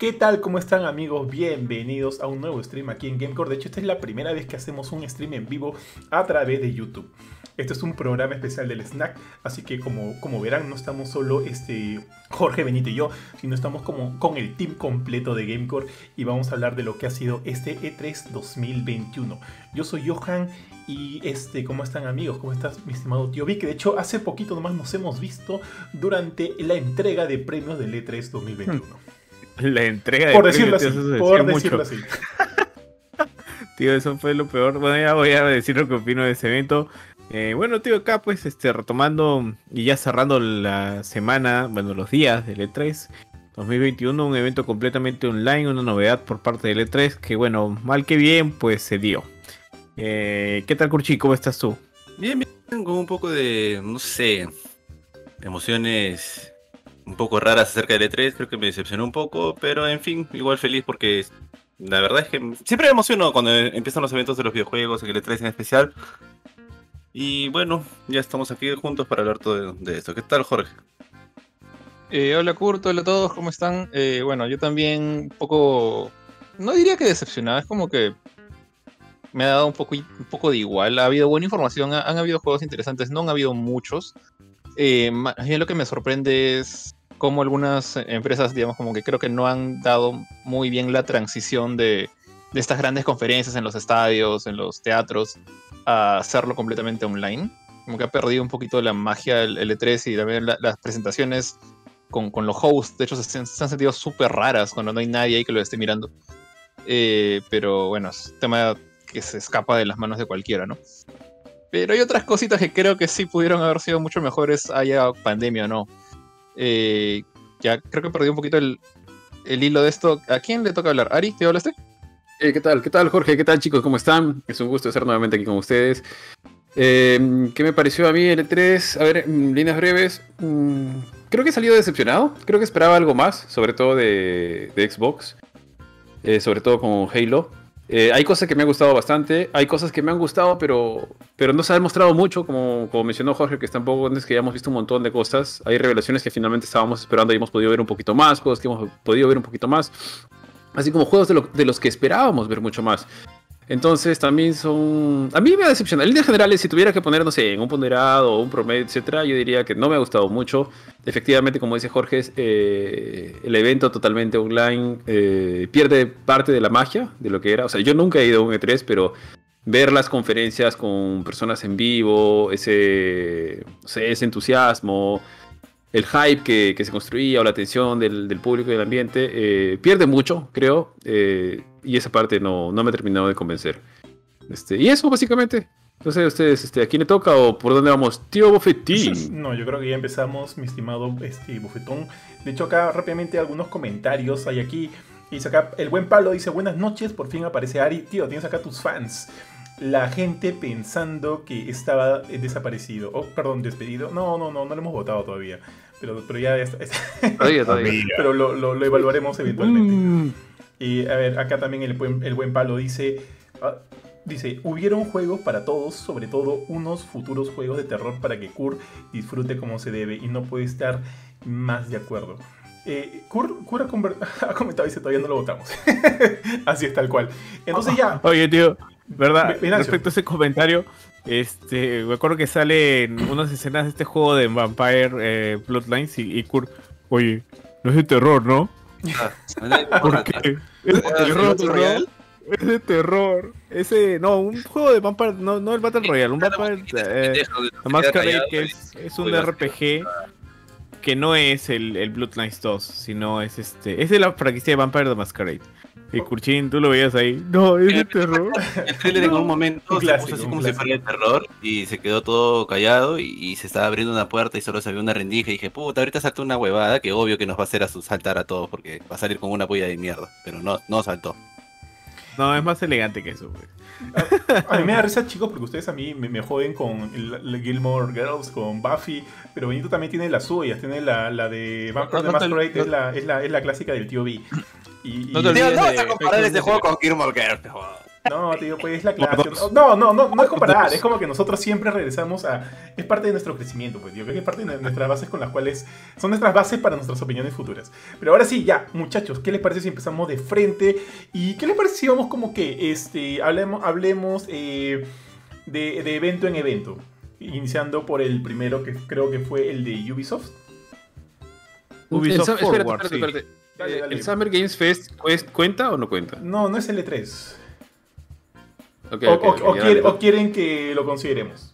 ¿Qué tal? ¿Cómo están amigos? Bienvenidos a un nuevo stream aquí en Gamecore. De hecho, esta es la primera vez que hacemos un stream en vivo a través de YouTube. Este es un programa especial del Snack, así que como, como verán no estamos solo este, Jorge Benito y yo, sino estamos como con el team completo de Gamecore y vamos a hablar de lo que ha sido este E3 2021. Yo soy Johan y este, ¿cómo están amigos? ¿Cómo estás mi estimado tío Vic? De hecho, hace poquito nomás nos hemos visto durante la entrega de premios del E3 2021. La entrega de por decirlo así, por decirlo así. tío, eso fue lo peor. Bueno, ya voy a decir lo que opino de ese evento. Eh, bueno, tío, acá pues este, retomando y ya cerrando la semana, bueno, los días del E3 2021, un evento completamente online, una novedad por parte del E3 que bueno, mal que bien, pues se dio. Eh, ¿Qué tal, Curchi? ¿Cómo estás tú? Bien, bien, con un poco de, no sé, emociones un poco raras acerca del E3, creo que me decepcionó un poco, pero en fin, igual feliz porque la verdad es que siempre me emociono cuando empiezan los eventos de los videojuegos, el E3 en especial. Y bueno, ya estamos aquí juntos para hablar todo de, esto. ¿Qué tal, Jorge? Eh, hola Kurt, hola a todos, ¿cómo están? Eh, bueno, yo también un poco, no diría que decepcionado, es como que me ha dado un poco, un poco de igual. Ha habido buena información, han habido juegos interesantes, no han habido muchos. Eh, más bien lo que me sorprende es como algunas empresas, digamos, como que creo que no han dado muy bien la transición de, estas grandes conferencias en los estadios, en los teatros, a hacerlo completamente online. Como que ha perdido un poquito la magia el, E3 y también las presentaciones con, los hosts. De hecho, se, han sentido súper raras cuando no hay nadie ahí que lo esté mirando. Eh, pero bueno, es un tema que se escapa de las manos de cualquiera, ¿no? Pero hay otras cositas que creo que sí pudieron haber sido mucho mejores, haya pandemia o no. Eh, ya creo que perdí un poquito el, hilo de esto. ¿A quién le toca hablar? ¿Ari, te hablaste? Eh, ¿Qué tal? ¿Qué tal, Jorge? ¿Qué tal, chicos? ¿Cómo están? Es un gusto estar nuevamente aquí con ustedes. Eh, ¿Qué me pareció a mí el E3? A ver, en líneas breves. Mm, creo que he salido decepcionado. Creo que esperaba algo más, sobre todo de, de Xbox. sobre todo con Halo. Eh, hay cosas que me han gustado bastante, hay cosas que me han gustado, pero, pero no se ha demostrado mucho, como, como mencionó Jorge, que tampoco es que ya hemos visto un montón de cosas. Hay revelaciones que finalmente estábamos esperando y hemos podido ver un poquito más, cosas que hemos podido ver un poquito más. Así como juegos de, de los que esperábamos ver mucho más. Entonces también son... A mí me ha decepcionado. En líneas generales, si tuviera que poner, no sé, en un ponderado o un promedio, etcétera, yo diría que no me ha gustado mucho. Efectivamente, como dice Jorge, eh, el evento totalmente online eh, pierde parte de la magia de lo que era. O sea, yo nunca he ido a un E3, pero ver las conferencias con personas en vivo, ese, ese entusiasmo, el hype que, se construía o la atención del, público y del ambiente eh, pierde mucho, creo, eh, y esa parte no, no me ha terminado de convencer. Este, y eso, básicamente. Sé, ustedes, este, ¿a quién le toca o por dónde vamos? Tío Bofetín. No, yo creo que ya empezamos, mi estimado este, Bofetón. De hecho, acá rápidamente algunos comentarios hay aquí. Dice acá, el buen Pablo dice, buenas noches, por fin aparece Ari. Tío, tienes acá tus fans la gente pensando que estaba desaparecido. Oh, perdón, despedido. No, no, no, no lo hemos votado todavía. Pero, pero ya está. Todavía, todavía. pero lo, lo, evaluaremos eventualmente. Mm. Y a ver, acá también el buen, el buen palo dice. Ah, dice, hubieron juegos para todos, sobre todo unos futuros juegos de terror para que Kurt disfrute como se debe y no puede estar más de acuerdo. Eh, Kurt, ha, comentado y dice, todavía no lo votamos. Así es tal cual. Entonces ya... Oye, tío, ¿Verdad? Respecto a ese comentario, este, me acuerdo que salen unas escenas de este juego de Vampire eh, Bloodlines y, Kurt, oye, no es de terror, ¿no? Ah, ¿Por qué? Es de terror, Es de terror. Ese, no, un juego de Vampire, no, no el Battle Royale, un Vampire eh, Masquerade que es, es un RPG que no es el, el Bloodlines 2, sino es este, es de la franquicia de Vampire the Masquerade. Y Kurchin, tú lo veías ahí. No, es de terror. El trailer en un momento se puso así como si fuera de terror y se quedó todo callado y, se estaba abriendo una puerta y solo se vio una rendija y dije, puta, ahorita saltó una huevada que obvio que nos va a hacer a saltar a todos porque va a salir con una polla de mierda. Pero no, no saltó. No, es más elegante que eso, A, mí me da risa, chicos, porque ustedes a mí me, joden con el, Gilmore Girls, con Buffy, pero Benito también tiene las suyas, tiene la, la de Vampire Masquerade, es, la, es, la, es la clásica del tío B. Y, no te olvides no, vas a comparar este juego con Gilmore Girls, No, tío, pues es la clase. No, no, no, no es comparar. Es como que nosotros siempre regresamos a. Es parte de nuestro crecimiento, pues, tío. Que es parte de nuestras bases con las cuales. Son nuestras bases para nuestras opiniones futuras. Pero ahora sí, ya, muchachos, ¿qué les parece si empezamos de frente? ¿Y qué les parece si vamos como que este, hablemos, hablemos eh, de, de evento en evento? Iniciando por el primero que creo que fue el de Ubisoft. Ubisoft el, Forward, espérate, espérate, eh, ¿El Summer Games Fest cuenta o no cuenta? No, no es L3. O, quieren que lo consideremos.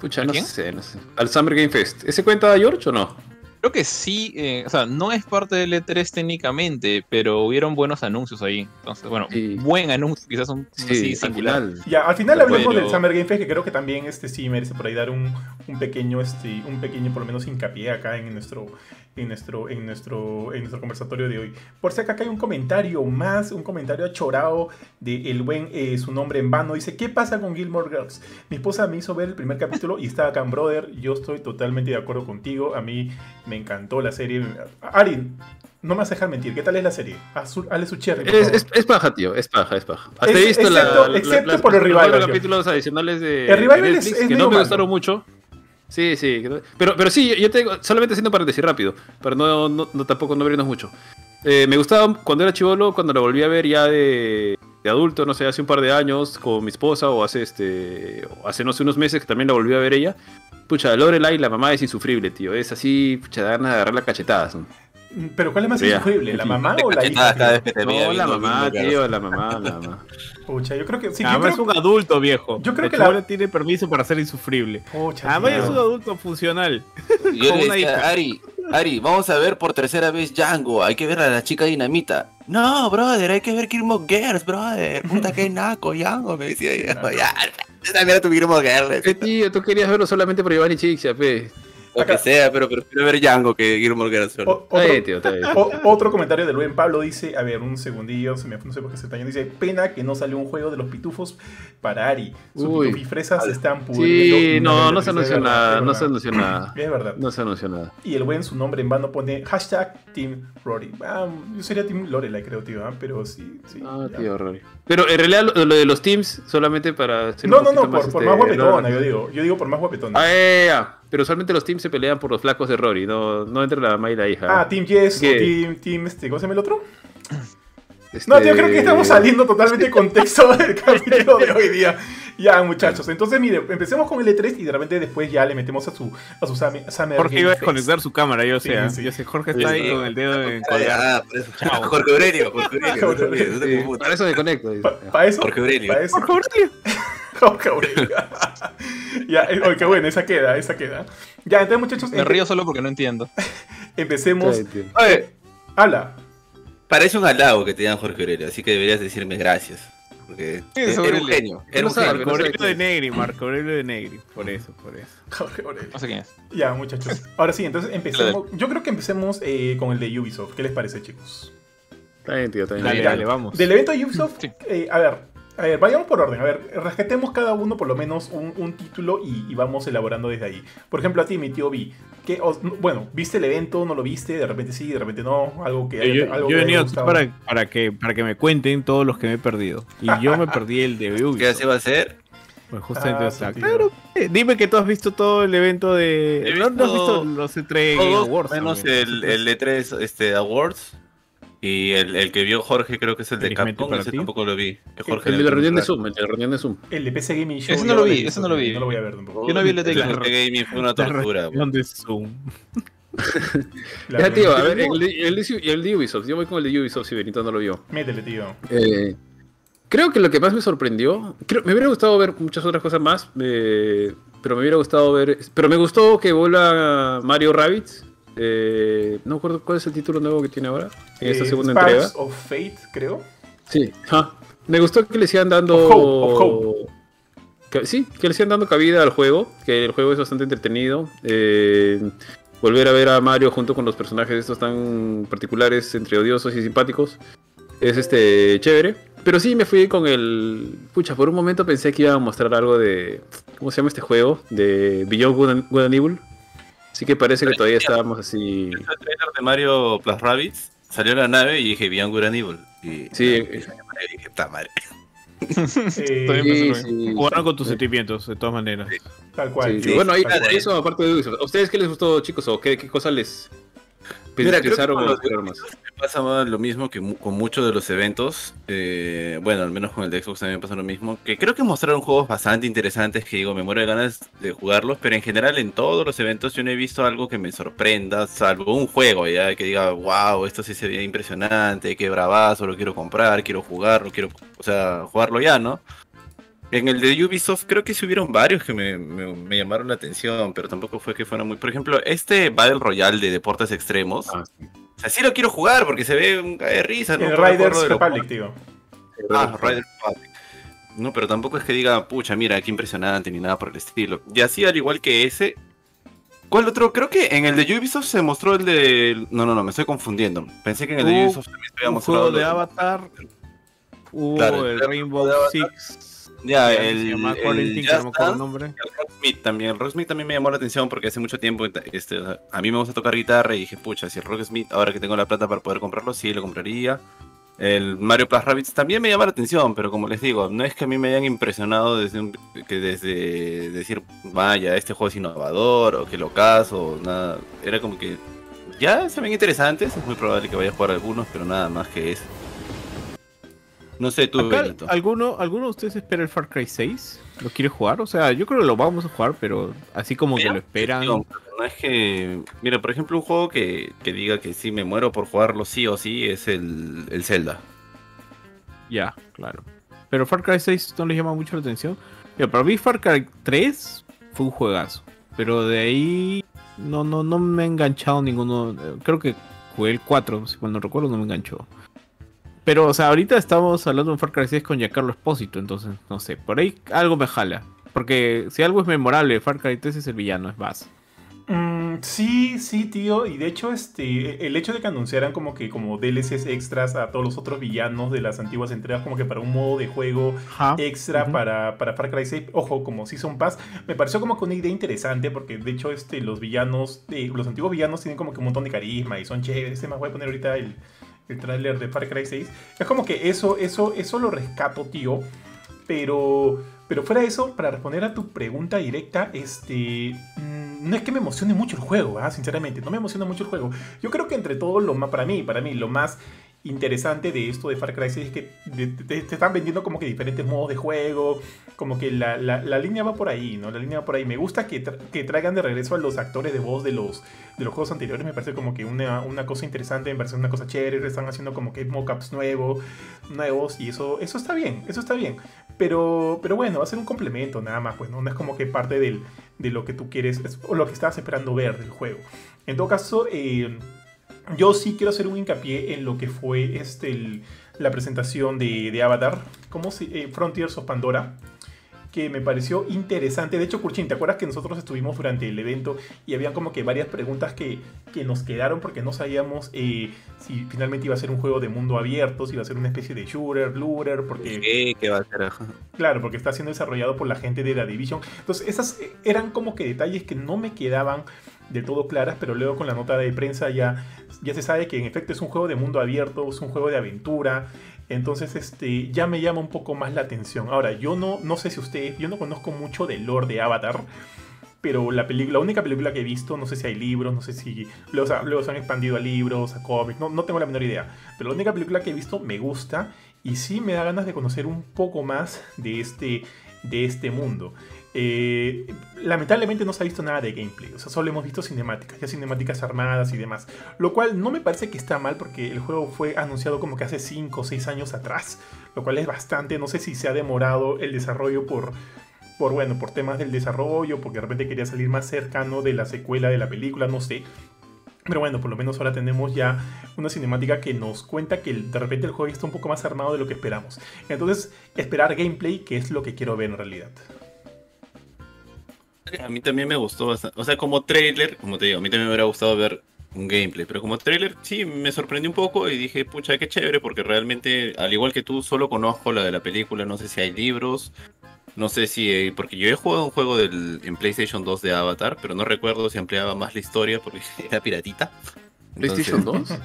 Pucha, no sé, no sé. Al Summer Game Fest. ¿Ese cuenta George o no? Creo que sí, eh, o sea, no es parte del E3 técnicamente, pero hubieron buenos anuncios ahí. Entonces, bueno, buen anuncio, quizás un sí, singular. Ya, al final hablemos del Summer Game Fest, que creo que también este sí merece por ahí dar un, un pequeño, este, un pequeño por lo menos hincapié acá en nuestro, en nuestro, en nuestro, en nuestro conversatorio de hoy. Por si acá hay un comentario más, un comentario achorado de el buen eh, su nombre en vano. Dice, ¿qué pasa con Gilmore Girls? Mi esposa me hizo ver el primer capítulo y estaba acá en Brother. Yo estoy totalmente de acuerdo contigo. A mí me encantó la serie. Ari, no me vas a dejar mentir. ¿Qué tal es la serie? Ale su cherry. Es, es, paja, tío. Es paja, es paja. Hasta he visto excepto, la, excepto por el revival. Los capítulos adicionales de, el revival Netflix, es, que no me gustaron mucho. Sí, sí. Pero, pero sí, yo tengo, solamente haciendo paréntesis rápido, para no, no, tampoco no abrirnos mucho. Eh, me gustaba cuando era chivolo, cuando lo volví a ver ya de, de, adulto, no sé, hace un par de años con mi esposa o hace este hace no sé unos meses que también la volví a ver ella. Pucha, Lorelai, la mamá es insufrible, tío. Es así, pucha, da ganas de agarrar las cachetadas. ¿no? Pero ¿cuál es más insufrible? ¿La mamá o la hija? No, la mamá, tío, la mamá, la mamá. Pucha, yo creo que sí. Además es un adulto viejo. Yo creo que la tiene permiso para ser insufrible. Pucha, Además es un adulto funcional. Yo le decía, Ari, Ari, vamos a ver por tercera vez Django. Hay que ver a la chica dinamita. No, brother, hay que ver Gilmore Girls, brother. Puta que naco, Django, me decía. Ya, también tu Gilmore Girls. Eh, tío, tú querías verlo solamente por Iván y Chixia, pe. Lo que sea, pero prefiero ver Django que Gilmore Girls. Otro, otro comentario de Luis Pablo dice, a ver, un segundillo, se me, no sé por qué se está yendo, dice, pena que no salió un juego de los pitufos para Ari. Sus pitufifresas están pudriendo. Sí, no, no se anunció nada, no se anunció nada. Es verdad. No se anunció nada. Y el buen, su nombre en vano pone hashtag Team Rory. Ah, yo sería Team Lorelai, creo, tío, ¿ah? pero sí, sí. Ah, tío, Rory. Pero en realidad lo, de los teams, solamente para... no, no, no, por, más, por más este, guapetona, yo digo. Yo digo por más guapetona. Ah, ya, ya pero usualmente los teams se pelean por los flacos de Rory, no, no entre la mamá y la hija. Ah, Team Yes o Team, team este, ¿cómo se llama el otro? Este... No, tío, creo que estamos saliendo totalmente de contexto del capítulo de hoy día. Ya, muchachos. Entonces, mire, empecemos con el E3 y de repente después ya le metemos a su, a su Summer Jorge iba a desconectar su cámara, yo sé. Sí, Yo sé, Jorge está ahí con el dedo en colgar. Ah, Jorge Aurelio. Jorge Aurelio. Para eso me conecto. ¿Para eso? Jorge Aurelio. Jorge Aurelio. Jorge Aurelio. ya, eh, oye, qué bueno, esa queda, esa queda. Ya, entonces, muchachos. Me río solo porque no entiendo. Empecemos. Oye, habla. Parece un halago que te digan Jorge Aurelio, así que deberías decirme gracias. Porque es, era un genio. Era un Marco Aurelio de Negri, Marco Aurelio de Negri. Por eso, por eso. Jorge Aurelio. No sé quién es. Ya, muchachos. Ahora sí, entonces empecemos. Yo creo que empecemos eh, con el de Ubisoft. ¿Qué les parece, chicos? Está bien, tío, está bien. Dale, dale, vamos. Del evento de Ubisoft, eh, a ver, a ver, vayamos por orden. A ver, rescatemos cada uno por lo menos un, título y, vamos elaborando desde ahí. Por ejemplo, a ti, mi tío Vi. Que, bueno, ¿viste el evento? ¿No lo viste? De repente sí, de repente no. Algo que. Yo, algo yo he venido aquí para, para, que, para que me cuenten todos los que me he perdido. Y yo me perdí el de Ubisoft. ¿Qué así va a ser? Pues justamente ah, Claro, dime que tú has visto todo el evento de. ¿No, has visto los E3 Awards? Menos el, el, E3 este, Awards. Y el, el, que vio Jorge creo que es el de Capcom, ese tampoco lo vi. Jorge el, de la reunión de Zoom, el de la reunión de Zoom. El de PC Gaming Show. Ese no lo vi, ese no lo vi. No lo voy a ver tampoco. Yo no vi el de PC Gaming, fue una tortura. reunión de Zoom. ya, tío, a ver, el, de Ubisoft. Yo voy con el de Ubisoft si Benito no lo vio. Métele, tío. Eh, creo que lo que más me sorprendió, creo, me hubiera gustado ver muchas otras cosas más, eh, pero me hubiera gustado ver, pero me gustó que vuelva Mario Rabbits. Eh, no recuerdo cuál es el título nuevo que tiene ahora. En esta eh, segunda entrega. of Fate, creo. Sí. Me gustó que le sigan dando. sí, que le sigan dando cabida al juego. Que el juego es bastante entretenido. Eh, volver a ver a Mario junto con los personajes estos tan particulares, entre odiosos y simpáticos. Es este chévere. Pero sí me fui con el. Pucha, por un momento pensé que iba a mostrar algo de. ¿Cómo se llama este juego? De Beyond Good and Evil. Así que parece que todavía estábamos así. El trailer de Mario Plus Rabbids salió la nave y dije Beyond Good and Evil. Y, sí, está madre. Eh, Jugaron con tus sentimientos, de todas maneras. Tal cual. bueno, ahí, eso aparte de ¿A ustedes qué les gustó, chicos? ¿O qué, qué cosa les, Mira, creo me pasa lo mismo que con muchos de los eventos. Eh, bueno, al menos con el de Xbox también pasa lo mismo. Que creo que mostraron juegos bastante interesantes que digo, me muero de ganas de jugarlos. Pero en general, en todos los eventos, yo no he visto algo que me sorprenda, salvo un juego ya que diga, wow, esto sí se ve impresionante, qué bravazo, lo quiero comprar, quiero jugarlo, quiero, o sea, jugarlo ya, ¿no? En el de Ubisoft creo que sí hubieron varios que me, llamaron la atención, pero tampoco fue que fueran muy... Por ejemplo, este Battle Royale de deportes extremos. Ah, sí. O sea, sí lo quiero jugar porque se ve un de risa. ¿no? El Riders Republic, tío. Ah, Riders Republic. No, pero tampoco es que diga, pucha, mira, qué impresionante, ni nada por el estilo. Y así, al igual que ese... ¿Cuál otro? Creo que en el de Ubisoft se mostró el de... No, no, no, me estoy confundiendo. Pensé que en el de Ubisoft también se había mostrado... juego de Avatar. Hubo el Rainbow Six ya, el, el, nombre. Rocksmith también. El también me llamó la atención porque hace mucho tiempo este, a mí me gusta tocar guitarra y dije, pucha, si el Rocksmith, ahora que tengo la plata para poder comprarlo, sí, lo compraría. El Mario Plus Rabbids también me llama la atención, pero como les digo, no es que a mí me hayan impresionado desde que desde decir, vaya, este juego es innovador o que lo caso, nada. Era como que ya se ven interesantes, es muy probable que vaya a jugar algunos, pero nada más que eso. No sé, tú, ¿alguno, ¿Alguno de ustedes espera el Far Cry 6? ¿Lo quiere jugar? O sea, yo creo que lo vamos a jugar, pero así como que lo esperan. No, es que. Mira, por ejemplo, un juego que, diga que sí me muero por jugarlo sí o sí es el, el Zelda. Ya, claro. Pero Far Cry 6 no les llama mucho la atención. Mira, para mí Far Cry 3 fue un juegazo. Pero de ahí no, no, no me ha enganchado ninguno. Creo que jugué el 4, si mal no recuerdo, no me enganchó. Pero, o sea, ahorita estamos hablando de un Far Cry 6 con Giancarlo Espósito, entonces, no sé, por ahí algo me jala. Porque si algo es memorable, Far Cry 3 es el villano, es Bass. Mm, sí, sí, tío. Y de hecho, este, el hecho de que anunciaran como que como DLCs extras a todos los otros villanos de las antiguas entregas, como que para un modo de juego extra para, para Far Cry 6, ojo, como Season Pass, me pareció como que una idea interesante, porque de hecho, este, los villanos, eh, los antiguos villanos tienen como que un montón de carisma y son chéveres. Este más voy a poner ahorita el, el tráiler de Far Cry 6. Es como que eso, eso, eso lo rescato, tío. Pero, pero fuera de eso, para responder a tu pregunta directa, este, mm, no es que me emocione mucho el juego, ¿ah? sinceramente, no me emociona mucho el juego. Yo creo que entre todo, lo más, para mí, para mí, lo más interesante de esto de Far Cry 6 es que te, están vendiendo como que diferentes modos de juego, como que la, la, línea va por ahí, ¿no? La línea va por ahí. Me gusta que, que, traigan de regreso a los actores de voz de los, de los juegos anteriores, me parece como que una, una cosa interesante, me parece una cosa chévere, están haciendo como que mockups nuevos, nuevos y eso, eso está bien, eso está bien. Pero, pero bueno, va a ser un complemento nada más, pues no, no es como que parte del, de lo que tú quieres o lo que estabas esperando ver del juego. En todo caso, eh, yo sí quiero hacer un hincapié en lo que fue este, la presentación de, Avatar, como eh, Frontiers of Pandora, que me pareció interesante. De hecho, Kurchin, ¿te acuerdas que nosotros estuvimos durante el evento y había como que varias preguntas que, nos quedaron porque no sabíamos eh, si finalmente iba a ser un juego de mundo abierto, si iba a ser una especie de shooter, looter, porque... Sí, ¿qué va a ser? Claro, porque está siendo desarrollado por la gente de la Division. Entonces, esas eran como que detalles que no me quedaban de todo claras, pero luego con la nota de prensa ya, ya se sabe que en efecto es un juego de mundo abierto, es un juego de aventura. Entonces, este, ya me llama un poco más la atención. Ahora, yo no, no sé si usted, yo no conozco mucho del lore de Avatar, pero la película, la única película que he visto, no sé si hay libros, no sé si luego, luego se han expandido a libros, a cómics, no, no tengo la menor idea. Pero la única película que he visto me gusta y sí me da ganas de conocer un poco más de este, de este mundo. Eh, lamentablemente no se ha visto nada de gameplay, o sea, solo hemos visto cinemáticas, ya cinemáticas armadas y demás, lo cual no me parece que está mal porque el juego fue anunciado como que hace 5 o 6 años atrás, lo cual es bastante, no sé si se ha demorado el desarrollo por, por, bueno, por temas del desarrollo, porque de repente quería salir más cercano de la secuela de la película, no sé. Pero bueno, por lo menos ahora tenemos ya una cinemática que nos cuenta que de repente el juego está un poco más armado de lo que esperamos. Entonces, esperar gameplay, que es lo que quiero ver en realidad. A mí también me gustó bastante. O sea, como trailer, como te digo, a mí también me hubiera gustado ver un gameplay. Pero como trailer, sí, me sorprendió un poco y dije, pucha, qué chévere, porque realmente, al igual que tú, solo conozco la de la película. No sé si hay libros. No sé si. porque yo he jugado un juego del, en PlayStation 2 de Avatar, pero no recuerdo si ampliaba más la historia porque era piratita. ¿PlayStation 2?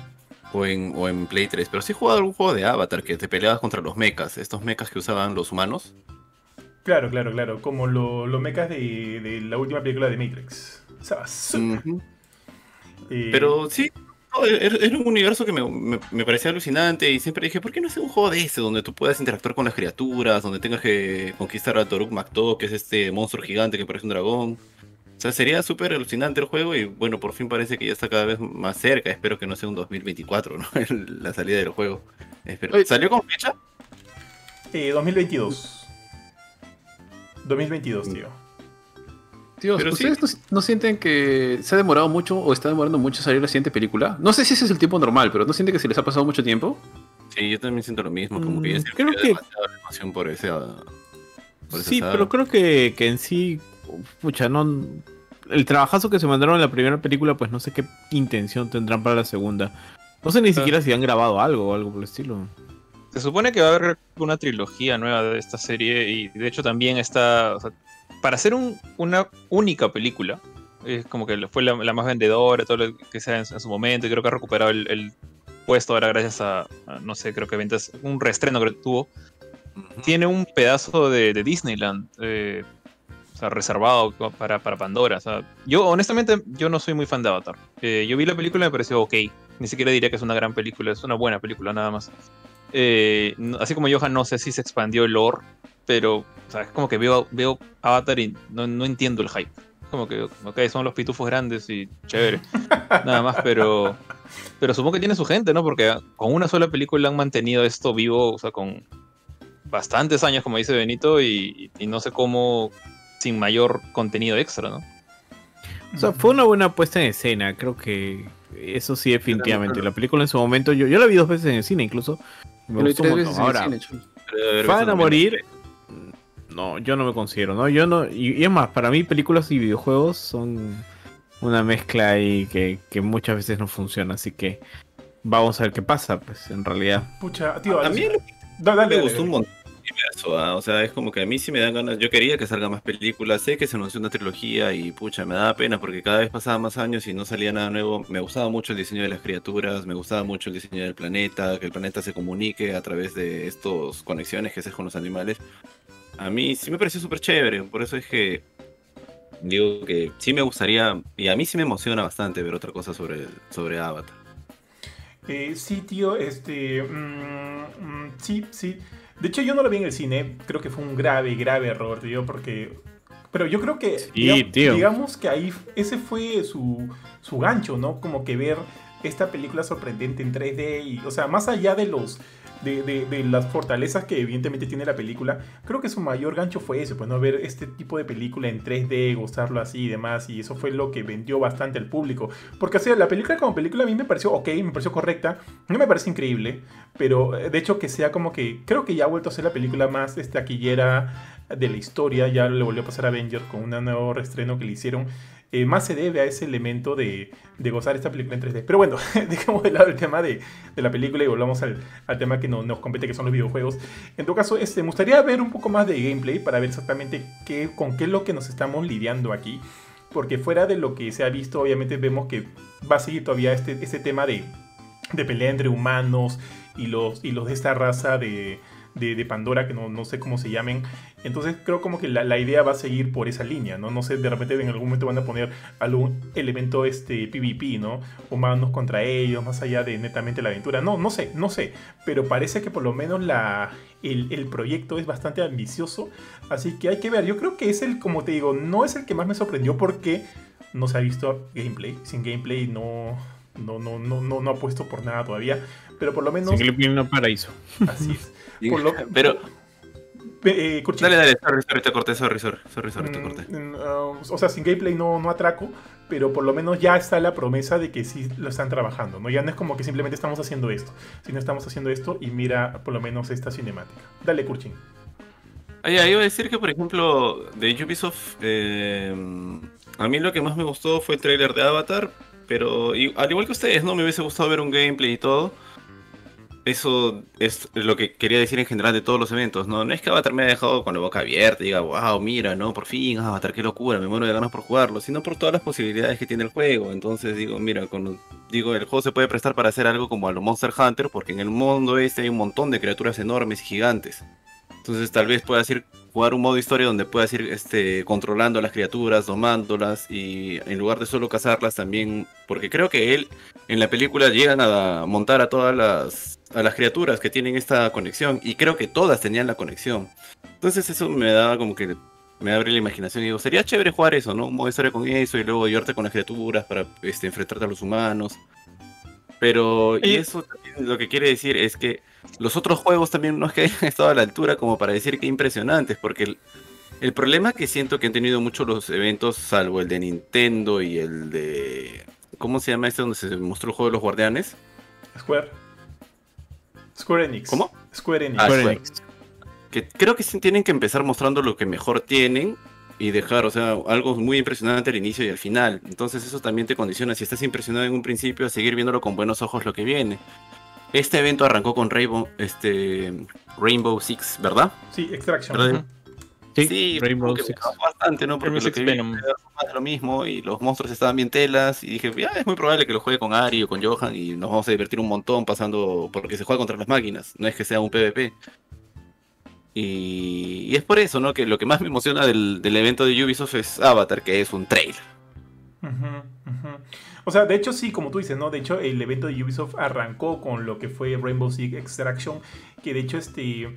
o en, o en Play 3, pero sí he jugado algún juego de Avatar que te peleabas contra los mechas, estos mechas que usaban los humanos. Claro, claro, claro, como los mechas de, la última película de Matrix. O sea, eh, Pero sí, era un universo que me, parecía alucinante y siempre dije, ¿por qué no hacer un juego de ese donde tú puedas interactuar con las criaturas, donde tengas que conquistar a Toruk Makto, que es este monstruo gigante que parece un dragón? O sea, sería súper alucinante el juego y bueno, por fin parece que ya está cada vez más cerca. Espero que no sea un 2024, ¿no? la salida del juego. ¿Salió con fecha? Eh, 2022. 2022, tío. Tío, ¿ustedes no, sienten que se ha demorado mucho o está demorando mucho salir la siguiente película? No sé si ese es el tiempo normal, pero ¿no sienten que se les ha pasado mucho tiempo? Sí, yo también siento lo mismo, como que ya mm, creo que por ese, Sí, pero creo que, que en sí pucha, no. El trabajazo que se mandaron en la primera película, pues no sé qué intención tendrán para la segunda. No sé ni siquiera si han grabado algo o algo por el estilo. Se supone que va a haber una trilogía nueva de esta serie y de hecho también está. para hacer una única película, es como que fue la, más vendedora, todo lo que sea en, su momento, y creo que ha recuperado el, puesto ahora gracias a, no sé, creo que ventas, un reestreno que tuvo. Tiene un pedazo de, Disneyland. Eh, o sea, reservado para, para Pandora. O sea, yo honestamente yo no soy muy fan de Avatar. Eh, yo vi la película y me pareció ok. Ni siquiera diría que es una gran película, es una buena película nada más. Eh, así como Johan, no sé si se expandió el lore, pero o sea, es como que veo, veo Avatar y no, no entiendo el hype. Como que, ok, son los pitufos grandes y chévere. nada más, pero, pero supongo que tiene su gente, ¿no? Porque con una sola película han mantenido esto vivo, o sea, con bastantes años, como dice Benito, y, y no sé cómo sin mayor contenido extra, ¿no? O sea, fue una buena puesta en escena, creo que eso sí definitivamente. La película en su momento, yo, yo la vi dos veces en el cine incluso. Me gustó un montón. Ahora, ¿van a morir? No, yo no me considero, ¿no? Yo no, y, es más, para mí películas y videojuegos son una mezcla ahí que, que muchas veces no funciona, así que vamos a ver qué pasa, pues en realidad. Pucha, tío, a, mí me gustó un montón ¿ah? O sea, es como que a mí sí me dan ganas. Yo quería que salga más películas. Sé que se anunció una trilogía y pucha, me daba pena porque cada vez pasaba más años y no salía nada nuevo. Me gustaba mucho el diseño de las criaturas, me gustaba mucho el diseño del planeta, que el planeta se comunique a través de estas conexiones que haces con los animales. A mí sí me pareció súper chévere. Por eso es que digo que sí me gustaría, y a mí sí me emociona bastante ver otra cosa sobre, sobre Avatar. Eh, sí, tío, este. Mm, mm, sí, sí. De hecho, yo no lo vi en el cine. Creo que fue un grave, grave error, tío, porque. Pero yo creo que. digamos, que ahí ese fue su, su gancho, ¿no? Como que ver esta película sorprendente en 3D y, o sea, más allá de los de, las fortalezas que evidentemente tiene la película, creo que su mayor gancho fue eso, pues no ver este tipo de película en 3D, gozarlo así y demás, y eso fue lo que vendió bastante al público. Porque, o sea, la película como película a mí me pareció ok, me pareció correcta, no me parece increíble, pero eh, de hecho que sea como que, creo que ya ha vuelto a ser la película más taquillera de la historia, ya le volvió a pasar a Avenger con un nuevo reestreno que le hicieron. Eh, más se debe a ese elemento de, gozar esta película en 3D. Pero bueno, dejemos de lado el tema de, la película y volvamos al, tema que nos compete, que son los videojuegos. En todo caso, este, me gustaría ver un poco más de gameplay para ver exactamente qué, con qué es lo que nos estamos lidiando aquí. Porque fuera de lo que se ha visto, obviamente vemos que va a seguir todavía este, este tema de, de pelea entre humanos y los, y los de esta raza de de, Pandora, que no, no, sé cómo se llamen. Entonces creo como que la, idea va a seguir por esa línea, ¿no? No sé, de repente en algún momento van a poner algún elemento este PvP, ¿no? Humanos contra ellos, más allá de netamente la aventura. No, no sé, no sé. Pero parece que por lo menos la, el, el, proyecto es bastante ambicioso. Así que hay que ver. Yo creo que es el, como te digo, no es el que más me sorprendió porque no se ha visto gameplay. Sin gameplay no, no, no, no, no, no ha puesto por nada todavía. Pero por lo menos. Sin gameplay no paraíso. Así es. Pero. Eh, dale, dale, sorry, sorry, te corté, sorry, sorry, sorry, sorry te corté. Mm, uh, o sea, sin gameplay no, no atraco, pero por lo menos ya está la promesa de que sí lo están trabajando, ¿no? Ya no es como que simplemente estamos haciendo esto, sino estamos haciendo esto y mira por lo menos esta cinemática. Dale, Kurchin. Ah, iba a decir que, por ejemplo, de Ubisoft, eh, a mí lo que más me gustó fue el trailer de Avatar, pero al igual que ustedes, ¿no? Me hubiese gustado ver un gameplay y todo. Eso es lo que quería decir en general de todos los eventos, ¿no? No es que Avatar me haya dejado con la boca abierta y diga, wow, mira, ¿no? Por fin, Avatar, qué locura, me muero de ganas por jugarlo, sino por todas las posibilidades que tiene el juego. Entonces digo, mira, digo, el juego se puede prestar para hacer algo como a lo Monster Hunter, porque en el mundo este hay un montón de criaturas enormes y gigantes. Entonces tal vez puedas ir jugar un modo historia donde puedas ir este, controlando a las criaturas, domándolas y en lugar de solo cazarlas también, porque creo que él en la película llegan a montar a todas las, a las criaturas que tienen esta conexión y creo que todas tenían la conexión. Entonces eso me daba como que me abre la imaginación y digo, sería chévere jugar eso, ¿no? Un modo historia con eso y luego llevarte con las criaturas para este, enfrentarte a los humanos. Pero, y eso lo que quiere decir es que los otros juegos también no es que hayan estado a la altura como para decir que impresionantes, porque el, problema que siento que han tenido muchos los eventos, salvo el de Nintendo y el de... ¿Cómo se llama este donde se mostró el juego de los guardianes? Square. Square Enix. ¿Cómo? Square Enix. Ah, que creo que tienen que empezar mostrando lo que mejor tienen y dejar, o sea, algo muy impresionante al inicio y al final. Entonces eso también te condiciona, si estás impresionado en un principio, a seguir viéndolo con buenos ojos lo que viene. Este evento arrancó con Rainbow, este, Rainbow Six, ¿verdad? Sí, Extraction. Sí, Rainbow Six. bastante, ¿no? Porque lo que vi más lo mismo y los monstruos estaban bien telas y dije, ya es muy probable que lo juegue con Ari o con Johan y nos vamos a divertir un montón pasando porque se juega contra las máquinas, no es que sea un PvP. Y, es por eso, ¿no? Que lo que más me emociona del, evento de Ubisoft es Avatar, que es un trailer. O sea, de hecho sí, como tú dices, ¿no? De hecho el evento de Ubisoft arrancó con lo que fue Rainbow Six Extraction, que de hecho este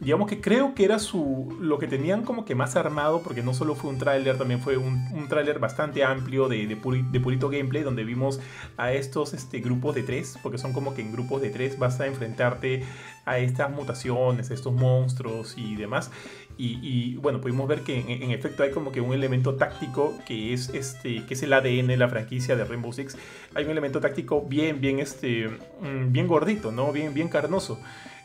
digamos que creo que era su lo que tenían como que más armado, porque no solo fue un tráiler, también fue un, un tráiler bastante amplio de, de, purito gameplay, donde vimos a estos este, grupos de tres, porque son como que en grupos de tres vas a enfrentarte a estas mutaciones, a estos monstruos y demás. Y, bueno, pudimos ver que en, efecto hay como que un elemento táctico que es, este, que es el ADN de la franquicia de Rainbow Six. Hay un elemento táctico bien, bien, este, mm, bien gordito, ¿no? Bien, bien carnoso.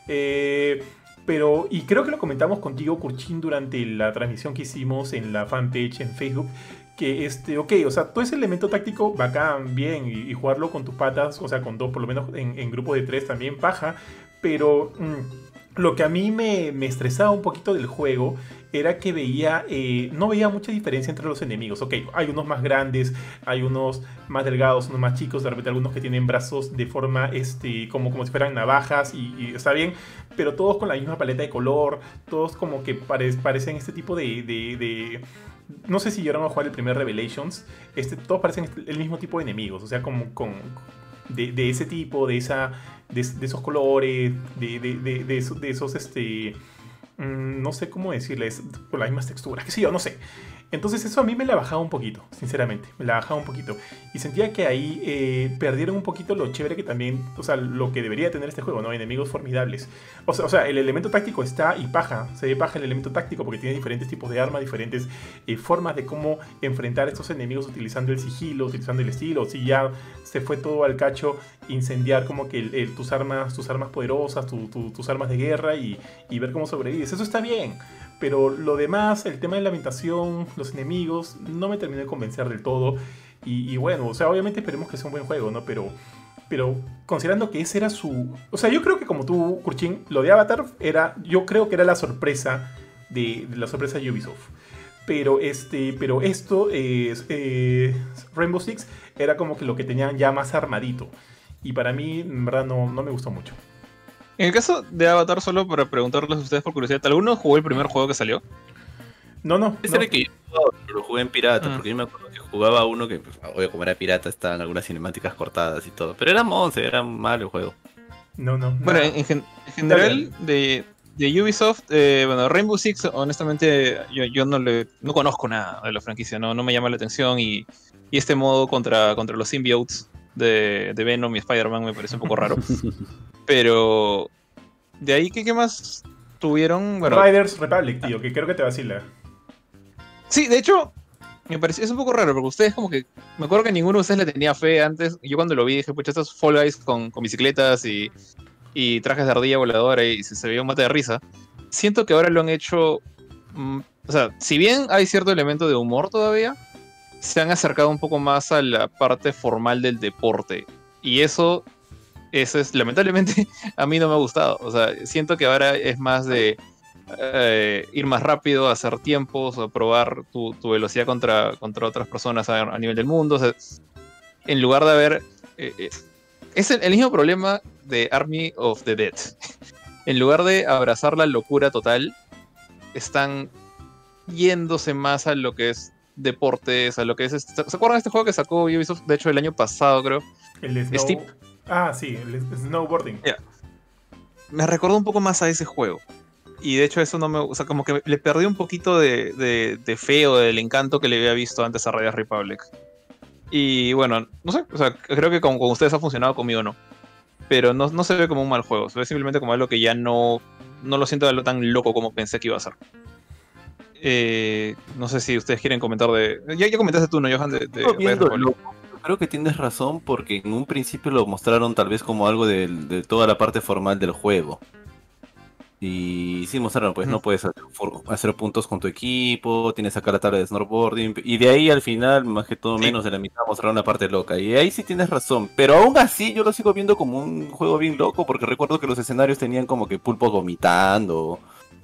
Eh, pero, y creo que lo comentamos contigo, Kurchin, durante la transmisión que hicimos en la fanpage en Facebook, que este, ok, o sea, todo ese elemento táctico bacán, bien, y, jugarlo con tus patas, o sea, con dos, por lo menos en, en grupo de tres también, paja, pero mm, lo que a mí me, me, estresaba un poquito del juego era que veía, eh, no veía mucha diferencia entre los enemigos. Ok, hay unos más grandes, hay unos más delgados, unos más chicos, de repente algunos que tienen brazos de forma, este, como, como si fueran navajas y, está bien, pero todos con la misma paleta de color, todos como que parecen este tipo de, de, no sé si llegaron a jugar el primer Revelations, este, todos parecen el mismo tipo de enemigos, o sea, como con, de, de ese tipo, de, esa, de, esos colores, de, de, esos, de esos, este, mm, no sé cómo decirles, con las mismas texturas, qué sé yo, no sé. Entonces eso a mí me la bajaba un poquito, sinceramente, me la bajaba un poquito. Y sentía que ahí eh, perdieron un poquito lo chévere que también, o sea, lo que debería tener este juego, ¿no? Enemigos formidables. O sea, o sea el elemento táctico está y paja, se ve paja el elemento táctico porque tiene diferentes tipos de armas, diferentes eh, formas de cómo enfrentar a estos enemigos utilizando el sigilo, utilizando el estilo. Si ya se fue todo al cacho, incendiar como que tus, armas, tus armas poderosas, tus armas de guerra y, y ver cómo sobrevives. Eso está bien. Pero lo demás, el tema de la ambientación, los enemigos, no me terminó de convencer del todo. Y, bueno, o sea, obviamente esperemos que sea un buen juego, ¿no? Pero, pero considerando que ese era su... O sea, yo creo que como tú, Kurchin, lo de Avatar era... Yo creo que era la sorpresa de, la sorpresa de Ubisoft. Pero, este, pero esto, es eh, Rainbow Six, era como que lo que tenían ya más armadito. Y para mí, en verdad, no, no me gustó mucho. En el caso de Avatar, solo para preguntarles a ustedes por curiosidad, ¿alguno jugó el primer juego que salió? No, no. Ese era que yo lo jugué en pirata, ah. porque yo me acuerdo que jugaba uno que, pues, obvio, como era pirata, estaban algunas cinemáticas cortadas y todo. Pero era monce, era malo el juego. No, no. Bueno, en, general, de, Ubisoft, eh, bueno, Rainbow Six, honestamente, yo, no le no conozco nada de la franquicia, no, no me llama la atención y, este modo contra, contra los symbiotes de, de Venom y Spider-Man me parece un poco raro. Pero de ahí, ¿qué, qué más tuvieron? Riders Republic, tío, que creo que te vacila. Sí, de hecho, me pareció, es un poco raro, porque ustedes como que, me acuerdo que ninguno de ustedes le tenía fe antes. Yo cuando lo vi dije, pucha, estos Fall Guys con, con bicicletas y, y, trajes de ardilla voladora y se, se veía un mate de risa. Siento que ahora lo han hecho, mm, o sea, si bien hay cierto elemento de humor todavía, se han acercado un poco más a la parte formal del deporte. Y eso eso es, lamentablemente, a mí no me ha gustado. O sea, siento que ahora es más de eh, ir más rápido, hacer tiempos, o probar tu, velocidad contra, contra otras personas a, nivel del mundo. en lugar de haber... Eh, eh, es el, mismo problema de Army of the Dead. en lugar de abrazar la locura total, están yéndose más a lo que es deportes, a lo que es... Este, ¿Se acuerdan de este juego que sacó Ubisoft, de hecho, el año pasado, creo? El Snow... Ah, sí, el snowboarding. Me recordó un poco más a ese juego. Y de hecho eso no me... O sea, como que le perdí un poquito de, de, de feo, del encanto que le había visto antes a Radiant Republic. Y bueno, no sé, o sea, creo que con, ustedes ha funcionado, conmigo no. Pero no, no, se ve como un mal juego, se ve simplemente como algo que ya no, no lo siento tan loco como pensé que iba a ser. Eh, no sé si ustedes quieren comentar de. Ya, ya comentaste tú, ¿no, Johan? De, Creo que tienes razón porque en un principio lo mostraron tal vez como algo de, de toda la parte formal del juego. Y sí mostraron, pues no puedes hacer, puntos con tu equipo, tienes acá la tabla de snowboarding, y de ahí al final, más que todo menos de la mitad, mostraron una parte loca. Y ahí sí tienes razón, pero aún así yo lo sigo viendo como un juego bien loco, porque recuerdo que los escenarios tenían como que pulpos vomitando,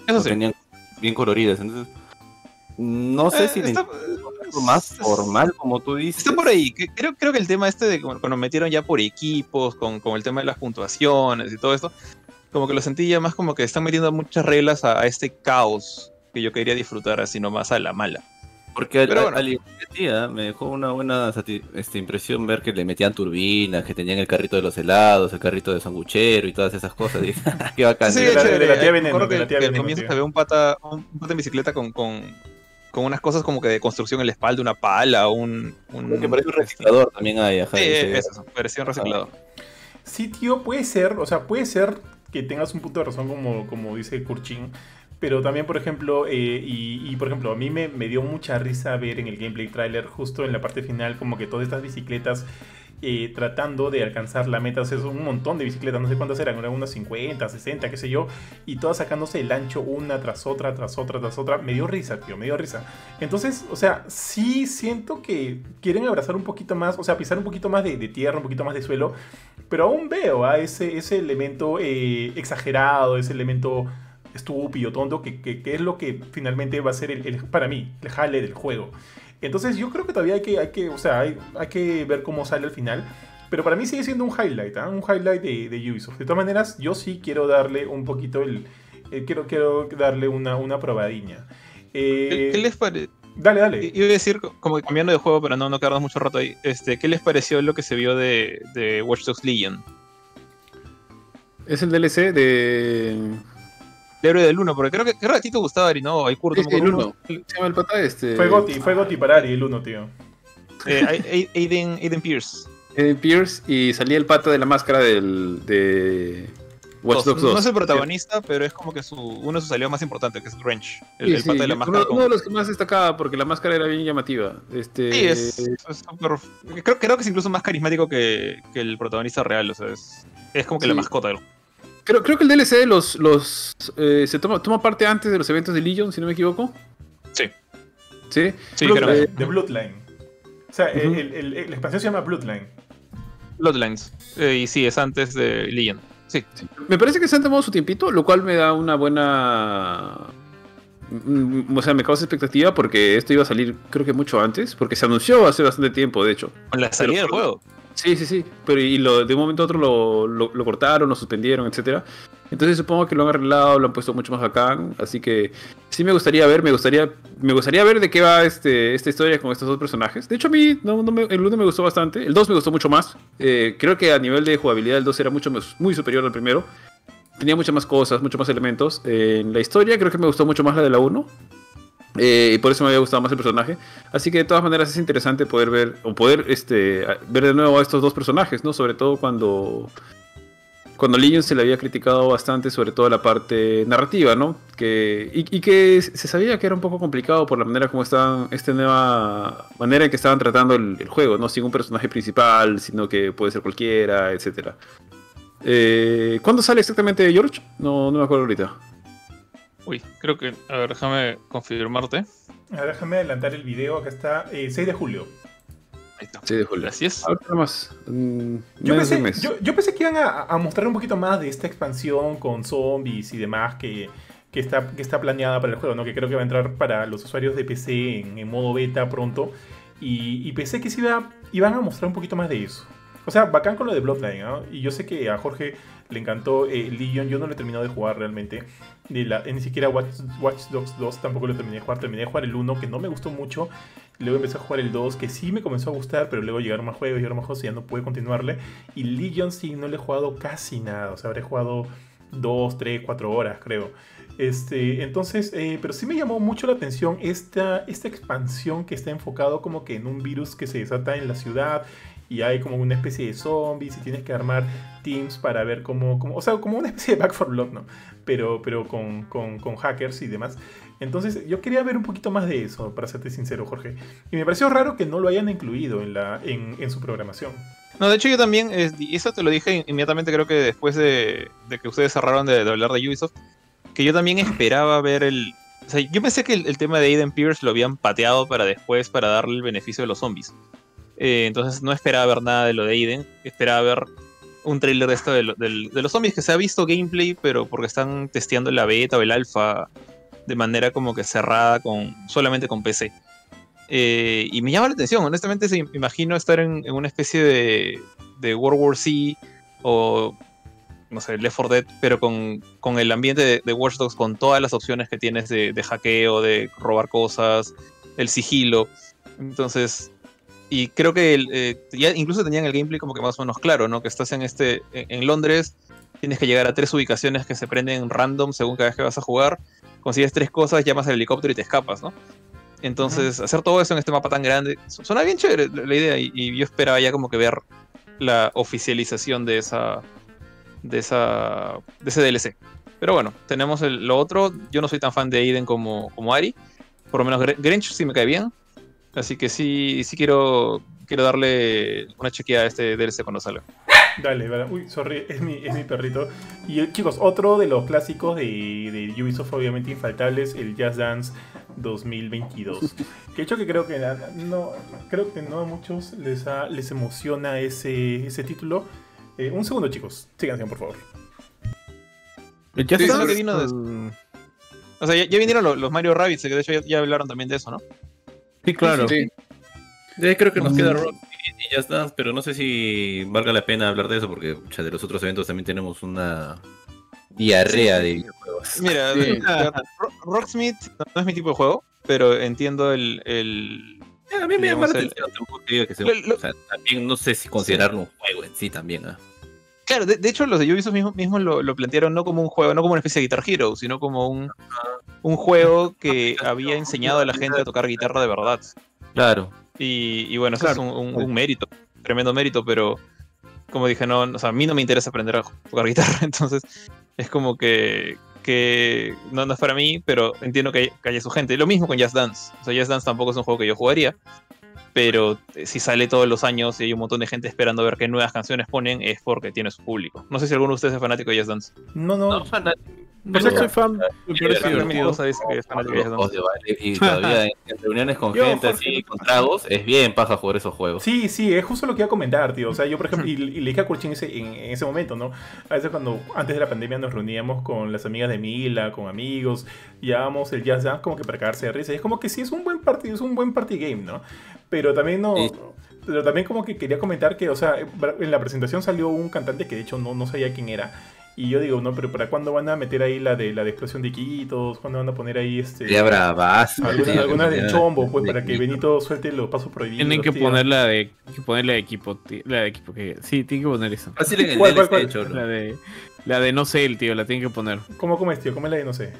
Eso tenían bien coloridos, entonces no sé eh, si está, más formal, como tú dices. Está por ahí. Creo, creo que el tema este de cuando metieron ya por equipos, con, con el tema de las puntuaciones y todo esto, como que lo sentí ya más como que están metiendo muchas reglas a, este caos que yo quería disfrutar así nomás a la mala. Porque al, bueno. día me dejó una buena este, impresión ver que le metían turbinas, que tenían el carrito de los helados, el carrito de sanguchero y todas esas cosas. qué bacán. Sí, de, la, de la tía veneno. Que, que al comienzo se ve un pata, un, pata en bicicleta con, con, con, unas cosas como que de construcción en la espalda, una pala, un... un... Que parece un reciclador también hay. Ajá, sí, eso, parecía un reciclador. Sí, tío, puede ser, o sea, puede ser que tengas un punto de razón como, como dice Kurchin. Pero también, por ejemplo, eh, y, por ejemplo, a mí me, me, dio mucha risa ver en el gameplay trailer, justo en la parte final, como que todas estas bicicletas tratando de alcanzar la meta. O es un montón de bicicletas, no sé cuántas eran, unas 50, 60, qué sé yo, y todas sacándose el ancho una tras otra, tras otra, tras otra. Me dio risa, tío, me dio risa. Entonces, o sea, sí siento que quieren abrazar un poquito más, o sea, pisar un poquito más de, tierra, un poquito más de suelo, pero aún veo a ese, ese elemento eh, exagerado, ese elemento estúpido, tonto, que, que, es lo que finalmente va a ser el, para mí, el jale del juego. Entonces yo creo que todavía hay que, hay que, o sea, hay, hay que ver cómo sale al final. Pero para mí sigue siendo un highlight, ¿ah? un highlight de, de, Ubisoft. De todas maneras, yo sí quiero darle un poquito el... Eh, quiero, quiero darle una, una probadiña. ¿Qué, ¿Qué, les parece? Dale, dale. Iba a decir, como cambiando de juego, pero no, no quedarnos mucho rato ahí. Este, ¿Qué les pareció lo que se vio de, de Watch Dogs Legion? Es el DLC de. El héroe del 1, porque creo que, creo que a ti te gustaba Ari, ¿no? Hay curto, el 1. Se llama el pata este. Fue Goti, fue Goti para Ari, el 1, tío. Eh, Aiden, Aiden Pierce. Aiden Pierce y salía el pata de la máscara del. de. No es el protagonista, pero es como que su, uno de sus aliados más importantes, que es Wrench, el, pata de la máscara. Uno, de los que más destacaba, porque la máscara era bien llamativa. Este... Sí, es, creo, creo, que es incluso más carismático que, que el protagonista real, o sea, es, es como que la mascota del Creo, creo que el DLC los, los eh, se toma, toma parte antes de los eventos de Legion, si no me equivoco. Sí. ¿Sí? Sí, creo que De Bloodline. O sea, el, el, el, expansión se llama Bloodline. Bloodlines. Eh, y sí, es antes de Legion. Sí. Me parece que se han tomado su tiempito, lo cual me da una buena. Mm, o sea, me causa expectativa porque esto iba a salir, creo que mucho antes, porque se anunció hace bastante tiempo, de hecho. Con la salida del juego. Sí, sí, sí. Pero y de un momento a otro lo, cortaron, lo suspendieron, etcétera. Entonces supongo que lo han arreglado, lo han puesto mucho más bacán. Así que sí me gustaría ver, me gustaría, me gustaría ver de qué va este, esta historia con estos dos personajes. De hecho, a mí el 1 me gustó bastante. El 2 me gustó mucho más. Eh, creo que a nivel de jugabilidad el 2 era mucho muy superior al primero. Tenía muchas más cosas, muchos más elementos. en la historia creo que me gustó mucho más la de la 1. Eh, y por eso me había gustado más el personaje. Así que de todas maneras es interesante poder ver, o poder este, ver de nuevo a estos dos personajes, ¿no? Sobre todo cuando, cuando Legion se le había criticado bastante, sobre todo la parte narrativa, ¿no? Que, y, que se sabía que era un poco complicado por la manera como estaban, esta nueva manera en que estaban tratando el, juego, ¿no? Sin un personaje principal, sino que puede ser cualquiera, etc. Eh, ¿Cuándo sale exactamente George? No, no me acuerdo ahorita. Uy, creo que. A ver, déjame confirmarte. A ver, déjame adelantar el video. Acá está. 6 eh, de julio. Sí, de julio. Gracias. Ahora más. Mm, yo, pensé, yo, pensé, que iban a, mostrar un poquito más de esta expansión con zombies y demás que, que, está, que está planeada para el juego, ¿no? Que creo que va a entrar para los usuarios de PC en, modo beta pronto. Y, pensé que se iba, iban a mostrar un poquito más de eso. O sea, bacán con lo de Bloodline, ¿no? Y yo sé que a Jorge le encantó eh, Legion, yo no lo he terminado de jugar realmente. Ni, la, ni siquiera Watch, Dogs 2 tampoco lo terminé de jugar. Terminé de jugar el 1, que no me gustó mucho. Luego empecé a jugar el 2, que sí me comenzó a gustar, pero luego llegaron más juegos, llegaron más juegos y ya no pude continuarle. Y Legion sí, no le he jugado casi nada. O sea, habré jugado 2, 3, 4 horas, creo. Este, entonces, eh, pero sí me llamó mucho la atención esta, esta expansión que está enfocado como que en un virus que se desata en la ciudad y hay como una especie de zombies y tienes que armar teams para ver cómo, o sea, como una especie de Back for Blood, ¿no? Pero, pero con, con, con, hackers y demás. Entonces yo quería ver un poquito más de eso, para serte sincero, Jorge. Y me pareció raro que no lo hayan incluido en, la, en, en su programación. No, de hecho yo también, y eso te lo dije inmediatamente creo que después de, de que ustedes cerraron de, hablar de Ubisoft, que yo también esperaba ver el... O sea, yo pensé que el, el tema de Aiden Pierce lo habían pateado para después, para darle el beneficio de los zombies. Eh, entonces no esperaba ver nada de lo de Aiden. Esperaba ver un trailer de esto de, los zombies que se ha visto gameplay, pero porque están testeando la beta o el alfa de manera como que cerrada con solamente con PC. Eh, y me llama la atención, honestamente me imagino estar en, una especie de, de, World War C o no sé, Left 4 Dead, pero con, el ambiente de, de, Watch Dogs, con todas las opciones que tienes de, de hackeo, de robar cosas, el sigilo. Entonces, y creo que eh, ya incluso tenían el gameplay como que más o menos claro, ¿no? Que estás en este en, Londres, tienes que llegar a tres ubicaciones que se prenden random según cada vez que vas a jugar, consigues tres cosas, llamas al helicóptero y te escapas, ¿no? Entonces, hacer todo eso en este mapa tan grande, suena bien chévere la, idea y, yo esperaba ya como que ver la oficialización de esa de esa de ese DLC. Pero bueno, tenemos lo otro, yo no soy tan fan de Aiden como, como Ari, por lo menos Grinch sí me cae bien, Así que sí, sí quiero, quiero darle una chequeada a este DLC cuando salga. Dale, vale. Uy, sorry, es mi, es mi perrito. Y eh, chicos, otro de los clásicos de, de Ubisoft, obviamente infaltables, el Jazz Dance 2022. que hecho que creo que no, creo que no a muchos les, les emociona ese, ese título. Eh, un segundo, chicos. Síganse, por favor. El Jazz Dance. vino de... O sea, ya, vinieron los, Mario Rabbids, que de hecho ya hablaron también de eso, ¿no? Sí, claro. Sí. creo que nos queda Rock y ya está, pero no sé si valga la pena hablar de eso porque de los otros eventos también tenemos una diarrea de videojuegos. Mira, Rocksmith no es mi tipo de juego, pero entiendo el... el a mí me llama la atención, también no sé si considerarlo un juego en sí también. ¿ah? Claro, de, hecho los de Ubisoft mismos, mismo lo, plantearon no como un juego, no como una especie de Guitar Hero, sino como un, un juego que había enseñado a la gente a tocar guitarra de verdad. Claro. Y, bueno, eso es un, mérito, tremendo mérito, pero como dije, no, o sea, a mí no me interesa aprender a tocar guitarra, entonces es como que, que no, es para mí, pero entiendo que, que haya su gente. Lo mismo con Jazz Dance. O sea, Jazz Dance tampoco es un juego que yo jugaría, pero eh, si sale todos los años y hay un montón de gente esperando a ver qué nuevas canciones ponen, es porque tiene su público. No sé si alguno de ustedes es fanático de Jazz Dance. No, no. no no soy fan. Y todavía en reuniones con gente así, con tragos, es bien paja jugar esos juegos. Sí, sí, es justo lo que iba a comentar, tío. O sea, yo, por ejemplo, y, le dije a Kurchin en, ese momento, ¿no? A veces cuando, antes de la pandemia, nos reuníamos con las amigas de Mila, con amigos, llevábamos el Jazz Dance como que para cagarse de risa. Y es como que sí, es un buen partido, es un buen party game, ¿no? Pero también no... Pero también como que quería comentar que, o sea, en la presentación salió un cantante que de hecho no, no sabía quién era y yo digo, no, pero ¿para cuándo van a meter ahí la de la de explosión de Quitos? ¿Cuándo van a poner ahí este. Ya bravas. Alguna, alguna del chombo, pues, para que Benito suelte los pasos prohibidos. Tienen que poner la de, que poner la de equipo, la de equipo que. Sí, tienen que poner eso. Fácil en el ¿Cuál, cuál, cuál? La de. La de no sé el tío, la tienen que poner. ¿Cómo, cómo es, tío? ¿Cómo es la de no sé?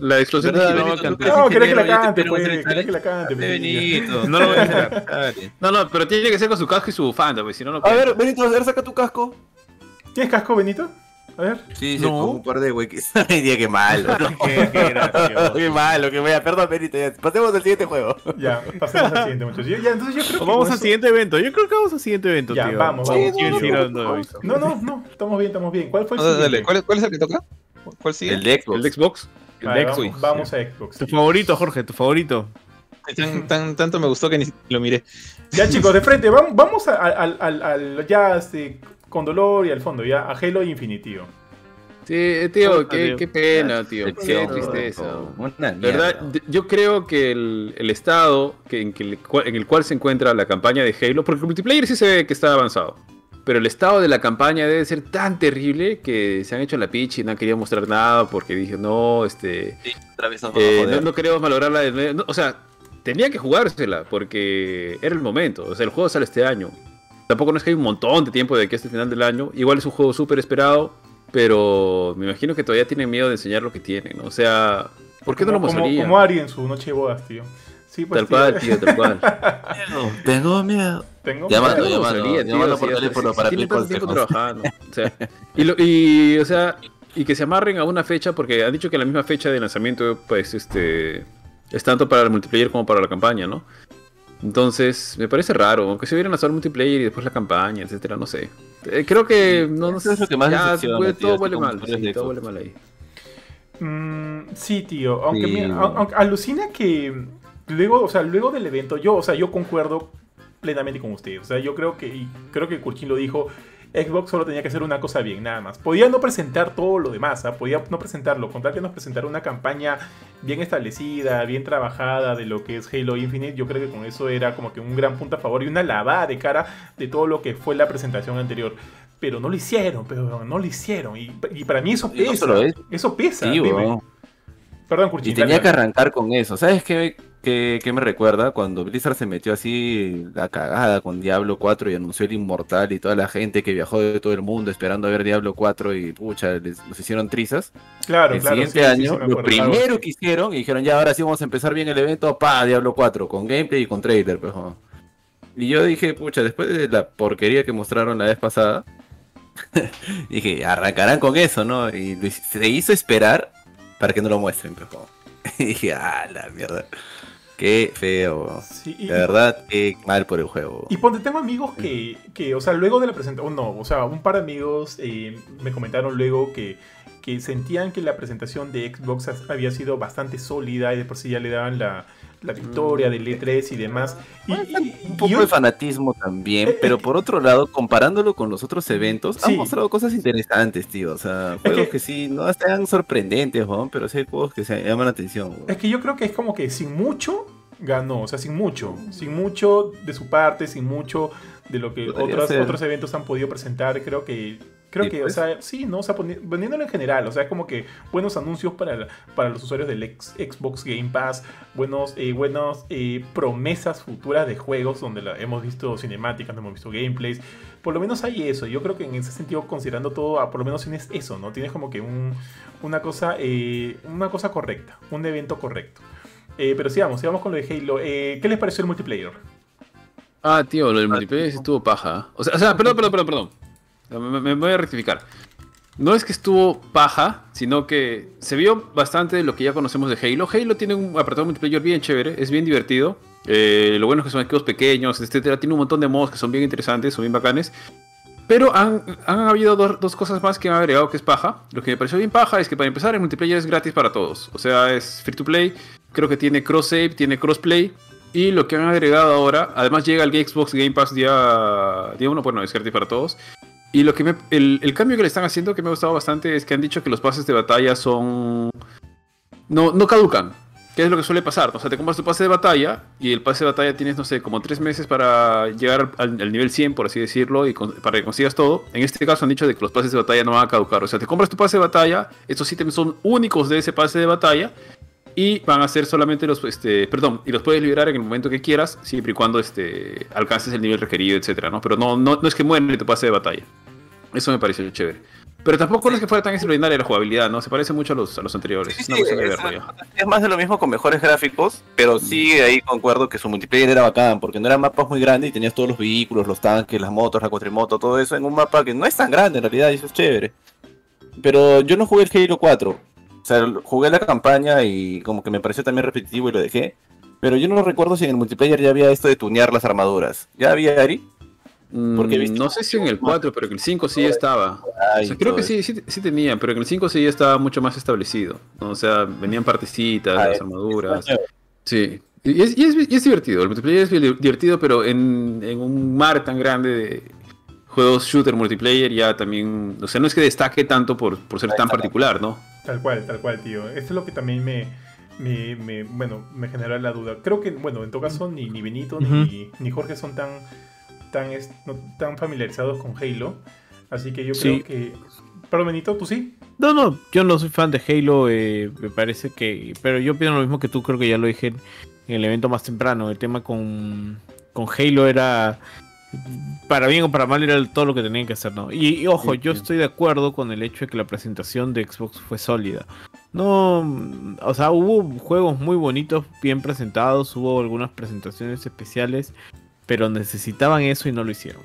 La explosión de No, no querés que la cante, pues. Querés que la cante, Benito. No lo voy a hacer. No, no, pero tiene que ser con su casco y su bufanda, pues si no, no. A ver, Benito, a ver, saca tu casco. ¿Tienes casco, Benito? A ver. Sí, sí, no. un par de güey. Ay, día que malo. qué, qué malo, que vea. Perdón, Benito. Pasemos al siguiente juego. Ya, pasemos al siguiente, muchachos. Ya, entonces yo creo que. Vamos al siguiente evento. Yo creo que vamos al siguiente evento, ya, tío. Vamos, vamos. no, no, no, Estamos bien, estamos bien. ¿Cuál fue el siguiente? ¿Cuál, ¿Cuál es el que toca? ¿Cuál sigue? El de Xbox. El de Xbox. El de Xbox. Vamos, a Xbox. Tu favorito, Jorge, tu favorito. tanto me gustó que ni lo miré. Ya chicos, de frente, vamos, vamos al, ya este, con dolor y al fondo, ya a Halo Infinity. Sí, tío, qué, pena, tío. Qué tristeza. ¿Verdad? Yo creo que el, estado que, en, en el cual se encuentra la campaña de Halo, porque el multiplayer sí se ve que está avanzado. Pero el estado de la campaña debe ser tan terrible que se han hecho la pitch y no han querido mostrar nada porque dije, no, este. Eh, no, queremos malograrla de o sea, tenía que jugársela porque era el momento. O sea, el juego sale este año. Tampoco no es que hay un montón de tiempo de aquí hasta el final del año. Igual es un juego súper esperado, pero me imagino que todavía tienen miedo de enseñar lo que tienen. O sea, ¿por qué no lo mostrarían? Como, Ari en su noche de bodas, tío. Sí, pues, tal cual, tío, tal cual. tengo miedo. Tengo llamando, llamando, llamando por teléfono para pedir tiempo trabajando. O sea, y, lo, y, o sea, y que se amarren a una fecha, porque han dicho que la misma fecha de lanzamiento, pues, este, es tanto para el multiplayer como para la campaña, ¿no? Entonces, me parece raro, aunque se hubieran lanzado el multiplayer y después la campaña, etcétera, no sé. Eh, creo que no, no sé. Es lo que más ya, todo huele mal, sí, todo huele mal ahí. Mm, sí, tío, aunque, aunque alucina que luego, o sea, luego del evento, yo, o sea, yo concuerdo plenamente con usted. O sea, yo creo que, y creo que Kurchin lo dijo, Xbox solo tenía que hacer una cosa bien, nada más. Podía no presentar todo lo demás, ¿ah? podía no presentarlo, con tal que nos presentara una campaña bien establecida, bien trabajada de lo que es Halo Infinite, yo creo que con eso era como que un gran punto a favor y una lavada de cara de todo lo que fue la presentación anterior. Pero no lo hicieron, pero no lo hicieron. Y, para mí eso pesa. eso pesa. Perdón, Kurchin. Y tenía que arrancar con eso. ¿Sabes qué? ¿Qué, me recuerda? Cuando Blizzard se metió así la cagada con Diablo 4 y anunció el Inmortal y toda la gente que viajó de todo el mundo esperando a ver Diablo 4 y pucha, les, los hicieron trizas. Claro, el claro. siguiente año, lo primero que hicieron y dijeron ya ahora sí vamos a empezar bien el evento, pa, Diablo 4, con gameplay y con trailer, pues. Y yo dije, pucha, después de la porquería que mostraron la vez pasada, dije, arrancarán con eso, ¿no? Y se hizo esperar para que no lo muestren, pues. Y dije, ah, la mierda. Qué feo. de verdad, qué mal por el juego. Y ponte, tengo amigos que, que o sea, luego de la presentación, no, o sea, un par de amigos eh, me comentaron luego que, que sentían que la presentación de Xbox había sido bastante sólida y de por sí ya le daban la, la victoria del E3 y demás. Y, un poco de fanatismo también, eh, pero por otro lado, comparándolo con los otros eventos, han mostrado cosas interesantes, tío. O sea, juegos que, sí, no están sorprendentes, pero sí hay juegos que se llaman la atención. Es que yo creo que es como que sin mucho ganó, o sea, sin mucho, sin mucho de su parte, sin mucho de lo que otros, otros eventos han podido presentar, creo que Creo que, o pues. sea, sí, ¿no? O sea, vendiéndolo en general, o sea, como que buenos anuncios para, para los usuarios del Xbox Game Pass, buenos, eh, buenos eh, promesas futuras de juegos donde hemos visto cinemáticas, hemos visto gameplays. Por lo menos hay eso. Yo creo que en ese sentido, considerando todo, ah, por lo menos tienes eso, ¿no? Tienes como que un, una, cosa, eh, una cosa correcta, un evento correcto. pero sigamos, sigamos con lo de Halo. ¿Qué les pareció el multiplayer? Ah, tío, lo del multiplayer estuvo paja. O sea, o sea perdón, perdón, perdón, perdón. Me, voy a rectificar. No es que estuvo paja, sino que se vio bastante de lo que ya conocemos de Halo. Halo tiene un apartado multiplayer bien chévere, es bien divertido. Eh, lo bueno es que son equipos pequeños, etcétera. Tiene un montón de mods que son bien interesantes, son bien bacanes. Pero han, habido dos, cosas más que han agregado que es paja. Lo que me pareció bien paja es que para empezar el multiplayer es gratis para todos. O sea, es free to play. Creo que tiene cross save, tiene crossplay. Y lo que han agregado ahora, además llega el Xbox Game Pass día, día 1, bueno, es gratis para todos. Y lo que me, el, cambio que le están haciendo que me ha gustado bastante es que han dicho que los pases de batalla son. No, no caducan. ¿Qué es lo que suele pasar? O sea, te compras tu pase de batalla y el pase de batalla tienes, no sé, como tres meses para llegar al, nivel 100, por así decirlo, y para que consigas todo. En este caso han dicho de que los pases de batalla no van a caducar. O sea, te compras tu pase de batalla, estos ítems son únicos de ese pase de batalla y van a ser solamente los, este, perdón, y los puedes liberar en el momento que quieras, siempre y cuando este, alcances el nivel requerido, etcétera, ¿no? Pero no, no, no es que mueren y te pase de batalla. Eso me pareció chévere. Pero tampoco es que fuera tan extraordinaria la jugabilidad, ¿no? Se parece mucho a los, a los anteriores. es, más de lo mismo con mejores gráficos, pero sí ahí concuerdo que su multiplayer era bacán, porque no eran mapas muy grandes y tenías todos los vehículos, los tanques, las motos, la cuatrimoto, todo eso en un mapa que no es tan grande en realidad, y eso es chévere. Pero yo no jugué el Halo 4, o sea, jugué la campaña y como que me pareció también repetitivo y lo dejé. Pero yo no recuerdo si en el multiplayer ya había esto de tunear las armaduras. ¿Ya había, Ari? Porque mm, no sé si en el 4, pero en el 5 sí estaba. creo que sí, sí, sí, tenían, pero en el 5 sí estaba mucho más establecido. O sea, venían partecitas, las armaduras. Sí, Y es, divertido, el multiplayer es divertido, pero en, un mar tan grande de juegos shooter multiplayer ya también, o sea, no es que destaque tanto por, ser tan particular, ¿no? Tal cual, tal cual, tío. Esto es lo que también me, me, bueno, me genera la duda. Creo que, bueno, en todo caso, ni, ni Benito ni, ni Jorge son tan, tan, tan familiarizados con Halo. Así que yo creo que. Pero Benito, ¿tú sí? No, no, yo no soy fan de Halo, eh, me parece que... Pero yo pienso lo mismo que tú, creo que ya lo dije en, el evento más temprano. El tema con, con Halo era... Para bien o para mal era todo lo que tenían que hacer, ¿no? Y, ojo, yo estoy de acuerdo con el hecho de que la presentación de Xbox fue sólida. No, o sea, hubo juegos muy bonitos, bien presentados, hubo algunas presentaciones especiales, pero necesitaban eso y no lo hicieron.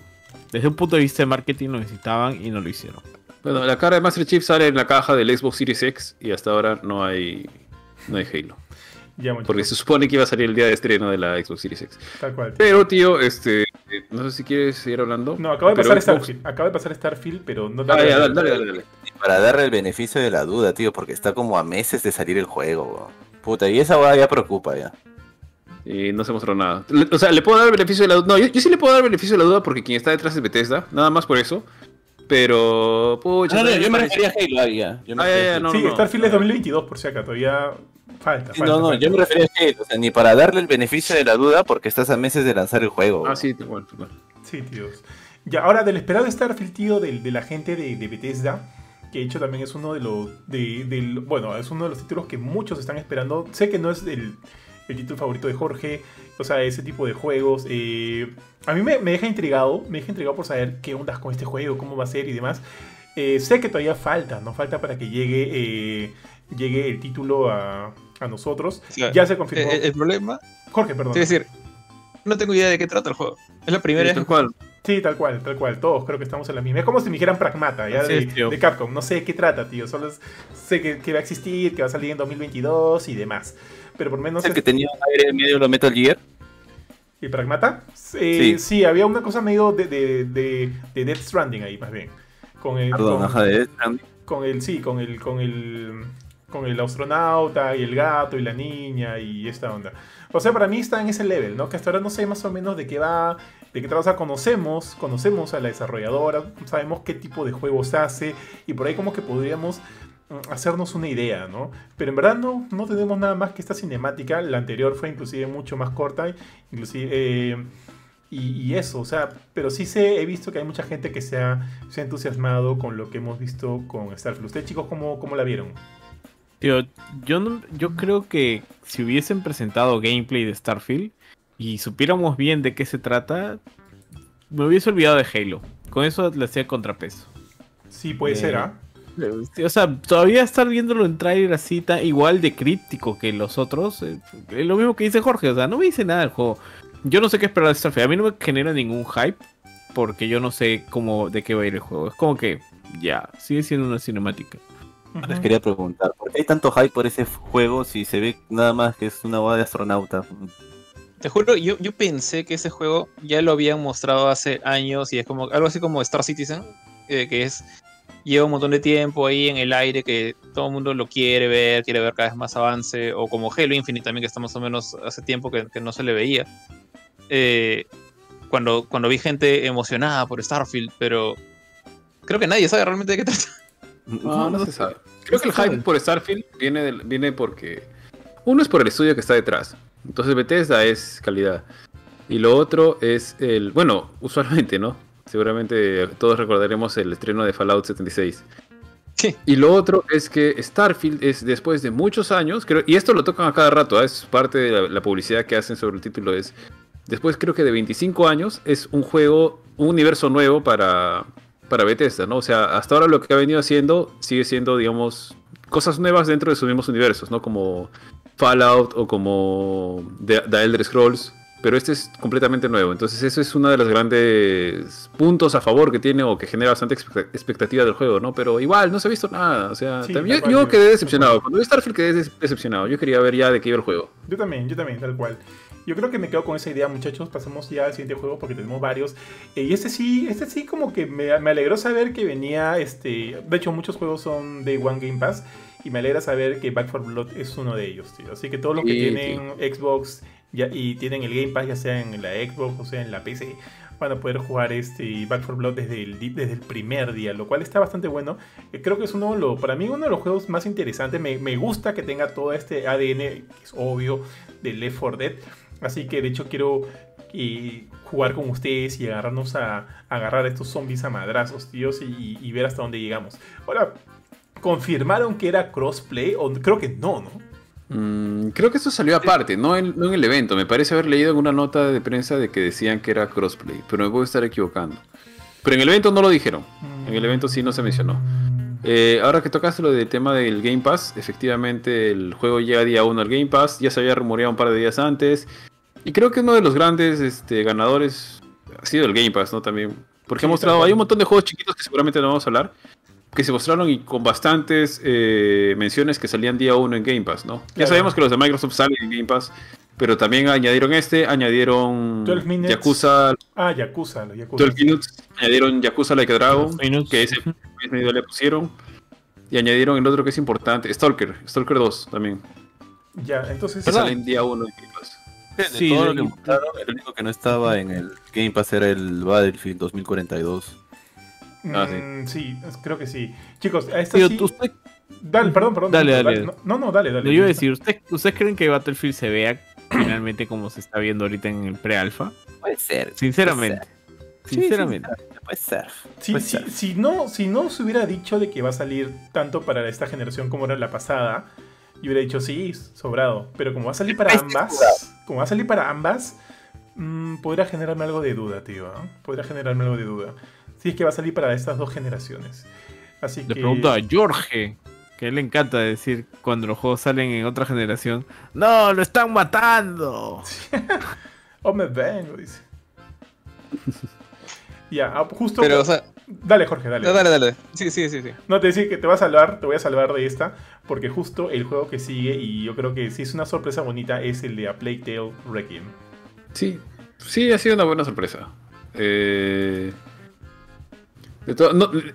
Desde un punto de vista de marketing lo necesitaban y no lo hicieron. Bueno, la cara de Master Chief sale en la caja del Xbox Series X y hasta ahora no hay, no hay Halo. Porque se supone que iba a salir el día de estreno de la Xbox Series X. Tal cual. Pero, tío, este. No sé si quieres seguir hablando. No, acaba de pasar Starfield. Acaba de pasar Starfield, pero no. Ah, dale, dale, dale, Para darle el beneficio de la duda, tío, porque está como a meses de salir el juego, Puta, y esa hueá ya preocupa ya. Y no se mostró nada. O sea, le puedo dar el beneficio de la duda. No, yo, yo, sí le puedo dar el beneficio de la duda porque quien está detrás es Bethesda. Nada más por eso. Pero. Pucha, no, no, yo me refería a Halo ahí ya. ah, sí, Starfield es 2022, por si acá, todavía falta. no, no, yo me refería a Halo, o sea, ni para darle el beneficio de la duda porque estás a meses de lanzar el juego. Ah, sí, bueno, bueno. Sí, tíos. Ya, ahora, del esperado Starfield, tío, de, de la gente de, de, Bethesda, que de hecho también es uno de los. De, del, bueno, es uno de los títulos que muchos están esperando. Sé que no es el, el título favorito de Jorge, o sea, ese tipo de juegos. Eh, a mí me, deja intrigado, me deja intrigado por saber qué ondas con este juego, cómo va a ser y demás. Eh, sé que todavía falta, no falta para que llegue, eh, llegue el título a, nosotros. ya se confirmó. El, problema. Jorge, perdón. Es decir, no tengo idea de qué trata el juego. Es la primera vez. Tal cual. Sí, tal cual, tal cual. Todos creo que estamos en la misma. Es como si me dijeran Pragmata, ¿ya? de, Capcom. No sé de qué trata, tío. Solo sé que, que, va a existir, que va a salir en 2022 y demás pero por menos... ¿Es el que tenía un aire medio lo Metal Gear? ¿Y Pragmata? sí. sí. había una cosa medio de, de, de, de Death Stranding ahí, más bien. Con el, Perdón, con, de Death Stranding. Con el, sí, con el, con el, con el astronauta y el gato y la niña y esta onda. O sea, para mí está en ese level, ¿no? Que hasta ahora no sé más o menos de qué va, de qué trata. Conocemos, conocemos a la desarrolladora, sabemos qué tipo de juegos hace y por ahí como que podríamos hacernos una idea, ¿no? Pero en verdad no, no tenemos nada más que esta cinemática. La anterior fue inclusive mucho más corta, inclusive... Eh, y, eso, o sea, pero sí sé, he visto que hay mucha gente que se ha, se entusiasmado con lo que hemos visto con Starfield. ¿Ustedes chicos cómo, cómo la vieron? Tío, yo, no, yo creo que si hubiesen presentado gameplay de Starfield y supiéramos bien de qué se trata, me hubiese olvidado de Halo. Con eso le hacía contrapeso. Sí, puede ser, ¿ah? O sea, todavía estar viéndolo en trailer así igual de críptico que los otros. Eh, es lo mismo que dice Jorge, o sea, no me dice nada del juego. Yo no sé qué esperar de Starfield. A mí no me genera ningún hype porque yo no sé cómo de qué va a ir el juego. Es como que ya, sigue siendo una cinemática. Les quería preguntar, ¿por qué hay tanto hype por ese juego si se ve nada más que es una boda de astronauta? Te juro, yo, yo pensé que ese juego ya lo habían mostrado hace años y es como algo así como Star Citizen, eh, que es lleva un montón de tiempo ahí en el aire que todo el mundo lo quiere ver, quiere ver cada vez más avance, o como Halo Infinite también, que está más o menos hace tiempo que, no se le veía. Eh, cuando, cuando vi gente emocionada por Starfield, pero creo que nadie sabe realmente de qué trata. No, no se sabe. Creo que el hype por Starfield viene, viene porque uno es por el estudio que está detrás. Entonces Bethesda es calidad. Y lo otro es el, bueno, usualmente, ¿no? Seguramente todos recordaremos el estreno de Fallout 76. Sí. Y lo otro es que Starfield es después de muchos años, creo, y esto lo tocan a cada rato, ¿eh? es parte de la, publicidad que hacen sobre el título, es después creo que de 25 años es un juego, un universo nuevo para, para Bethesda, ¿no? O sea, hasta ahora lo que ha venido haciendo sigue siendo, digamos, cosas nuevas dentro de sus mismos universos, ¿no? Como Fallout o como The Elder Scrolls, pero este es completamente nuevo. Entonces eso es uno de los grandes puntos a favor que tiene o que genera bastante expectativa del juego, ¿no? Pero igual, no se ha visto nada. O sea, yo, quedé decepcionado. Cuando vi Starfield quedé decepcionado. Yo quería ver ya de qué iba el juego. Yo también, yo también, tal cual. Yo creo que me quedo con esa idea, muchachos. Pasamos ya al siguiente juego porque tenemos varios. Eh, y este sí, este sí como que me, me, alegró saber que venía, este... De hecho, muchos juegos son de One Game Pass. Y me alegra saber que Back 4 Blood es uno de ellos, tío. Así que todos los que tienen Xbox ya, y tienen el Game Pass ya sea en la Xbox o sea en la PC, van a poder jugar este Back 4 Blood desde el, desde el primer día, lo cual está bastante bueno. Eh, creo que es uno, lo, para mí uno de los juegos más interesantes. Me, me gusta que tenga todo este ADN, que es obvio, de Left 4 Dead. Así que de hecho quiero y jugar con ustedes y agarrarnos a, agarrar a estos zombies a madrazos, tíos, y, ver hasta dónde llegamos. Ahora, ¿confirmaron que era crossplay? O creo que no, ¿no? Mm, creo que eso salió aparte, no en, el evento. Me parece haber leído en una nota de prensa de que decían que era crossplay, pero me puedo estar equivocando. Pero en el evento no lo dijeron. En el evento sí no se mencionó. Eh, ahora que tocaste lo del tema del Game Pass, efectivamente el juego llega día 1 al Game Pass, ya se había rumoreado un par de días antes. Y creo que uno de los grandes este, ganadores ha sido el Game Pass, ¿no? También. Porque ha mostrado, hay un montón de juegos chiquitos que seguramente no vamos a hablar, que se mostraron y con bastantes eh, menciones que salían día uno en Game Pass, ¿no? Ya sabemos que los de Microsoft salen en Game Pass, pero también añadieron este, añadieron Yakuza. Ah, Yakuza, Yakuza. 12 Minutes, añadieron Yakuza Like a Dragon, que ese mismo le pusieron. Y añadieron el otro que es importante, Stalker, Stalker 2 también. Ya, entonces. Que salen día uno en Game Pass sí, todo lo que mostraron, el único que no estaba en el Game Pass era el Battlefield 2042. Ah, sí. sí, creo que sí. Chicos, a esta sí... Usted... Dale, perdón, perdón. Dale, dale. No, no, dale, dale. Yo iba a decir, ¿ustedes creen que Battlefield se vea finalmente como se está viendo ahorita en el pre-alpha? Puede ser. Sinceramente. Sinceramente. puede ser. Sí, si, no, si no se hubiera dicho de que va a salir tanto para esta generación como era la pasada, yo hubiera dicho sí, sobrado. Pero como va a salir para ambas, como va a salir para ambas, mmm, podría generarme algo de duda, tío. ¿eh? Podría generarme algo de duda. Si es que va a salir para estas dos generaciones. Así Le pregunto a Jorge, que a él le encanta decir cuando los juegos salen en otra generación, ¡No, lo están matando! o me vengo, dice. ya, ah, justo. Pero, o sea, Dale, Jorge, dale. dale, dale. Sí, sí, sí, sí. No, te decía que te voy a salvar, te voy a salvar de esta, porque justo el juego que sigue, y yo creo que sí es una sorpresa bonita, es el de A Plague Tale Requiem. Sí, sí, ha sido una buena sorpresa. Eh...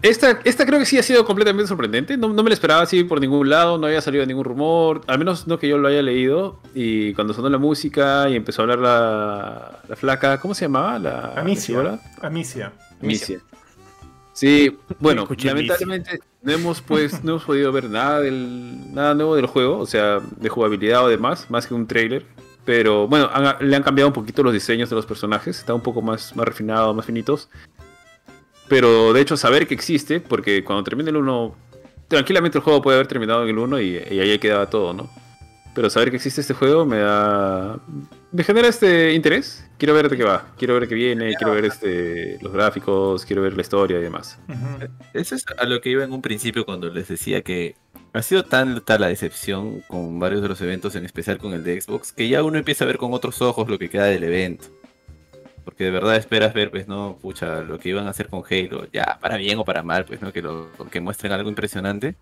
esta, esta creo que sí ha sido completamente sorprendente. No, me la esperaba así por ningún lado, no había salido ningún rumor, al menos no que yo lo haya leído. Y cuando sonó la música y empezó a hablar la, la flaca, ¿cómo se llamaba? La, Amicia. Amicia. Amicia. Sí, bueno, lamentablemente no hemos pues no hemos podido ver nada del nada nuevo del juego, o sea, de jugabilidad o demás, más que un trailer. Pero bueno, le han cambiado un poquito los diseños de los personajes, están un poco más, más refinados, más finitos. Pero de hecho, saber que existe, porque cuando termine el 1, tranquilamente el juego puede haber terminado en el 1 y, y ahí quedaba todo, ¿no? Pero saber que existe este juego me da. Me genera este interés. Quiero ver de qué va. Quiero ver qué viene. Quiero ver este los gráficos. Quiero ver la historia y demás. Eso es a lo que iba en un principio cuando les decía que ha sido tanta la decepción con varios de los eventos, en especial con el de Xbox, que ya uno empieza a ver con otros ojos lo que queda del evento. Porque de verdad esperas ver, pues, no, pucha, lo que iban a hacer con Halo, ya, para bien o para mal, pues, ¿no? Que, lo, que muestren algo impresionante.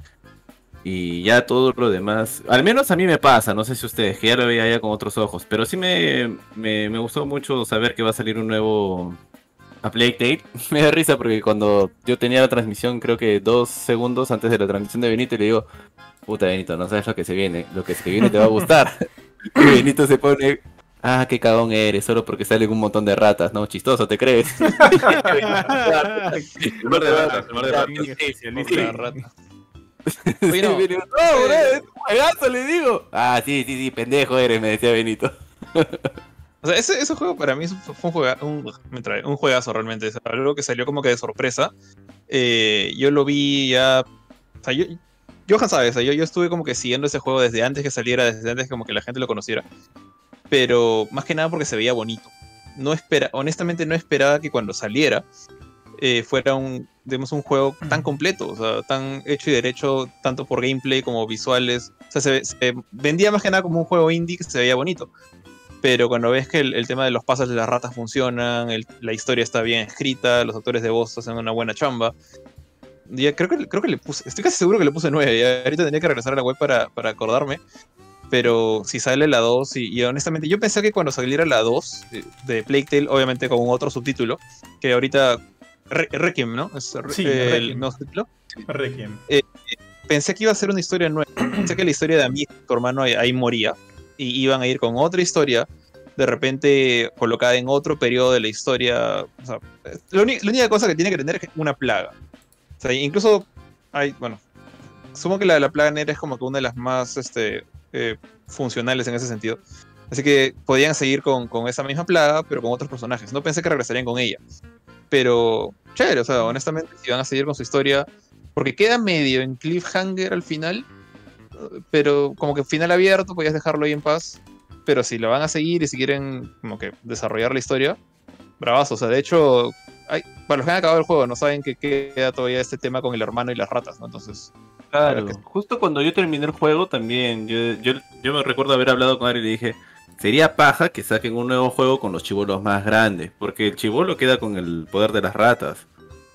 Y ya todo lo demás, al menos a mí me pasa, no sé si ustedes, que ya lo veía ya con otros ojos, pero sí me, me, gustó mucho saber que va a salir un nuevo a Plague Date. me da risa porque cuando yo tenía la transmisión, creo que dos segundos antes de la transmisión de Benito, le digo, puta Benito, no sabes lo que se viene, lo que se viene te va a gustar. y Benito se pone, ah, qué cagón eres, solo porque salen un montón de ratas, ¿no? Chistoso, ¿te crees? el mar de ratas, el mar de ratas. Oye, no. no, bro, es un juegazo, le digo. Ah, sí, sí, sí, pendejo eres, me decía Benito. O sea, ese, ese, juego para mí fue un, juega, un, un juegazo realmente. algo que salió como que de sorpresa. Eh, yo lo vi ya. O sea, yo, Johan sabe, yo, yo estuve como que siguiendo ese juego desde antes que saliera, desde antes como que la gente lo conociera. Pero más que nada porque se veía bonito. No espera, honestamente no esperaba que cuando saliera eh, fuera un, digamos, un juego tan completo, o sea, tan hecho y derecho, tanto por gameplay como visuales. O sea, se, vendía más que nada como un juego indie que se veía bonito. Pero cuando ves que el, tema de los pasos de las ratas funcionan, la historia está bien escrita, los actores de voz hacen una buena chamba. Ya, creo, que, creo que le puse, estoy casi seguro que le puse 9. Y ahorita tenía que regresar a la web para, para acordarme. Pero si sale la 2, y, honestamente, yo pensé que cuando saliera la 2 de, de Plague Tale, obviamente con otro subtítulo, que ahorita Requiem, ¿no? sí, el Requiem. Eh, pensé que iba a ser una historia nueva. pensé que la historia de Amiga, tu hermano, ahí, moría. Y iban a ir con otra historia de repente colocada en otro periodo de la historia. O sea, la, única cosa que tiene que tener es una plaga. O sea, incluso hay, bueno, supongo que la, la plaga negra es como que una de las más este, eh, funcionales en ese sentido. Así que podían seguir con, con, esa misma plaga, pero con otros personajes. No pensé que regresarían con ella. Pero, chévere, o sea, honestamente, si van a seguir con su historia, porque queda medio en cliffhanger al final, pero como que final abierto, podías dejarlo ahí en paz. Pero si lo van a seguir y si quieren como que desarrollar la historia, bravazo. O sea, de hecho, para los que han acabado el juego, no saben que queda todavía este tema con el hermano y las ratas, ¿no? Entonces. Claro, justo cuando yo terminé el juego también, yo, yo, yo me recuerdo haber hablado con él y le dije, sería paja que saquen un nuevo juego con los chivolos más grandes, porque el chivolo queda con el poder de las ratas.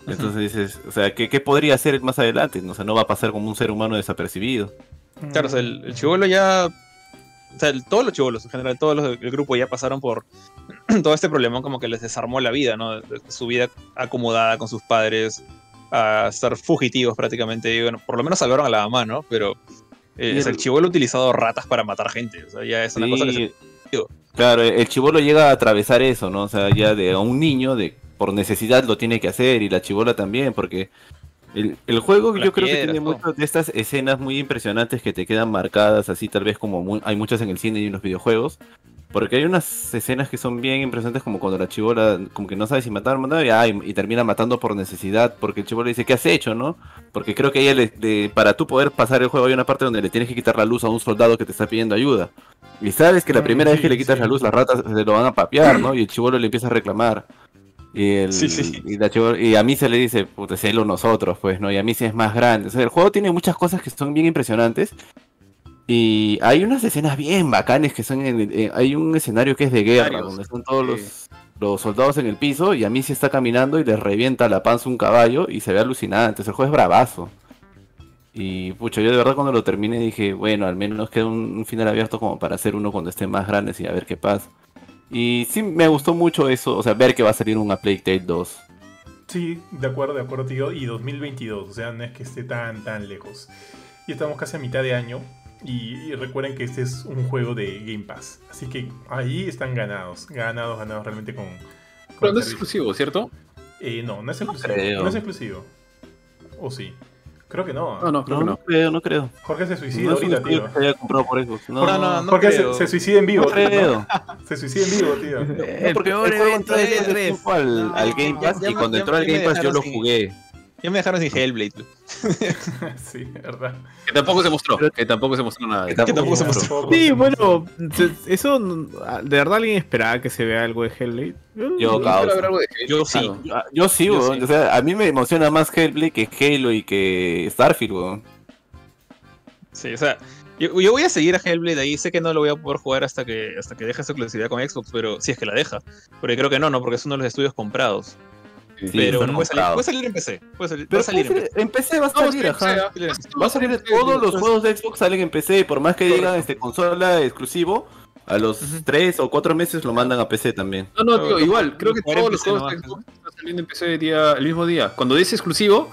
Entonces dices, o sea, ¿qué, ¿qué, podría hacer más adelante? O sea, no va a pasar como un ser humano desapercibido. Claro, o sea, el, el chivolo ya. O sea, todos los chivolos, en general, todos los del grupo ya pasaron por todo este problema, como que les desarmó la vida, ¿no? Su vida acomodada con sus padres, a estar fugitivos prácticamente. Y bueno, por lo menos salvaron a la mamá, ¿no? Pero eh, el, el chivolo ha utilizado ratas para matar gente. O sea, ya es una cosa que se Claro, el chivolo llega a atravesar eso, ¿no? O sea, ya de a un niño, de por necesidad lo tiene que hacer, y la chivola también, porque el, el juego yo creo que tiene muchas de estas escenas muy impresionantes que te quedan marcadas, así tal vez como hay muchas en el cine y en los videojuegos. Porque hay unas escenas que son bien impresionantes, como cuando la chivola, como que no sabe si matar o matar, y, y, termina matando por necesidad, porque el chivola dice, ¿qué has hecho, no? Porque creo que ella le, para tú poder pasar el juego hay una parte donde le tienes que quitar la luz a un soldado que te está pidiendo ayuda. Y sabes que la primera sí, vez que le quitas sí. la luz, las ratas se lo van a papear, ¿no? Y el chivolo le empieza a reclamar. Y, el, sí, sí. Y, la chivolo, y, a mí se le dice, puta, es nosotros, pues, ¿no? Y a mí sí es más grande. O sea, el juego tiene muchas cosas que son bien impresionantes. Y hay unas escenas bien bacanes que son en, en, hay un escenario que es de guerra, donde están todos los, los, soldados en el piso y a mí sí está caminando y le revienta la panza un caballo y se ve alucinante. Entonces el juego es bravazo. Y pucho, yo de verdad cuando lo terminé dije, bueno, al menos queda un, un, final abierto como para hacer uno cuando esté más grande y a ver qué pasa. Y sí me gustó mucho eso, o sea, ver que va a salir un A Plague Tale 2. Sí, de acuerdo, de acuerdo, tío. Y 2022, o sea, no es que esté tan, tan lejos. Y estamos casi a mitad de año. Y, y, recuerden que este es un juego de Game Pass. Así que ahí están ganados. Ganados, ganados realmente con. con Pero no es exclusivo, ¿cierto? Eh, no, no es exclusivo. No, no, es exclusivo. ¿O sí? Creo que no. No, no, creo no, que no. creo, no creo. Jorge se suicida no ahorita, tío. Se haya comprado por eso. No, no, no, no Jorge se, se, suicida en vivo. No creo. Se suicida en vivo, tío. El peor evento de E3. Al, al Game Pass y cuando entró al Game Pass yo lo jugué. Ya me dejaron sin Hellblade. sí, verdad. Que tampoco se mostró. Que tampoco se mostró nada. Que tampoco, que tampoco se mostró. Sí, bueno, eso de verdad alguien esperaba que se vea algo de Hellblade. Yo, yo, yo sí, yo sí, yo sí. O sea, a mí me emociona más Hellblade que Halo y que Starfield, weón. Sí, o sea, yo, yo, voy a seguir a Hellblade ahí. Sé que no lo voy a poder jugar hasta que hasta que deje su exclusividad con Xbox, pero si es que la deja. Porque creo que no, no, porque es uno de los estudios comprados. Sí, pero no puede salir, puede salir, en PC. Puede salir, pero va a salir puede en, PC. va a salir, ajá. Va a salir todos los juegos de Xbox salen en PC y por más que digan este consola exclusivo, a los 3 uh -huh. o 4 meses lo mandan a PC también. No, no, tío, igual, creo que todos los juegos de Xbox están saliendo en PC día, el mismo día. Cuando dice exclusivo,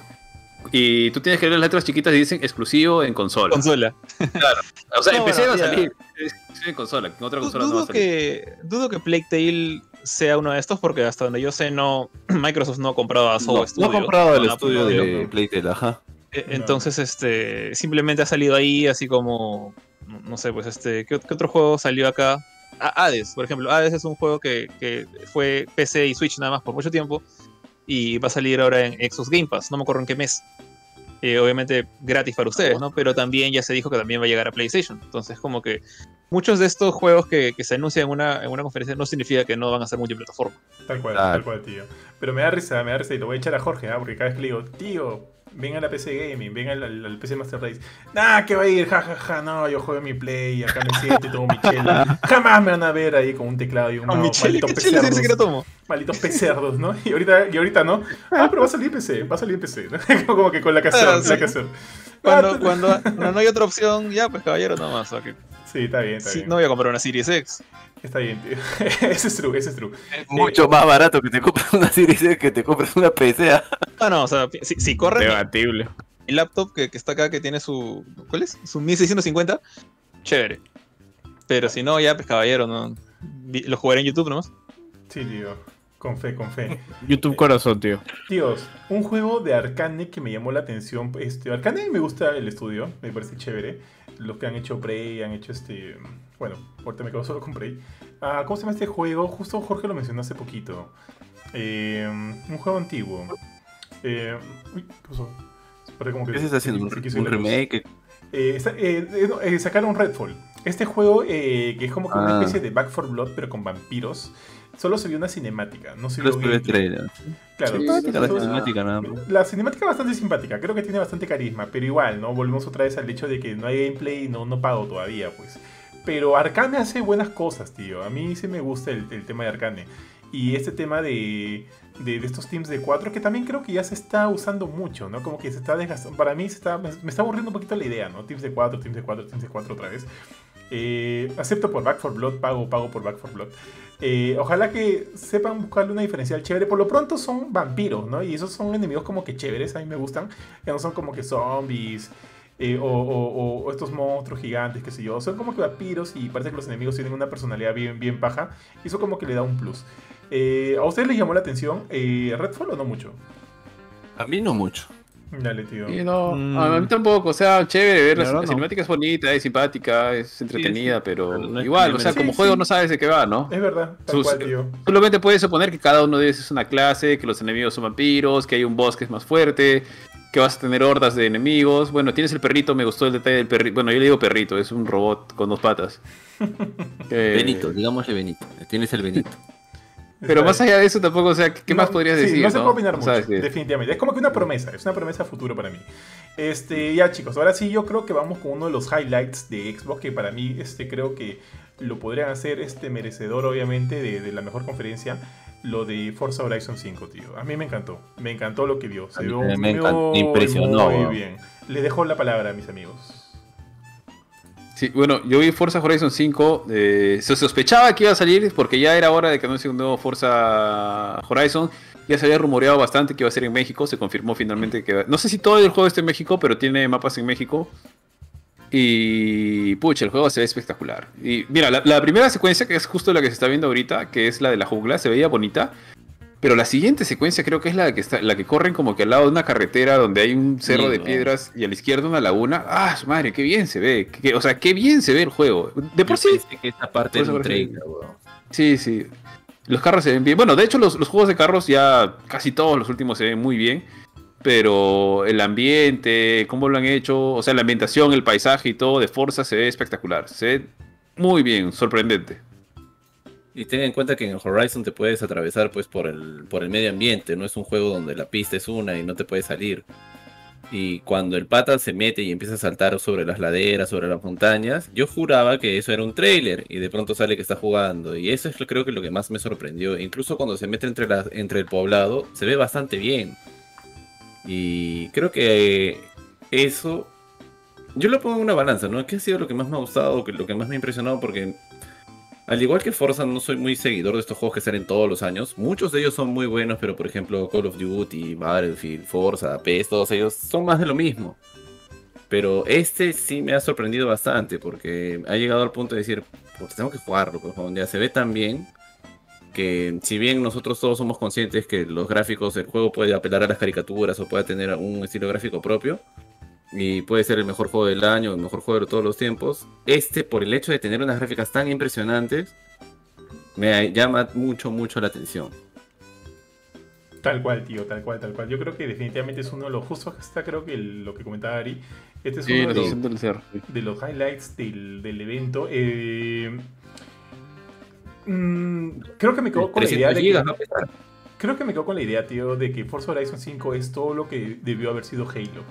y tú tienes que leer las letras chiquitas y dicen exclusivo en consola. Consola. Claro. O sea, no, bueno, va a salir. Exclusivo en consola. En otra consola dudo no va a salir. Que, dudo que Plague Tale sea uno de estos porque hasta donde yo sé no Microsoft no ha comprado a Soho no, Studio. No ha comprado el no estudio de Plague Tale, ajá. Entonces, este, simplemente ha salido ahí así como, no sé, pues este, ¿qué, qué otro juego salió acá? Ah, Hades, por ejemplo. Hades es un juego que, que fue PC y Switch nada más por mucho tiempo y va a salir ahora en Xbox Game Pass, no me acuerdo en qué mes. Eh, obviamente gratis para ustedes, ¿no? Pero también ya se dijo que también va a llegar a PlayStation. Entonces, como que muchos de estos juegos que, que se anuncian en una, en una conferencia no significa que no van a ser multiplataforma. Tal cual, ah. tal cual, tío. Pero me da risa, me da risa y lo voy a echar a Jorge, ¿eh? porque cada vez que le digo, tío, ven a la PC Gaming, ven al, al, al PC Master Race. Nah, que va a ir, jajaja, ja, ja, no, yo juego en mi Play, acá me siento y tomo mi chela. Jamás me van a ver ahí con un teclado y un mouse. Malditos pecerdos. Que tomo? Malditos pecerdos, ¿no? Y ahorita, y ahorita no. Ah, pero va a salir en PC, va a salir en PC. ¿no? Como que con la que hacer, ah, sí. la hacer. Cuando, cuando no, no, hay otra opción, ya, pues caballero, nomás. Okay. Sí, está bien, está sí, bien. No voy a comprar una Series X. Está bien, tío. ese es true, ese es true. Es mucho eh, más barato que te compres una Series X que te compres una PC. No, no, o sea, si, si corre. Debatible. Mi laptop que, que, está acá, que tiene su. ¿Cuál es? Su 1650. Chévere. Pero si no, ya, pues caballero, no. lo jugaré en YouTube nomás. Sí, tío. Con fe, con fe. YouTube corazón, tío. Tíos, un juego de Arcane que me llamó la atención. Este, Arcane me gusta el estudio, me parece chévere. Los que han hecho Prey, han hecho este. Bueno, ahorita me quedo solo con Prey. Ah, ¿Cómo se llama este juego? Justo Jorge lo mencionó hace poquito. Eh, un juego antiguo. Eh, uy, ¿qué pasó? Como que, ¿Qué se está haciendo? ¿Un, remake? Eh, eh, eh, sacaron Redfall. Este juego que es como una ah. especie de Back 4 Blood, pero con vampiros. Solo se vio una cinemática, no se vio Claro, la cinemática nada más. La cinemática bastante simpática, creo que tiene bastante carisma, pero igual, ¿no? Volvemos otra vez al hecho de que no hay gameplay y no, no pago todavía, pues. Pero Arcane hace buenas cosas, tío. A mí sí me gusta el, el tema de Arcane. Y este tema de, de, estos teams de 4 que también creo que ya se está usando mucho, ¿no? Como que se está desgastando. Para mí se está, me, está aburriendo un poquito la idea, ¿no? Teams de 4, teams de 4, teams de 4 otra vez. Eh, acepto por Back for Blood, pago, pago por Back for Blood. Eh, ojalá que sepan buscarle una diferencial chévere. Por lo pronto son vampiros, ¿no? Y esos son enemigos como que chéveres, a mí me gustan. Que no son como que zombies. Eh, o, estos monstruos gigantes, qué sé yo. Son como que vampiros y parece que los enemigos tienen una personalidad bien, bien paja. Y eso como que le da un plus. ¿A usted le llamó la atención Redfall o no mucho? A mí no mucho. Dale, tío. no, mm. A mí tampoco, o sea, chévere ver la, cinemática es bonita, es simpática, es entretenida, pero igual, o sea, como juego no sabes de qué va, ¿no? Es verdad, tal cual, tío. Solamente puedes suponer que cada uno de ellos es una clase, que los enemigos son vampiros, que hay un boss que es más fuerte, que vas a tener hordas de enemigos. Bueno, tienes el perrito, me gustó el detalle del perrito. Bueno, yo le digo perrito, es un robot con dos patas. Benito, digámosle Benito. Tienes el Benito. Pero más allá de eso tampoco, o sea, ¿qué más podrías decir? No se puede opinar mucho, definitivamente. Es como que una promesa, es una promesa futuro para mí. Este, ya chicos, ahora sí yo creo que vamos con uno de los highlights de Xbox que para mí este, creo que lo podrían hacer este merecedor obviamente de, la mejor conferencia, lo de Forza Horizon 5, tío. A mí me encantó, me encantó lo que vio. Se vio, me, impresionó. Muy bien. Le dejo la palabra a mis amigos. Bueno, yo vi Forza Horizon 5. Eh, se sospechaba que iba a salir porque ya era hora de que anuncie un nuevo Forza Horizon. Ya se había rumoreado bastante que iba a ser en México. Se confirmó finalmente que. No sé si todo el juego está en México, pero tiene mapas en México. Y. Pucha, el juego se ve espectacular. Y mira, la, la primera secuencia, que es justo la que se está viendo ahorita, que es la de la jungla, se veía bonita. Pero la siguiente secuencia creo que es la que está, la que corren como que al lado de una carretera donde hay un cerro de piedras y a la izquierda una laguna. ¡Ah, madre! ¡Qué bien se ve! o sea, qué bien se ve el juego. De por sí. esta parte Sí, sí. Los carros se ven bien. Bueno, de hecho, los, juegos de carros ya casi todos los últimos se ven muy bien. Pero el ambiente, cómo lo han hecho, o sea, la ambientación, el paisaje y todo de Forza se ve espectacular. Se ve muy bien, sorprendente. Y ten en cuenta que en Horizon te puedes atravesar pues por el, por el medio ambiente, no es un juego donde la pista es una y no te puedes salir. Y cuando el pata se mete y empieza a saltar sobre las laderas, sobre las montañas, yo juraba que eso era un trailer y de pronto sale que está jugando. Y eso es creo que lo que más me sorprendió. Incluso cuando se mete entre, entre el poblado, se ve bastante bien. Y creo que eso... Yo lo pongo en una balanza, ¿no? ¿Qué ha sido lo que más me ha gustado, lo que más me ha impresionado? Porque al igual que Forza, no soy muy seguidor de estos juegos que salen todos los años. Muchos de ellos son muy buenos, pero por ejemplo Call of Duty, Battlefield, Forza, PS, todos ellos son más de lo mismo. Pero este sí me ha sorprendido bastante porque ha llegado al punto de decir, pues tengo que jugarlo, pues ya se ve tan bien que si bien nosotros todos somos conscientes que los gráficos del juego puede apelar a las caricaturas o puede tener un estilo gráfico propio, y puede ser el mejor juego del año, el mejor juego de todos los tiempos. Este, por el hecho de tener unas gráficas tan impresionantes, me llama mucho, mucho la atención. Tal cual, tío, tal cual, tal cual. Yo creo que definitivamente es uno de los justos. Está, creo que lo que comentaba Ari. Este es uno de, los, de, los, highlights del, evento. Eh, mm, creo que me quedo con la idea de que, Creo que me quedo con la idea, tío, de que Forza Horizon 5 es todo lo que debió haber sido Halo.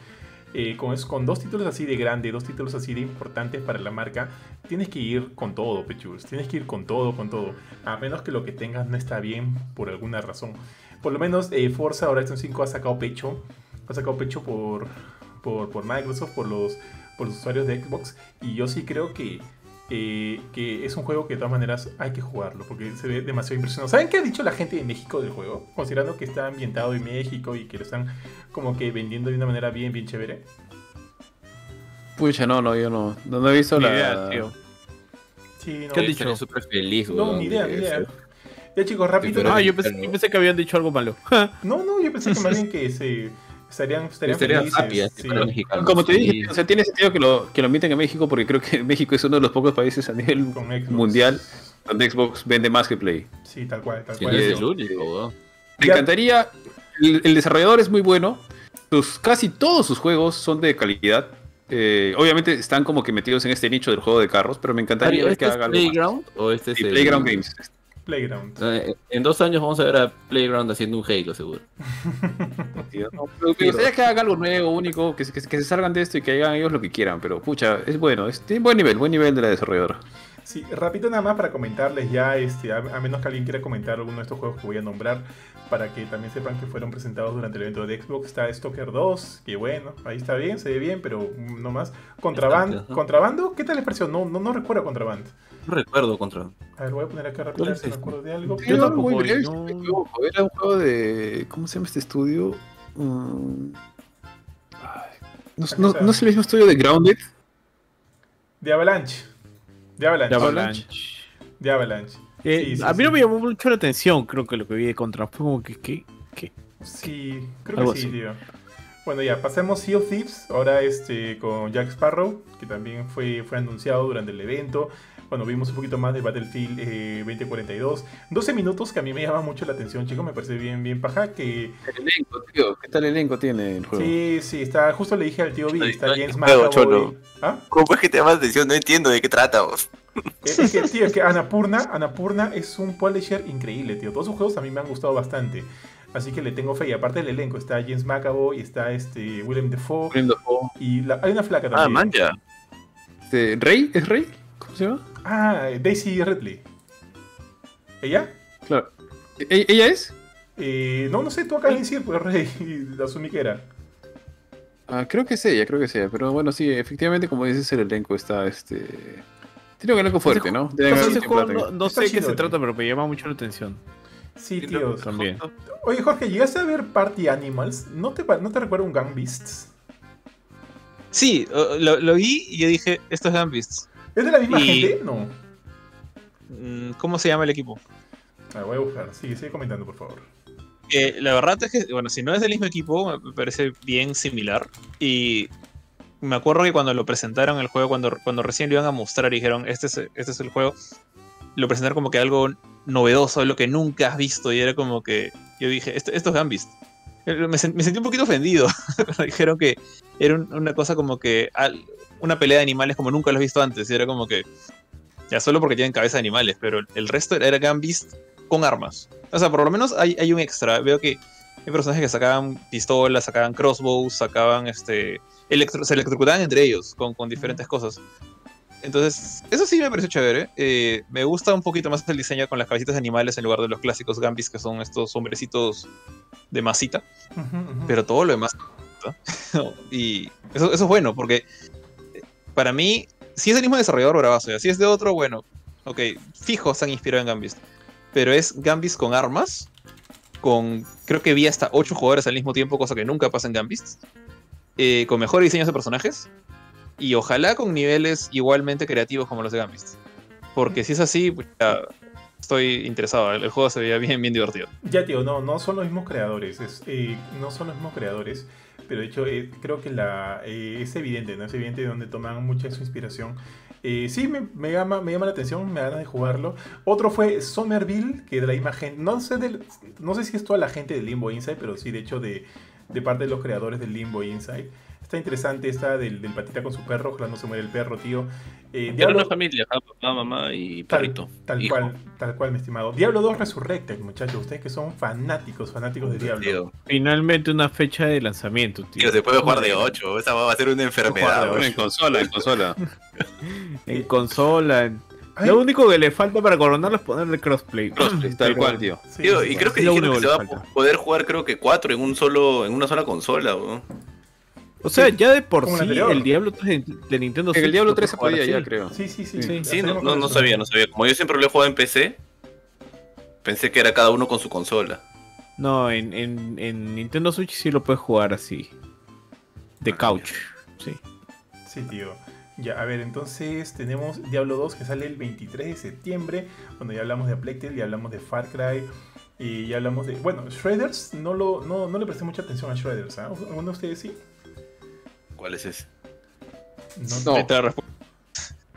Eh, con, con, dos títulos así de grande, dos títulos así de importantes para la marca, tienes que ir con todo, Pechus. Tienes que ir con todo, con todo. A menos que lo que tengas no está bien por alguna razón. Por lo menos eh, Forza Horizon 5 ha sacado pecho. Ha sacado pecho por, por, por Microsoft, por los, por los usuarios de Xbox. Y yo sí creo que eh, que es un juego que de todas maneras hay que jugarlo porque se ve demasiado impresionante. ¿Saben qué ha dicho la gente de México del juego? Considerando que está ambientado en México y que lo están como que vendiendo de una manera bien, bien chévere. Pucha, no, no, yo no. No, he visto la. Idea, tío. Sí, no. ¿Qué han dicho? súper feliz, No, ni idea, ni idea. Ya chicos, rápido. Ah, yo pensé, yo pensé, que habían dicho algo malo. no, no, yo pensé que más bien que se estarían, estarían felices. sí. Como te dije, o sea, tiene sentido que lo, que lo emiten en México porque creo que México es uno de los pocos países a nivel mundial donde Xbox vende más que Play. Sí, tal cual, tal cual. es el único, Me encantaría, el, desarrollador es muy bueno, sus, casi todos sus juegos son de calidad. Eh, obviamente están como que metidos en este nicho del juego de carros, pero me encantaría ¿este que haga algo Playground o este es Playground Games. Playground. En dos años vamos a ver a Playground haciendo un Halo, seguro. me gustaría que haga algo nuevo, único, que, que, se salgan de esto y que hagan ellos lo que quieran, pero pucha, es bueno, es, tiene buen nivel, buen nivel de la desarrolladora. Sí, rápido nada más para comentarles ya, este, a, menos que alguien quiera comentar alguno de estos juegos que voy a nombrar, para que también sepan que fueron presentados durante el evento de Xbox. Está Stalker 2, que bueno, ahí está bien, se ve bien, pero no más. Contraband, ¿Contrabando? ¿Qué tal les pareció? No, no, no recuerdo Contraband. No recuerdo Contraband. A ver, voy a poner acá rápido si me acuerdo de algo. Yo tampoco, muy breve, no... Era un juego de... ¿Cómo se llama este estudio? Um... No, no, no, es el mismo estudio de Grounded. De Avalanche. De Avalanche. De Avalanche. De Avalanche. Eh, a mí no me llamó mucho la atención, creo que lo que vi de contra fue como que, ¿qué? ¿Qué? Sí, creo que sí, tío. Bueno, ya, pasemos Sea of Thieves, ahora este, con Jack Sparrow, que también fue, fue anunciado durante el evento. Bueno, vimos un poquito más de Battlefield 2042. Eh, 12 minutos que a mí me llama mucho la atención, chicos, me parece bien, bien paja. Que... El elenco, tío, ¿qué tal elenco tiene el juego? Sí, sí, está, justo le dije al tío B, está James McAvoy. ¿Ah? ¿Cómo es que te llama la atención? No entiendo de qué trata vos. Es que, tío, es que Anapurna, Anapurna es un publisher increíble, tío. Todos sus juegos a mí me han gustado bastante. Así que le tengo fe. Y aparte del elenco, está James McAvoy, está este Willem Dafoe. Willem Dafoe. Y hay una flaca también. Ah, manja. Este, ¿Rey? ¿Es Rey? ¿Cómo se llama? Ah, Daisy Ridley. ¿Ella? Claro. ¿E-, ¿Ella es? Eh, no, no sé, tú acá de decir, pues Rey, asumí que era. Ah, creo que es ella, creo que es ella. Pero bueno, sí, efectivamente, como dices, el elenco está este. Tiene un elenco fuerte, ¿no? no, sé de qué se trata, pero me llama mucho la atención. Sí, tío. También. Oye, Jorge, ¿llegaste a ver Party Animals? ¿No te, no te recuerda un Gang Beasts? Sí, lo, lo, vi y yo dije, esto es Gang Beasts. ¿Es de la misma gente? No. Mm, ¿Cómo se llama el equipo? Voy a buscar. Sigue, sigue comentando, por favor. Eh, la verdad es que, bueno, si no es del mismo equipo, me parece bien similar. Y me acuerdo que cuando lo presentaron el juego, cuando, cuando recién lo iban a mostrar y dijeron, este es, este es el juego, lo presentaron como que algo novedoso, lo que nunca has visto. Y era como que, yo dije, esto, esto es Gambist. Me, sentí un poquito ofendido. dijeron que era una cosa como que una pelea de animales como nunca lo he visto antes. Y era como que, ya solo porque tienen cabeza de animales, pero el resto era Gambist con armas. O sea, por lo menos hay, hay un extra. Veo que hay personajes que sacaban pistolas, sacaban crossbows, sacaban este. se electrocutaban entre ellos con, con diferentes cosas. Entonces, eso sí me pareció chévere. Eh, me gusta un poquito más el diseño con las cabecitas de animales en lugar de los clásicos Gambis, que son estos hombrecitos de masita. Pero todo lo demás. y eso, eso, es bueno, porque para mí, si es el mismo desarrollador, bravazo. Si es de otro, bueno, ok, fijo, se han inspirado en Gambis pero es Gambis con armas. Con, creo que vi hasta 8 jugadores al mismo tiempo, cosa que nunca pasa en Gambis. Eh, con mejores diseños de personajes. Y ojalá con niveles igualmente creativos como los de Gambis. Porque si es así, pues estoy interesado. El, juego se veía bien, bien divertido. Ya, tío, no, no son los mismos creadores. Eh, no son los mismos creadores. Pero de hecho, eh, creo que la, es evidente, ¿no? Es evidente de donde toman mucha su inspiración eh, sí, me, llama, me llama la atención, me da de jugarlo. Otro fue Somerville, que de la imagen, no sé, no sé si es toda la gente de Limbo Inside, pero sí, de hecho, de, de parte de los creadores del Limbo Inside. Está interesante esta del, del, patita con su perro, ojalá no se muere el perro, tío. Eh, Diablo... una familia, papá, mamá y perrito. Tal, cual, tal cual, mi estimado. Diablo 2 Resurrected, muchachos. Ustedes que son fanáticos, fanáticos de Diablo. Finalmente una fecha de lanzamiento, tío. Tío, se puede jugar de 8. Esa va a ser una enfermedad. En consola, en consola. en consola. Lo único que le falta para coronarlo es ponerle crossplay. Crossplay, tal cual, tío. tío y creo que dijeron que se va a poder jugar creo que 4 en un solo en una sola consola, ¿no? O sea, ya de por sí el, Diablo 3 de, Nintendo Switch. El Diablo 3 se podía ya, creo. Sí, sí, sí. Sí, no, no, sabía, no sabía. Como yo siempre lo he jugado en PC, pensé que era cada uno con su consola. No, en, en, en Nintendo Switch sí lo puedes jugar así. De ah, couch, sí. Sí, tío. Ya, a ver, entonces tenemos Diablo 2 que sale el 23 de septiembre. Bueno, ya hablamos de Plectel, ya hablamos de Far Cry. Y ya hablamos de. Bueno, Shredders, no, lo, no, no le presté mucha atención a Shredders. ¿ah? ¿Alguno de ustedes sí? ¿Cuál es ese? No, no.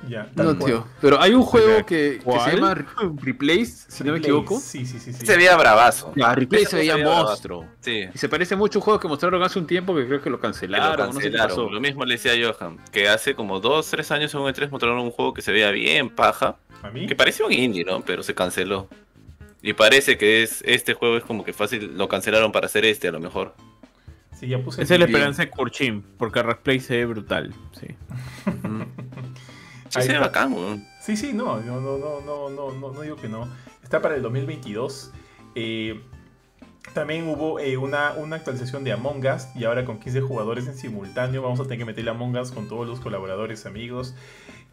Ya, no, tío. Pero hay un juego que, se llama Replace, si no me equivoco. Sí, sí, sí. Se veía bravazo. Ya, Replace se veía monstruo. Sí. Y se parece mucho a un juego que mostraron hace un tiempo que creo que lo cancelaron. Lo, mismo le decía a Johan, que hace como 2, 3 años en un E3 mostraron un juego que se veía bien paja. ¿A mí? Que parecía un indie, ¿no? Pero se canceló. Y parece que es este juego es como que fácil, lo cancelaron para hacer este a lo mejor. Sí, ya puse Esa es la esperanza de Kurchin, porque Replay se ve brutal, sí. sí, se ve bacán, Sí, sí, no, no, no, no, no, no, no digo que no. Está para el 2022. Eh, también hubo eh, una, una, actualización de Among Us y ahora con 15 jugadores en simultáneo vamos a tener que meterle Among Us con todos los colaboradores amigos.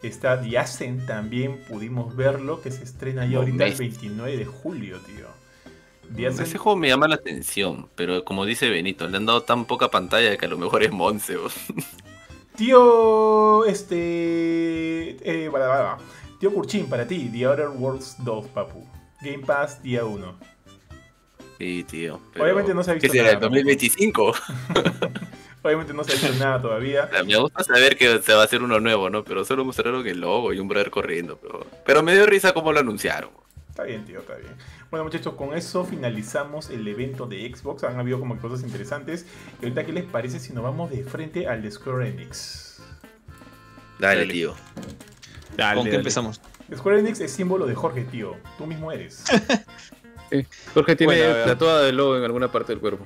Está The Ascent también, pudimos verlo, que se estrena ya ahorita el 29 de julio, tío. Ese juego me llama la atención, pero como dice Benito, le han dado tan poca pantalla que a lo mejor es Monse. Tío, este... Eh, Tío Kurchin, para ti, The Other Worlds 2, papu. Game Pass, día 1. Sí, tío. Obviamente no se ha visto ¿Qué será, el 2025? Obviamente no se ha visto nada todavía. Me gusta saber que se va a hacer uno nuevo, ¿no? Pero solo mostraron el logo y un brother corriendo. Pero, pero me dio risa cómo lo anunciaron. Está bien, tío, está bien. Bueno, muchachos, con eso finalizamos el evento de Xbox. Han habido como cosas interesantes. Y ahorita, ¿qué les parece si nos vamos de frente al de Square Enix? Dale, tío. ¿Con qué empezamos? Square Enix es símbolo de Jorge, tío. Tú mismo eres. Jorge tiene tatuada de logo en alguna parte del cuerpo.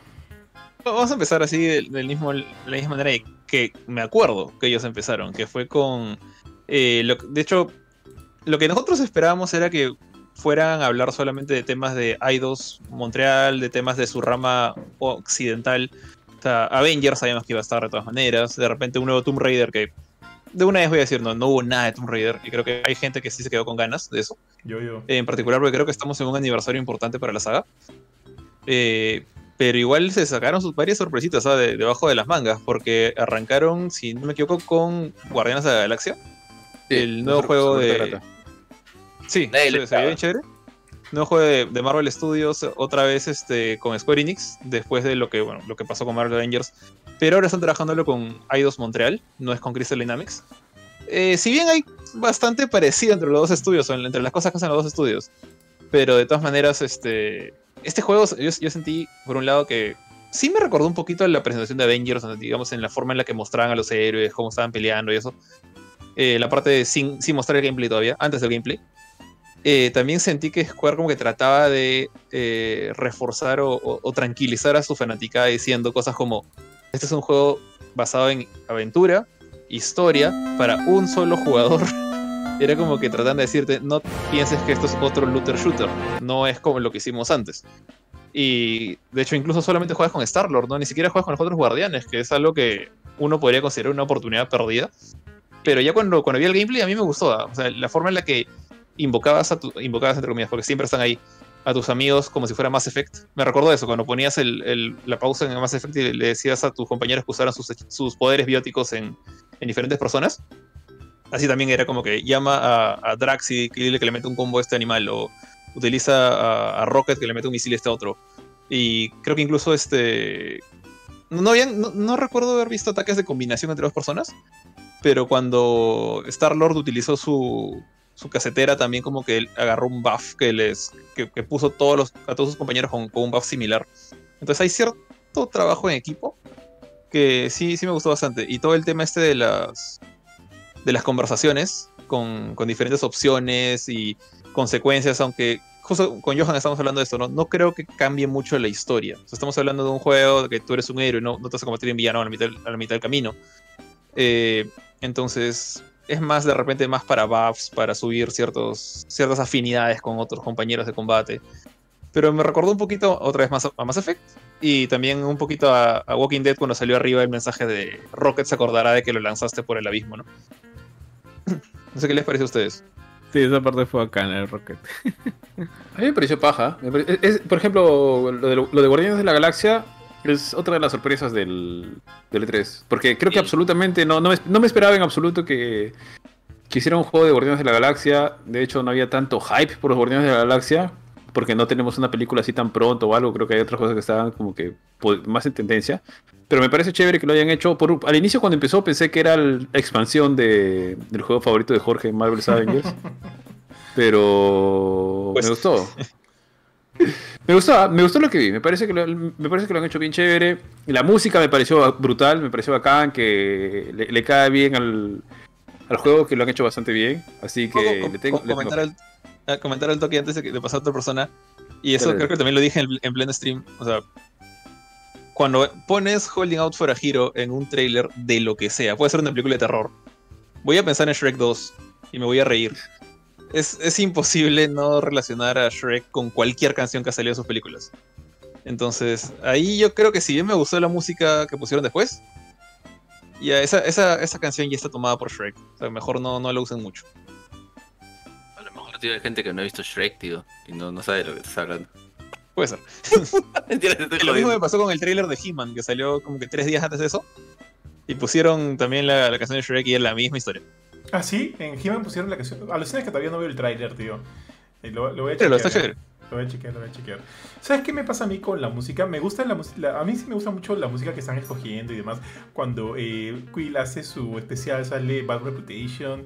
Vamos a empezar así del, mismo, la misma manera que me acuerdo que ellos empezaron, que fue con... Eh, de hecho, lo que nosotros esperábamos era que fueran a hablar solamente de temas de Eidos Montreal, de temas de su rama occidental. O sea, Avengers sabíamos que iba a estar de todas maneras. De repente un nuevo Tomb Raider que de una vez voy a decir, no, no hubo nada de Tomb Raider. Y creo que hay gente que sí se quedó con ganas de eso. Yo, yo. en particular porque creo que estamos en un aniversario importante para la saga. Eh, pero igual se sacaron sus varias sorpresitas debajo de las mangas, porque arrancaron, si no me equivoco, con Guardianes de la Galaxia. el nuevo juego de. Sí, se, se bien chévere. Nuevo juego de, Marvel Studios, otra vez este, con Square Enix, después de lo que, bueno, lo que pasó con Marvel Avengers. Pero ahora están trabajándolo con Eidos Montreal, no es con Crystal Dynamics. Eh, si bien hay bastante parecido entre los dos estudios, entre las cosas que hacen los dos estudios, pero de todas maneras, este, este juego yo, sentí, por un lado, que sí me recordó un poquito la presentación de Avengers, digamos, en la forma en la que mostraban a los héroes, cómo estaban peleando y eso. Eh, la parte de sin, sin, mostrar el gameplay todavía, antes del gameplay. Eh, también sentí que Square como que trataba de eh, reforzar o, tranquilizar a su fanática diciendo cosas como, este es un juego basado en aventura, historia, para un solo jugador. Era como que tratando de decirte, no pienses que esto es otro looter shooter, no es como lo que hicimos antes. Y de hecho incluso solamente juegas con Star-Lord, ¿no? Ni siquiera juegas con los otros guardianes, que es algo que uno podría considerar una oportunidad perdida. Pero ya cuando, cuando vi el gameplay a mí me gustó, ¿ah? o sea, la forma en la que invocabas a entre comillas, porque siempre están ahí a tus amigos como si fuera Mass Effect. Me recuerdo eso, cuando ponías el, la pausa en Mass Effect y le decías a tus compañeros que usaran sus, sus poderes bióticos en, en, diferentes personas. Así también era como que llama a, a Drax y dile que le mete un combo a este animal, o utiliza a, Rocket que le mete un misil a este otro. Y creo que incluso este. No, no recuerdo haber visto ataques de combinación entre dos personas, pero cuando Star Lord utilizó su, su casetera también como que agarró un buff que les que, puso todos los, a todos sus compañeros con, un buff similar. Entonces hay cierto trabajo en equipo que sí, sí me gustó bastante. Y todo el tema este de las de las conversaciones con, con diferentes opciones y consecuencias, aunque justo con Johan estamos hablando de esto, ¿no? No creo que cambie mucho la historia. estamos hablando de un juego de que tú eres un héroe no, no te vas a convertir en villano a la mitad, a la mitad del camino. Eh, entonces, es más de repente más para buffs, para subir ciertos, ciertas afinidades con otros compañeros de combate. Pero me recordó un poquito otra vez más a Mass Effect y también un poquito a, Walking Dead cuando salió arriba el mensaje de Rocket se acordará de que lo lanzaste por el abismo, ¿no? No sé qué les parece a ustedes. Sí, esa parte fue acá en el Rocket. a mí me pareció paja. por ejemplo, lo de, lo de Guardianes de la Galaxia es otra de las sorpresas del, del E3. Porque creo que absolutamente no, no, me, esperaba en absoluto que, que hiciera un juego de Guardianes de la Galaxia. De hecho, no había tanto hype por los Guardianes de la Galaxia. Porque no tenemos una película así tan pronto o algo. Creo que hay otras cosas que estaban como que más en tendencia. Pero me parece chévere que lo hayan hecho. Por, al inicio, cuando empezó, pensé que era la expansión de, del juego favorito de Jorge, Marvel's Avengers. Pero pues me gustó. Me gustó, me gustó lo que vi, me parece que lo, me parece que lo han hecho bien chévere. La música me pareció brutal, me pareció bacán, que le, cae bien al, al, juego, que lo han hecho bastante bien. Así que le tengo. comentar, El, comentar el toque antes de, pasar a otra persona. Y eso creo que también lo dije en, en pleno stream. O sea, cuando pones Holding Out for a Hero en un trailer de lo que sea, puede ser una película de terror, voy a pensar en Shrek 2 y me voy a reír es, imposible no relacionar a Shrek con cualquier canción que ha salido de sus películas. Entonces, ahí yo creo que si bien me gustó la música que pusieron después, ya esa, esa, canción ya está tomada por Shrek. O sea, mejor no, no la usen mucho. A lo mejor tío, hay gente que no ha visto Shrek, tío, y no, no sabe de lo que estás hablando. Puede ser. lo mismo me pasó con el trailer de He-Man, que salió como que tres días antes de eso. Y pusieron también la, la canción de Shrek y es la misma historia. Ah, sí, en He-Man pusieron la canción. Alucina que todavía no veo el tráiler, tío. Lo, lo, voy a chequear. Lo, ¿eh? lo voy a chequear, lo voy a chequear. ¿Sabes qué me pasa a mí con la música? Me gusta la música. A mí sí me gusta mucho la música que están escogiendo y demás. Cuando eh, Quill hace su especial, sale Bad Reputation.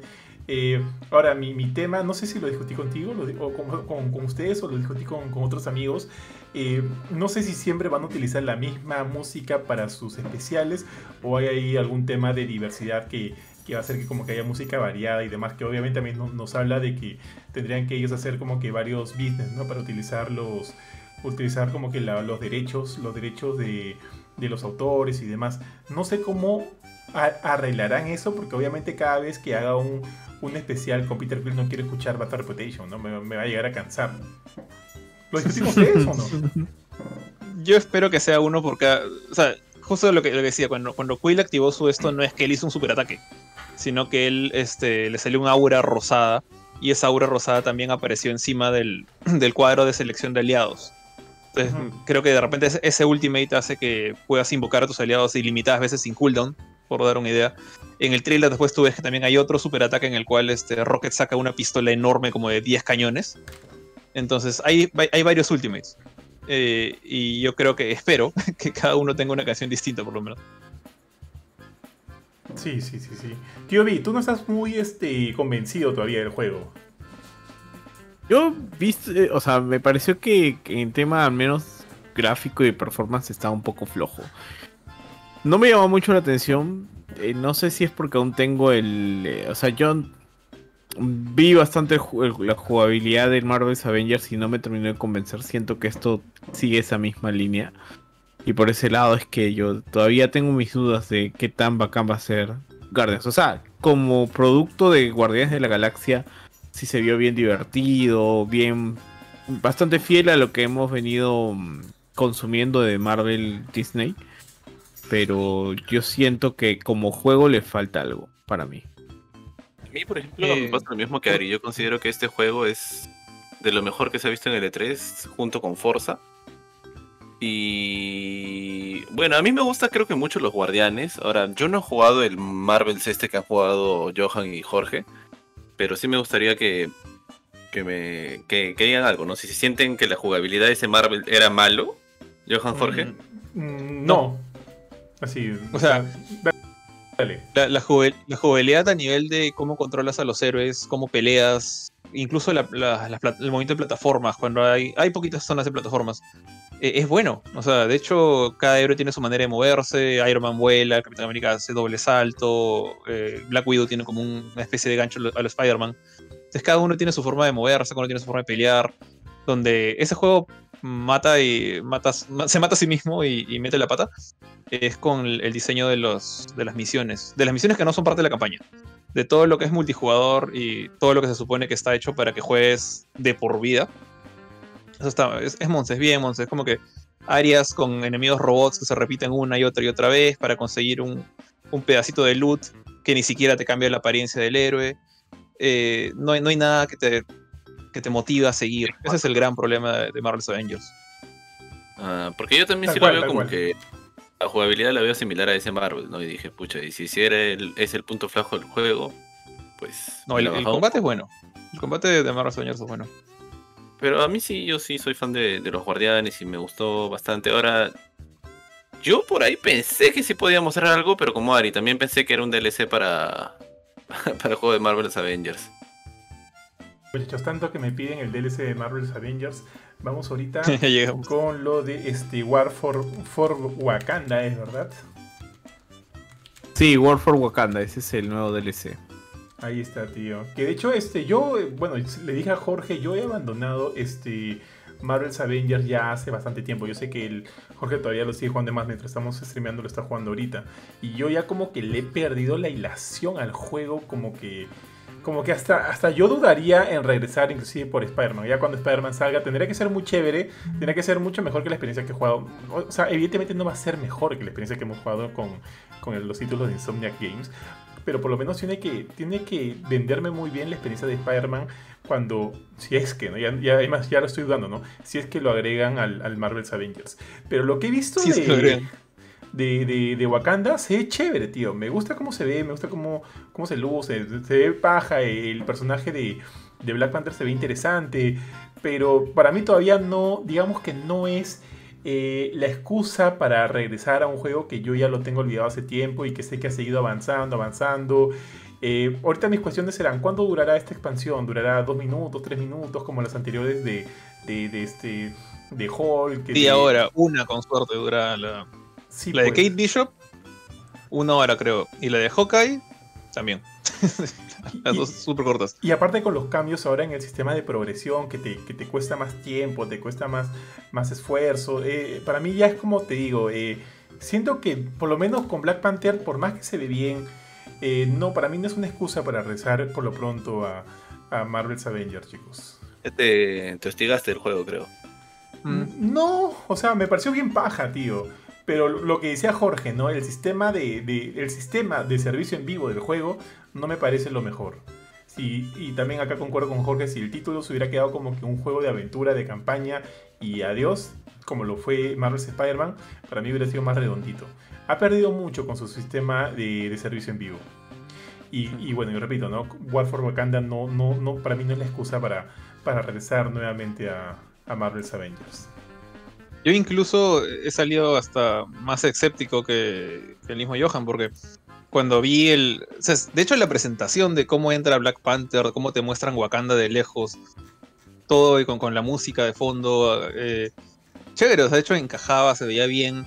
Eh, ahora, mi, mi, tema, no sé si lo discutí contigo o con, con, ustedes o lo discutí con, con otros amigos. Eh, no sé si siempre van a utilizar la misma música para sus especiales o hay ahí algún tema de diversidad que, que va a hacer que como que haya música variada y demás, que obviamente también nos, habla de que tendrían que ellos hacer como que varios business, ¿no? Para utilizar los, utilizar como que los derechos, los derechos de, de, los autores y demás. No sé cómo arreglarán eso, porque obviamente cada vez que haga un, un especial con Peter Quill no quiero escuchar Battle Reputation, ¿no? Me, va a llegar a cansar. ¿Lo discutimos eso o no? Yo espero que sea uno porque, o sea, justo lo que, lo que decía, cuando, cuando Quill activó su esto, no es que él hizo un superataque sino que él este, le salió un aura rosada y esa aura rosada también apareció encima del, cuadro de selección de aliados. Entonces, creo que de repente ese, ultimate hace que puedas invocar a tus aliados ilimitadas veces sin cooldown, por dar una idea. En el trailer después tú ves que también hay otro superataque en el cual este, Rocket saca una pistola enorme como de 10 cañones. Entonces, hay, hay varios ultimates. Eh, y yo creo que espero que cada uno tenga una canción distinta, por lo menos. Sí, sí, sí, sí. Tío B, tú no estás muy este, convencido todavía del juego. Yo viste, o sea, me pareció que, en tema al menos gráfico y performance estaba un poco flojo. No me llamó mucho la atención. Eh, no sé si es porque aún tengo el. Eh, o sea, yo vi bastante la jugabilidad del Marvel's Avengers y no me terminó de convencer. Siento que esto sigue esa misma línea. Y por ese lado es que yo todavía tengo mis dudas de qué tan bacán va a ser Guardians. O sea, como producto de Guardianes de la Galaxia, sí se vio bien divertido, bien. bastante fiel a lo que hemos venido mm, consumiendo de Marvel Disney. Pero yo siento que como juego le falta algo para mí. A mí, por ejemplo, me eh, pasa lo mismo que Ari. Yo considero que este juego es de lo mejor que se ha visto en el E3 junto con Forza. Y bueno, a mí me gusta creo que mucho los guardianes. Ahora, yo no he jugado el Marvels este que han jugado Johan y Jorge, pero sí me gustaría que, que me que, digan algo, ¿no? Si se sienten que la jugabilidad de ese Marvel era malo, Johan, Jorge. Mm, mm, no. Así. O sea, dale. La, la, jugabilidad a nivel de cómo controlas a los héroes, cómo peleas, incluso el movimiento de plataformas, cuando hay, hay poquitas zonas de plataformas. Eh, es bueno. O sea, de hecho, cada héroe tiene su manera de moverse. Iron Man vuela, Capitán América hace doble salto, eh, Black Widow tiene como una especie de gancho a los Spider-Man. Entonces, cada uno tiene su forma de moverse, cada uno tiene su forma de pelear. Donde ese juego mata y mata, se mata a sí mismo y, mete la pata. Es con el, diseño de, los, de las misiones. De las misiones que no son parte de la campaña de todo lo que es multijugador y todo lo que se supone que está hecho para que juegues de por vida. Eso está, es, es Monse, es bien Monse, es como que áreas con enemigos robots que se repiten una y otra y otra vez para conseguir un, pedacito de loot que ni siquiera te cambia la apariencia del héroe. Eh, no, hay, no hay nada que te, que te motive a seguir. Ese es el gran problema de, Marvel's Avengers. Ah, porque yo también sí lo veo como que la jugabilidad la veo similar a ese Marvel, ¿no? Y dije, pucha, y si, si era el, es el punto flaco del juego, pues. No, el, combate es bueno. El combate de Marvel Avengers es bueno. Pero a mí sí, yo sí soy fan de, los Guardianes y me gustó bastante. Ahora, yo por ahí pensé que sí podía mostrar algo, pero como Ari, también pensé que era un DLC para, para el juego de Marvel's Avengers. Muchachos, tanto que me piden el DLC de Marvel's Avengers, vamos ahorita con lo de este War for, for Wakanda, ¿es verdad? Sí, War for Wakanda, ese es el nuevo DLC. Ahí está, tío. Que de hecho, este, yo, bueno, le dije a Jorge, yo he abandonado este Marvel's Avengers ya hace bastante tiempo. Yo sé que el Jorge todavía lo sigue jugando más mientras estamos streameando, lo está jugando ahorita. Y yo ya como que le he perdido la hilación al juego, como que como que hasta, hasta yo dudaría en regresar inclusive por Spider-Man. Ya cuando Spider-Man salga tendría que ser muy chévere, tendría que ser mucho mejor que la experiencia que he jugado. O sea, evidentemente no va a ser mejor que la experiencia que hemos jugado con, con los títulos de Insomniac Games. Pero por lo menos tiene que, tiene que venderme muy bien la experiencia de Spider-Man cuando, si es que, ¿no? Ya, ya, además ya lo estoy dudando, ¿no? Si es que lo agregan al, al Marvel's Avengers. Pero lo que he visto de, de, de, Wakanda se ve chévere, tío. Me gusta cómo se ve, me gusta cómo, cómo se luce, se ve paja, el personaje de, de Black Panther se ve interesante, pero para mí todavía no, digamos que no es eh, la excusa para regresar a un juego que yo ya lo tengo olvidado hace tiempo y que sé que ha seguido avanzando, avanzando. Eh, ahorita mis cuestiones serán, ¿cuánto durará esta expansión? ¿Durará dos minutos, tres minutos como las anteriores de, de, este de Hulk? Y ahora, una con suerte dura la, la de pues. Kate Bishop, una hora creo. Y la de Hawkeye, también. Las dos súper cortas. Y aparte con los cambios ahora en el sistema de progresión, que te, que te cuesta más tiempo, te cuesta más, más esfuerzo. Eh, para mí ya es como te digo, eh, siento que por lo menos con Black Panther, por más que se ve bien, eh, no, para mí no es una excusa para rezar por lo pronto a, a Marvel's Avengers, chicos. Te, te hostigaste el juego, creo. Mm, no, o sea, me pareció bien paja, tío. Pero lo que decía Jorge, ¿no? El sistema de, el sistema de servicio en vivo del juego no me parece lo mejor. y también acá concuerdo con Jorge, si el título se hubiera quedado como que un juego de aventura, de campaña y adiós, como lo fue Marvel's Spider-Man, para mí hubiera sido más redondito. Ha perdido mucho con su sistema de, servicio en vivo. Y, bueno, yo repito, ¿no? War for Wakanda no, no, no, para mí no es la excusa para, para regresar nuevamente a, a Marvel's Avengers. Yo incluso he salido hasta más escéptico que, el mismo Johan, porque cuando vi el. de hecho, la presentación de cómo entra Black Panther, cómo te muestran Wakanda de lejos, todo y con, la música de fondo. Eh, chévere, o sea, de hecho encajaba, se veía bien.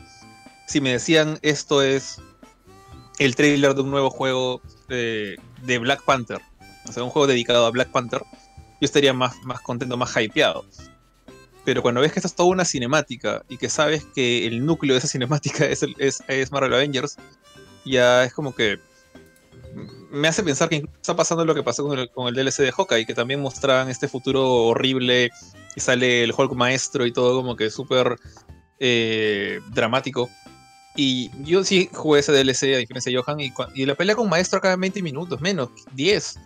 Si me decían esto es el trailer de un nuevo juego de, de Black Panther, o sea, un juego dedicado a Black Panther, yo estaría más, más contento, más hypeado. Pero cuando ves que esto es toda una cinemática y que sabes que el núcleo de esa cinemática es, es, Marvel Avengers, ya es como que me hace pensar que está pasando lo que pasó con el, con el DLC de Hawkeye, que también mostraban este futuro horrible y sale el Hulk maestro y todo como que súper eh, dramático. Y yo sí jugué ese DLC a diferencia de Johan y, y la pelea con maestro acaba en 20 minutos, menos, 10.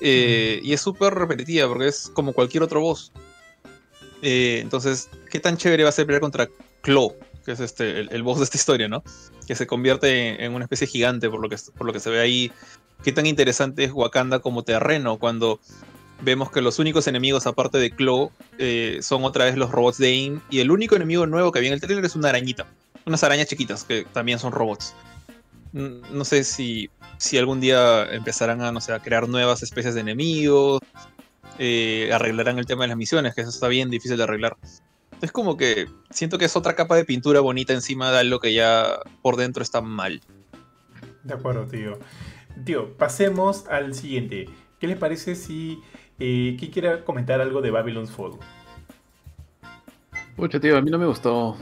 Eh, y es súper repetitiva porque es como cualquier otro boss. Eh, entonces, ¿qué tan chévere va a ser pelear contra Claw? Que es este, el, boss de esta historia, ¿no? Que se convierte en, una especie gigante por lo, que, por lo que se ve ahí. ¿Qué tan interesante es Wakanda como terreno cuando vemos que los únicos enemigos aparte de Claw eh, son otra vez los robots de AIM y el único enemigo nuevo que había en el trailer es una arañita, unas arañas chiquitas que también son robots. No sé si, si algún día empezarán a, no sé, a crear nuevas especies de enemigos, eh, arreglarán el tema de las misiones, que eso está bien difícil de arreglar. Es como que siento que es otra capa de pintura bonita encima de algo que ya por dentro está mal. De acuerdo, tío. Tío, pasemos al siguiente. ¿Qué les parece si... Eh, ¿Quién quiere comentar algo de Babylon's Fall? Pucha, tío, a mí no me gustó.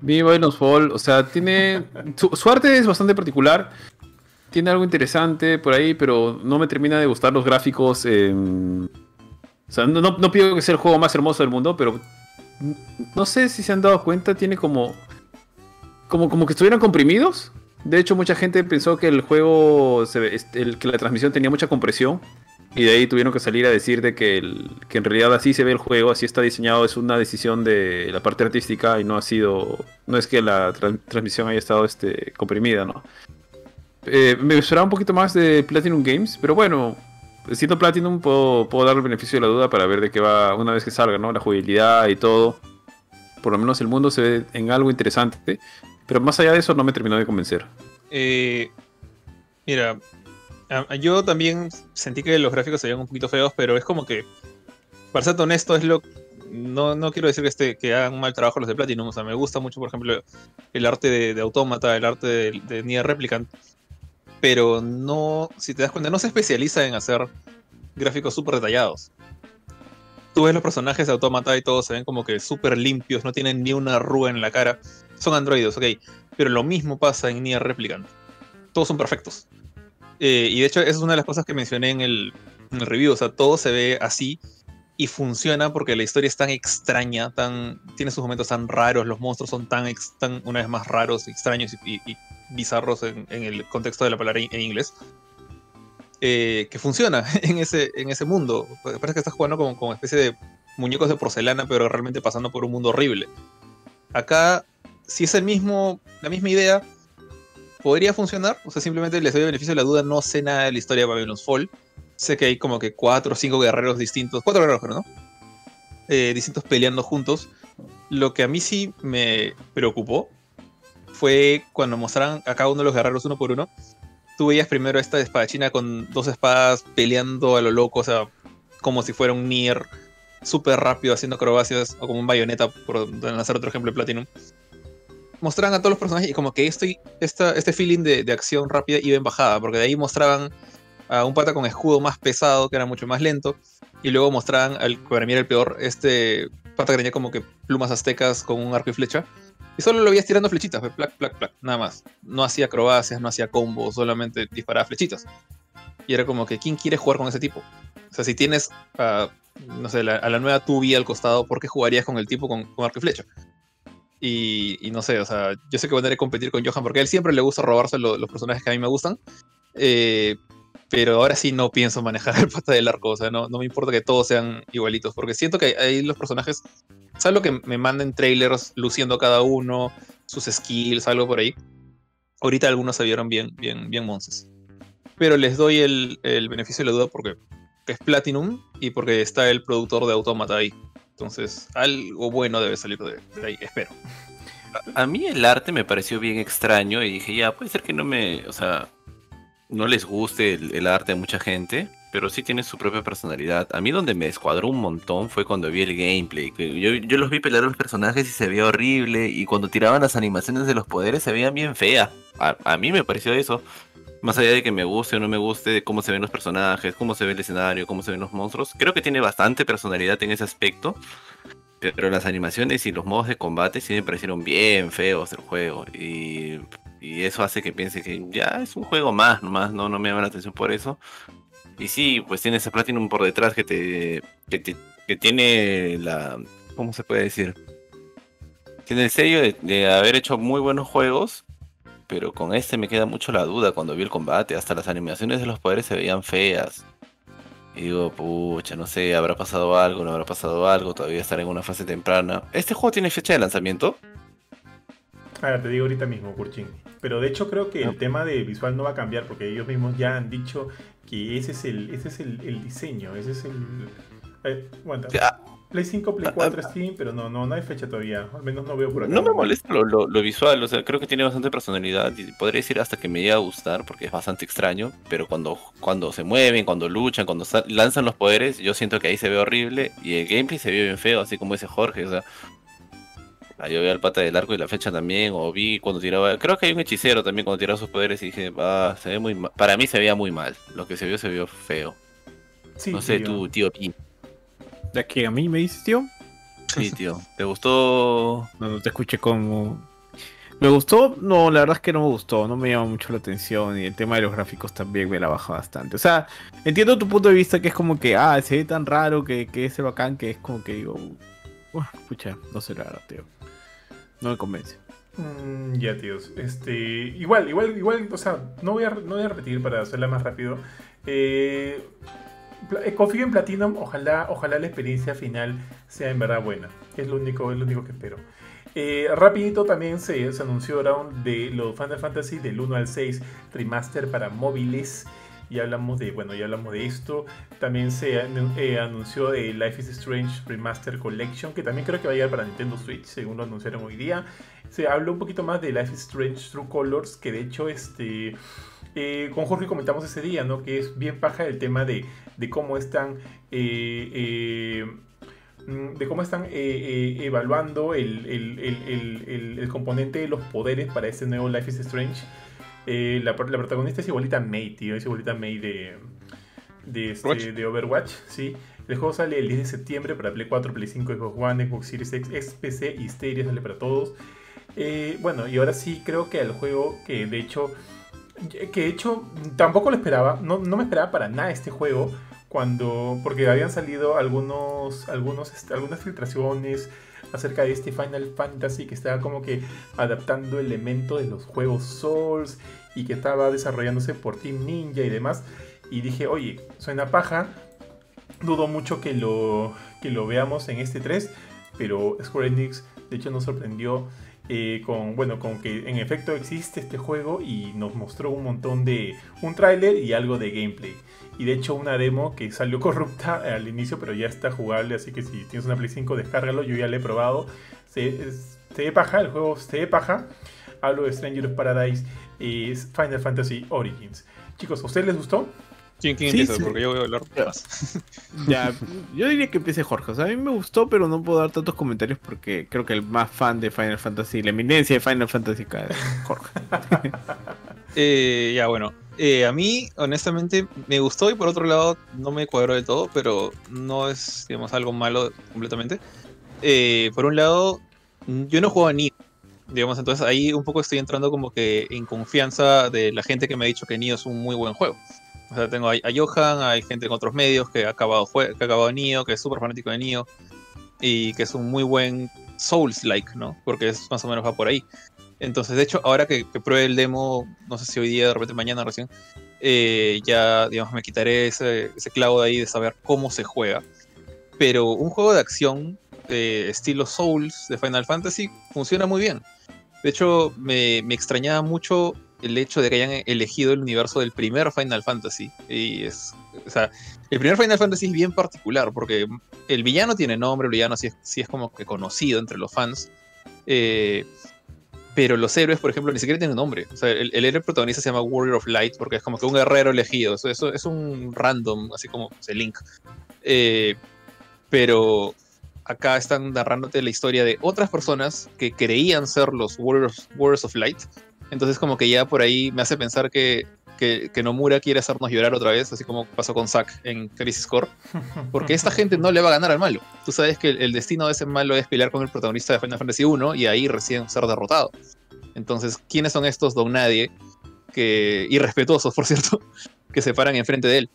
Vi Babylon's Fall, o sea, tiene... su arte es bastante particular tiene algo interesante por ahí, pero no me termina de gustar los gráficos. o sea, no, pido que sea el juego más hermoso del mundo, pero no sé si se han dado cuenta, tiene como, como, como que estuvieran comprimidos. De hecho, mucha gente pensó que el juego, que la transmisión tenía mucha compresión. Y de ahí tuvieron que salir a decir de que, el, que en realidad así se ve el juego, así está diseñado, es una decisión de la parte artística y no ha sido, no es que la transmisión haya estado este, comprimida, ¿no? Eh, me esperaba un poquito más de Platinum Games, pero bueno, siendo Platinum puedo, puedo dar el beneficio de la duda para ver de qué va una vez que salga, ¿no? La jugabilidad y todo. Por lo menos el mundo se ve en algo interesante, pero más allá de eso no me terminó de convencer. Eh, mira, yo también sentí que los gráficos se veían un poquito feos, pero es como que, para ser honesto, es lo no, no quiero decir que, este, que hagan mal trabajo los de Platinum. O sea, me gusta mucho, por ejemplo, el arte de, de Autómata, el arte de, de Nier Replicant. Pero no, si te das cuenta, no se especializa en hacer gráficos súper detallados. Tú ves los personajes de Autómata y todos se ven como que súper limpios, no tienen ni una rúa en la cara. Son androides, ok. Pero lo mismo pasa en Nier Replicant. Todos son perfectos. Eh, y de hecho, esa es una de las cosas que mencioné en el, review. O sea, todo se ve así y funciona porque la historia es tan extraña, tan, tiene sus momentos tan raros, los monstruos son tan, tan una vez más raros, extraños y, bizarros en, el contexto de la palabra en inglés, eh, que funciona en ese, en ese mundo. Parece que estás jugando como, como especie de muñecos de porcelana, pero realmente pasando por un mundo horrible. Acá, si es el mismo, la misma idea, podría funcionar. O sea, simplemente les doy beneficio de la duda. No sé nada de la historia de Babylon's Fall. Sé que hay como que cuatro o cinco guerreros distintos. Cuatro guerreros, pero no. Eh, distintos peleando juntos. Lo que a mí sí me preocupó fue cuando mostraron a cada uno de los guerreros uno por uno. Tú veías primero esta espadachina con dos espadas peleando a lo loco, o sea, como si fuera un Nier súper rápido haciendo acrobacias, o como un bayoneta, por lanzar otro ejemplo de Platinum mostraban a todos los personajes y como que esta, este feeling de, acción rápida iba en bajada, porque de ahí mostraban a un pata con escudo más pesado, que era mucho más lento, y luego mostraban, al, para mí era el peor, este pata que tenía como que plumas aztecas con un arco y flecha, y solo lo veías tirando flechitas, plac, plac, plac, nada más. No hacía acrobacias, no hacía combos, solamente disparaba flechitas. Y era como que, ¿quién quiere jugar con ese tipo? O sea, si tienes, no sé, a la nueva Tubi al costado, ¿por qué jugarías con el tipo con, con arco y flecha? Y, no sé, o sea, yo sé que voy a tener competir con Johan porque a él siempre le gusta robarse los personajes que a mí me gustan. Eh, pero ahora sí no pienso manejar el pata del arco, o sea, no, no me importa que todos sean igualitos, porque siento que ahí los personajes, salvo que me manden trailers luciendo cada uno, sus skills, algo por ahí. Ahorita algunos se vieron bien, bien, bien monces. Pero les doy el, el beneficio de la duda porque es Platinum y porque está el productor de Automata ahí. Entonces, algo bueno debe salir de, ahí, espero. A, mí el arte me pareció bien extraño y dije, ya, puede ser que no me, o sea, no les guste el, arte de mucha gente, pero sí tiene su propia personalidad. A mí donde me descuadró un montón fue cuando vi el gameplay. Yo, los vi pelear a los personajes y se veía horrible, y cuando tiraban las animaciones de los poderes se veían bien feas. a mí me pareció eso. Más allá de que me guste o no me guste cómo se ven los personajes, cómo se ve el escenario, cómo se ven los monstruos, creo que tiene bastante personalidad en ese aspecto. Pero las animaciones y los modos de combate sí me parecieron bien feos del juego. Y, eso hace que piense que ya es un juego más, nomás, no, no me llama la atención por eso. Y sí, pues tiene ese Platinum por detrás que te, que, tiene la... ¿Cómo se puede decir? Tiene el sello de haber hecho muy buenos juegos, pero con este me queda mucho la duda cuando vi el combate. Hasta las animaciones de los poderes se veían feas. Y digo, pucha, no sé, habrá pasado algo, no habrá pasado algo, todavía estará en una fase temprana. ¿Este juego tiene fecha de lanzamiento? Ahora te digo ahorita mismo, Kurchin. Pero de hecho creo que el tema de visual no va a cambiar porque ellos mismos ya han dicho que ese es el, ese es el, diseño, ese es el... Eh, Play 5, Play 4, ah, ah. Steam, pero no, no, no hay fecha todavía. Al menos no veo por acá. No me molesta lo, lo, visual, o sea, creo que tiene bastante personalidad. Y podría decir hasta que me llegue a gustar, porque es bastante extraño. Pero cuando, cuando se mueven, cuando luchan, cuando lanzan los poderes, yo siento que ahí se ve horrible. Y el gameplay se ve bien feo, así como ese Jorge, o sea. Yo vi al pata del arco y la fecha también, o vi cuando tiraba. Creo que hay un hechicero también cuando tiraba sus poderes y dije, ah, se ve muy mal. Para mí se veía muy mal. Lo que se vio se vio feo. no sé, tú, tío Pin. ¿De que a mí me dices, tío? Sí, tío. ¿Te gustó? No, no te escuché como. ¿Me gustó? No, la verdad es que no me gustó, no me llama mucho la atención y el tema de los gráficos también me la baja bastante. O sea, entiendo tu punto de vista que es como que, ah, se ve tan raro que, que es el bacán que es como que digo, escucha, no sé la verdad, tío. No me convence. Mm, ya, tíos. Este, igual, igual, igual, o sea, no voy a, no voy a repetir para hacerla más rápido. Eh, eh, confío en Platinum, ojalá, ojalá la experiencia final sea en verdad buena. Es lo único, es lo único que espero. Eh, rapidito también se, anunció de los Final Fantasy del 1 al 6 remaster para móviles. Y hablamos de, bueno, ya hablamos de esto. También se eh, anunció de Life is Strange Remaster Collection, que también creo que va a llegar para Nintendo Switch, según lo anunciaron hoy día. Se habló un poquito más de Life is Strange True Colors, que de hecho este eh, con Jorge comentamos ese día, ¿no? Que es bien paja el tema de, cómo están. Eh, mm, de cómo están evaluando el, componente de los poderes para este nuevo Life is Strange. La, protagonista es igualita a May, tío. Es igualita a May de, de, este, de Overwatch, ¿sí? El juego sale el 10 de septiembre para Play 4, Play 5, Xbox One, Xbox Series X, PC y Stadia sale para todos. bueno, y ahora sí creo que el juego que de hecho que de hecho tampoco lo esperaba, no, me esperaba para nada este juego, cuando porque habían salido algunos, algunos, este, algunas filtraciones acerca de este Final Fantasy que estaba como que adaptando elementos de los juegos Souls y que estaba desarrollándose por Team Ninja y demás. Y dije, oye, suena paja, dudo mucho que lo, que lo veamos en este 3, pero Square Enix de hecho nos sorprendió eh, con, bueno, con que en efecto existe este juego y nos mostró un montón de, un tráiler y algo de gameplay. Y de hecho una demo que salió corrupta al inicio, pero ya está jugable, así que si tienes una Play 5 descárgalo, yo ya lo he probado. Se, se ve paja, el juego se ve paja. Hablo de Stranger of Paradise y Final Fantasy Origins. Chicos, ¿a ustedes les gustó? ¿Quién, quién empieza? Porque yo voy a hablar más. Ya, yo diría que empiece Jorge. O sea, a mí me gustó, pero no puedo dar tantos comentarios porque creo que el más fan de Final Fantasy, la eminencia de Final Fantasy es Jorge. eh, ya, bueno. Eh, a mí, honestamente, me gustó y por otro lado no me cuadró de todo, pero no es, digamos, algo malo completamente. Eh, por un lado, yo no juego a Nioh, digamos, entonces ahí un poco estoy entrando como que en confianza de la gente que me ha dicho que Nioh es un muy buen juego. O sea, tengo a, Johan, hay gente en otros medios que ha acabado, que ha acabado Nioh, que es súper fanático de Nioh, y que es un muy buen Souls-like, ¿no? Porque es más o menos va por ahí. Entonces, de hecho, ahora que, pruebe el demo, no sé si hoy día, de repente mañana recién, eh, ya, digamos, me quitaré ese, clavo de ahí de saber cómo se juega. Pero un juego de acción eh, estilo Souls de Final Fantasy funciona muy bien. De hecho, me, extrañaba mucho el hecho de que hayan elegido el universo del primer Final Fantasy. Y es, o sea, el primer Final Fantasy es bien particular porque el villano tiene nombre, el villano sí es, es como que conocido entre los fans. Eh, pero los héroes, por ejemplo, ni siquiera tienen nombre. Sea, el, héroe protagonista se llama Warrior of Light porque es como que un guerrero elegido. Eso, eso es un random, así como se Link. Eh, pero acá están narrándote la historia de otras personas que creían ser los Warriors, Warriors of Light entonces como que ya por ahí me hace pensar que, que, Nomura quiere hacernos llorar otra vez, así como pasó con Zack en Crisis Core. Porque esta gente no le va a ganar al malo. Tú sabes que el, destino de ese malo es pelear con el protagonista de Final Fantasy 1 y ahí recién ser derrotado. Entonces, ¿quiénes son estos Don Nadie? Que, irrespetuosos, por cierto, que se paran enfrente de él.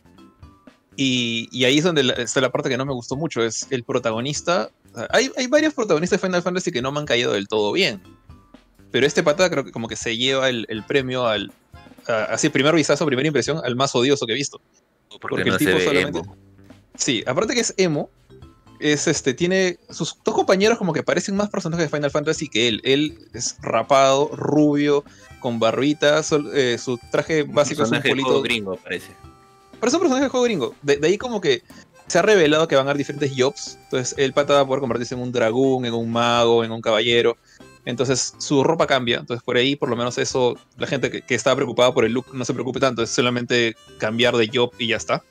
Y, y ahí es donde está la parte que no me gustó mucho, es el protagonista. Hay, hay varios protagonistas de Final Fantasy que no me han caído del todo bien. Pero este pata creo que como que se lleva el, premio al. Así, primer vistazo, primera impresión, al más odioso que he visto. Porque, el tipo solamente. Sí, aparte que es emo, es este, tiene. Sus dos compañeros como que parecen más personajes de Final Fantasy que él. Él es rapado, rubio, con barbita. Eh, su traje básico es un polito. gringo, parece. Parece un personaje de juego gringo. De, ahí como que se ha revelado que van a haber diferentes jobs. Entonces el pata va a poder convertirse en un dragón, en un mago, en un caballero. Entonces su ropa cambia. Entonces por ahí por lo menos eso, la gente que, que estaba preocupada por el look no se preocupe tanto. Es solamente cambiar de job y ya está.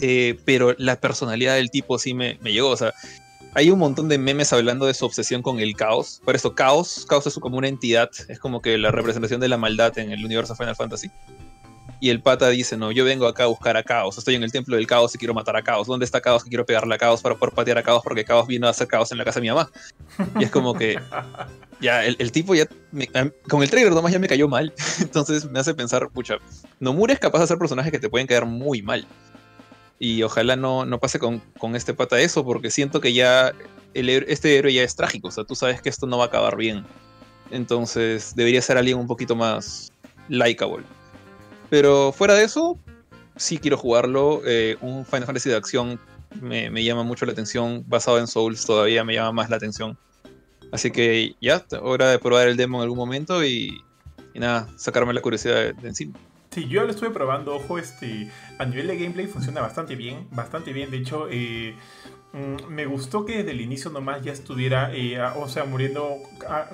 Eh, pero la personalidad del tipo sí me, me, llegó. O sea, hay un montón de memes hablando de su obsesión con el caos. Por eso, caos, caos es como una entidad, es como que la representación de la maldad en el universo Final Fantasy. Y el pata dice, no, yo vengo acá a buscar a Caos, estoy en el templo del Caos y quiero matar a Caos. ¿Dónde está Caos? Que quiero pegarle a Caos para poder patear a Caos porque Caos vino a hacer Caos en la casa de mi mamá. Y es como que, ya, el, tipo ya, con el trailer nomás ya me cayó mal. Entonces me hace pensar, pucha, Nomura es capaz de hacer personajes que te pueden caer muy mal. Y ojalá no, no pase con, con este pata eso, porque siento que ya el, este héroe ya es trágico. O sea, tú sabes que esto no va a acabar bien. Entonces debería ser alguien un poquito más likeable. Pero fuera de eso, sí quiero jugarlo. Eh, un Final Fantasy de acción me, llama mucho la atención. Basado en Souls todavía me llama más la atención. Así que ya, hora de probar el demo en algún momento y, nada, sacarme la curiosidad de, encima. Sí, yo lo estuve probando, ojo, este, a nivel de gameplay funciona bastante bien, bastante bien. De hecho, eh, me gustó que desde el inicio nomás ya estuviera, eh, o sea, muriendo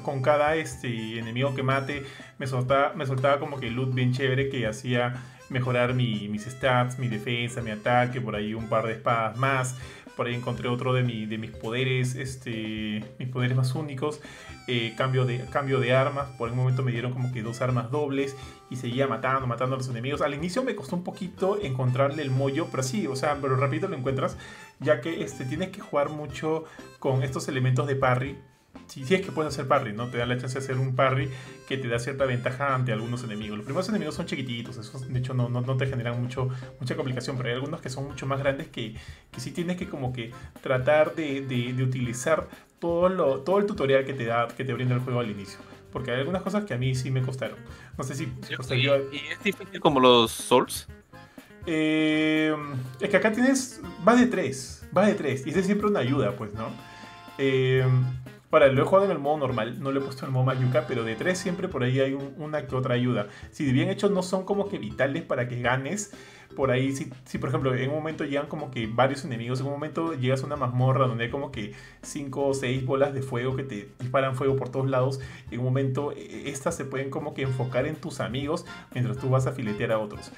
con cada este, enemigo que mate. Me soltaba, me soltaba como que loot bien chévere que hacía mejorar mis stats, mi defensa, mi ataque, por ahí un par de espadas más. Por ahí encontré otro de, mi, de mis poderes, este, mis poderes más únicos. Eh, cambio, de, cambio de armas. Por un momento me dieron como que dos armas dobles y seguía matando, matando a los enemigos. Al inicio me costó un poquito encontrarle el mollo, pero sí, o sea, pero rápido lo encuentras, ya que este, tienes que jugar mucho con estos elementos de parry si, es que puedes hacer parry, ¿no? Te da la chance de hacer un parry que te da cierta ventaja ante algunos enemigos. Los primeros enemigos son chiquititos, esos de hecho no, no, te generan mucho, mucha complicación, pero hay algunos que son mucho más grandes que, que sí tienes que como que tratar de, de, utilizar todo, lo, todo el tutorial que te da, que te brinda el juego al inicio. Porque hay algunas cosas que a mí sí me costaron. No sé si... ¿Y, es difícil como los Souls? Eh, es que acá tienes... Va de tres. Va de tres. Y es siempre una ayuda, pues, ¿no? Eh, Ahora, lo he jugado en el modo normal, no lo he puesto el modo Mayuka, pero de tres siempre por ahí hay una que otra ayuda. Si bien hechos no son como que vitales para que ganes, por ahí, si, por ejemplo en un momento llegan como que varios enemigos, en un momento llegas a una mazmorra donde hay como que 5 o 6 bolas de fuego que te disparan fuego por todos lados, en un momento e, estas se pueden como que enfocar en tus amigos mientras tú vas a filetear a otros.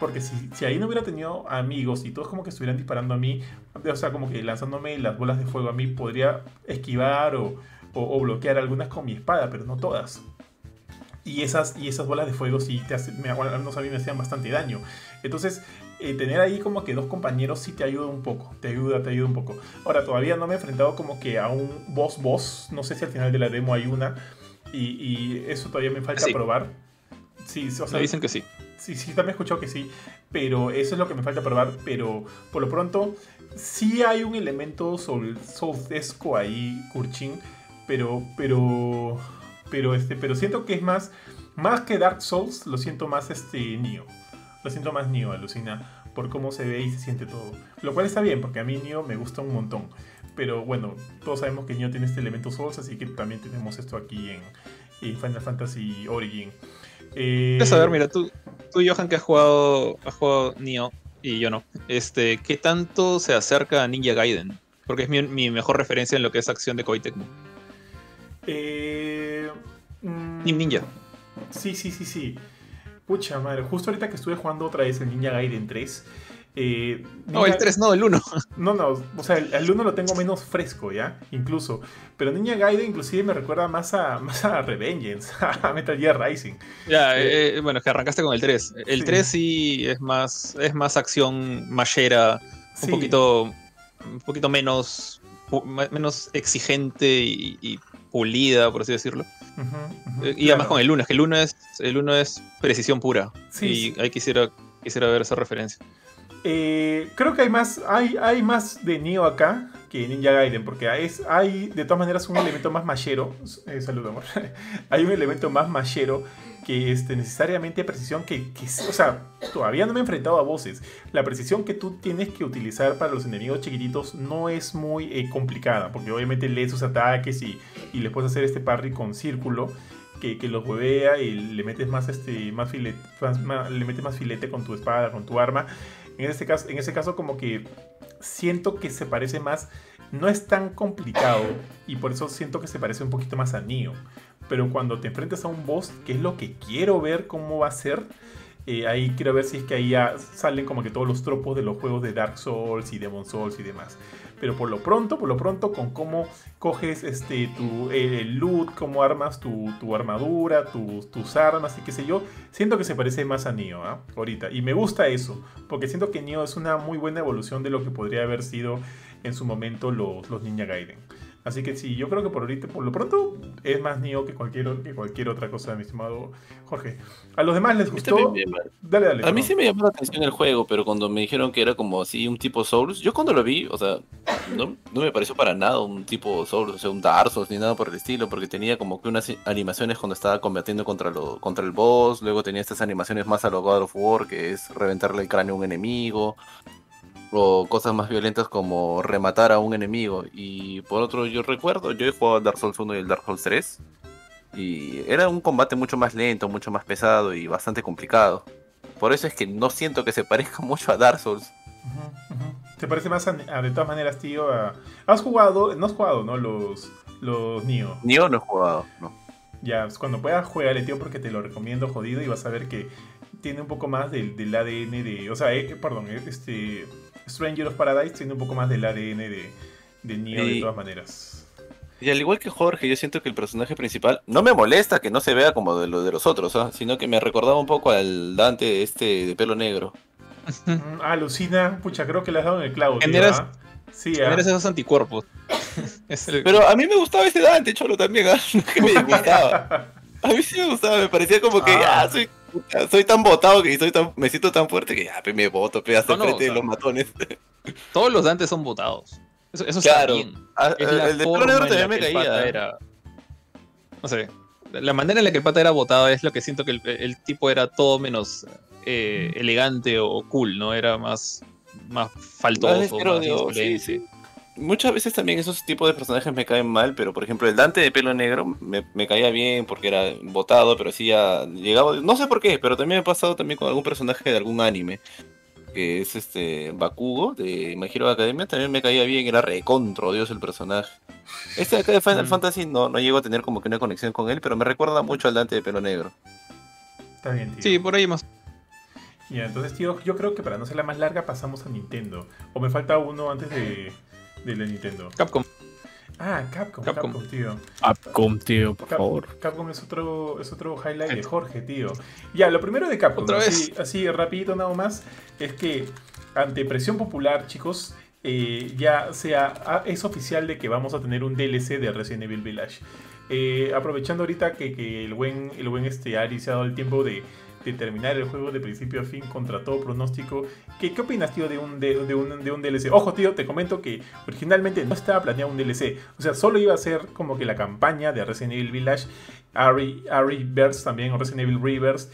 Porque si, si ahí no hubiera tenido amigos y todos como que estuvieran disparando a mí, o sea, como que lanzándome las bolas de fuego a mí, podría esquivar o, o, bloquear algunas con mi espada, pero no todas. Y esas, y esas bolas de fuego sí te hacen, me, a mí me hacían bastante daño. Entonces, eh, tener ahí como que dos compañeros sí te ayuda un poco, te ayuda, te ayuda un poco. Ahora, todavía no me he enfrentado como que a un boss boss, no sé si al final de la demo hay una, y, eso todavía me falta probar. Sí, o sea, me dicen que sí. Sí, sí, también he escuchado que sí, pero eso es lo que me falta probar, pero por lo pronto sí hay un elemento soldesco ahí, Kurchin, pero, pero, pero, este, pero siento que es más, más que Dark Souls, lo siento más este Nioh lo siento más Nioh, alucina por cómo se ve y se siente todo. Lo cual está bien, porque a mí Nioh me gusta un montón. Pero bueno, todos sabemos que Nioh tiene este elemento Souls, así que también tenemos esto aquí en, Final Fantasy Origin. Eh... A ver, mira, tú, tú Johan, que has jugado, has jugado Nioh y yo no. Este, ¿Qué tanto se acerca a Ninja Gaiden? Porque es mi, mejor referencia en lo que es acción de Koei Tecmo. Eh, mm, Ninja. Sí, sí, sí, sí. Pucha madre, justo ahorita que estuve jugando otra vez el Ninja Gaiden 3. Eh, no, el 3 no, el 1. No, no, o sea, el, 1 lo tengo menos fresco, ¿ya? Incluso. Pero Ninja Gaiden inclusive me recuerda más a, más a Revengeance, a Metal Gear Rising. Ya, eh, eh, bueno, es que arrancaste con el 3. El 3 sí es más, es más acción machera, un poquito un poquito menos, menos exigente y pulida, por así decirlo. Eh, y además con el 1, es que el 1 es, el 1 es precisión pura. Sí, y ahí quisiera, quisiera ver esa referencia. Eh, creo que hay más, hay, hay más de Neo acá que Ninja Gaiden, porque es, hay de todas maneras un elemento más machero. Eh, saludo, amor. hay un elemento más machero que este, necesariamente precisión que, que, o sea, todavía no me he enfrentado a voces. La precisión que tú tienes que utilizar para los enemigos chiquititos no es muy eh, complicada, porque obviamente lees sus ataques y, y le puedes hacer este parry con círculo. Que, que, los huevea y le metes más este más filete, le metes más filete con tu espada, con tu arma. En este caso, en ese caso como que siento que se parece más, no es tan complicado y por eso siento que se parece un poquito más a Nioh pero cuando te enfrentas a un boss, que es lo que quiero ver cómo va a ser, eh, ahí quiero ver si es que ahí ya salen como que todos los tropos de los juegos de Dark Souls y Demon Souls y demás. Pero por lo pronto, por lo pronto, con cómo coges este, tu, el loot, cómo armas tu, armadura, tus armas y qué sé yo, siento que se parece más a Nioh ¿ah? ahorita. Y me gusta eso, porque siento que Nioh es una muy buena evolución de lo que podría haber sido en su momento los, los Ninja Gaiden. Así que sí, yo creo que por ahorita, por lo pronto, es más Nioh que cualquier, que cualquier otra cosa, mi estimado Jorge. ¿A los demás les gustó? Dale, dale. A mí sí me llamó la atención el juego, pero cuando me dijeron que era como así un tipo Souls, yo cuando lo vi, o sea, no, no me pareció para nada un tipo Souls, o sea, un Dark Souls ni nada por el estilo, porque tenía como que unas animaciones cuando estaba combatiendo contra, lo, contra el boss, luego tenía estas animaciones más a lo God of War, que es reventarle el cráneo a un enemigo, o cosas más violentas como rematar a un enemigo. Y por otro, yo recuerdo, yo he jugado Dark Souls 1 y el Dark Souls 3. Y era un combate mucho más lento, mucho más pesado y bastante complicado. Por eso es que no siento que se parezca mucho a Dark Souls. ¿Te parece más, de todas maneras, tío? ¿Has jugado? No has jugado, ¿no? Los, los Nioh. Nioh no he jugado, no. Ya, pues cuando puedas, juegale, tío, porque te lo recomiendo jodido y vas a ver que tiene un poco más del, del ADN de. O sea, eh, perdón, eh, este. Stranger of Paradise tiene un poco más del ADN de, de Neo de todas maneras. Y al igual que Jorge, yo siento que el personaje principal no me molesta que no se vea como de lo de los otros, ¿ah? sino que me recordaba un poco al Dante este de pelo negro. Mm, ah, Lucina, pucha, creo que le has dado en el clavo. Generas, ¿ah? sí, ¿ah? esos anticuerpos. Pero a mí me gustaba este Dante, Cholo, también, que me gustaba. A mí sí me gustaba, me parecía como que ah, soy soy tan votado que soy tan, me siento tan fuerte que ya me voto, pe, hasta frente de los matones. Todos los Dantes son votados. Eso, eso claro. está bien. Ah, el de negro también me caía. Era... No sé. La manera en la que el pata era votado es lo que siento que el, tipo era todo menos eh, elegante o cool, ¿no? Era más, más faltoso. más sí, sí muchas veces también esos tipos de personajes me caen mal, pero por ejemplo el Dante de pelo negro me, caía bien porque era votado, pero sí ya llegaba, no sé por qué, pero también me ha pasado también con algún personaje de algún anime, que es este Bakugo de My Hero Academia, también me caía bien, era recontro Dios el personaje. Este de acá de Final mm. Fantasy no, no llego a tener como que una conexión con él, pero me recuerda mucho al Dante de pelo negro. Está bien, tío. Sí, por ahí más. Y entonces, tío, yo creo que para no ser la más larga pasamos a Nintendo. O me falta uno antes de, de la Nintendo? Capcom. Ah, Capcom, Capcom, tío. Capcom, tío, por favor. Capcom es otro, es otro highlight de Jorge, tío. Ya, lo primero de Capcom, ¿Otra así, vez? así rapidito nada más, es que ante presión popular, chicos, eh, ya sea, es oficial de que vamos a tener un DLC de Resident Evil Village. Eh, aprovechando ahorita que, que, el buen, el buen este, Ari se ha dado el tiempo de terminar el juego de principio a fin contra todo pronóstico. ¿Qué, qué opinas, tío, de un, de, un, de un DLC? Ojo, tío, te comento que originalmente no estaba planeado un DLC. O sea, solo iba a ser como que la campaña de Resident Evil Village, Ari, Verse también, o Resident Evil Reverse.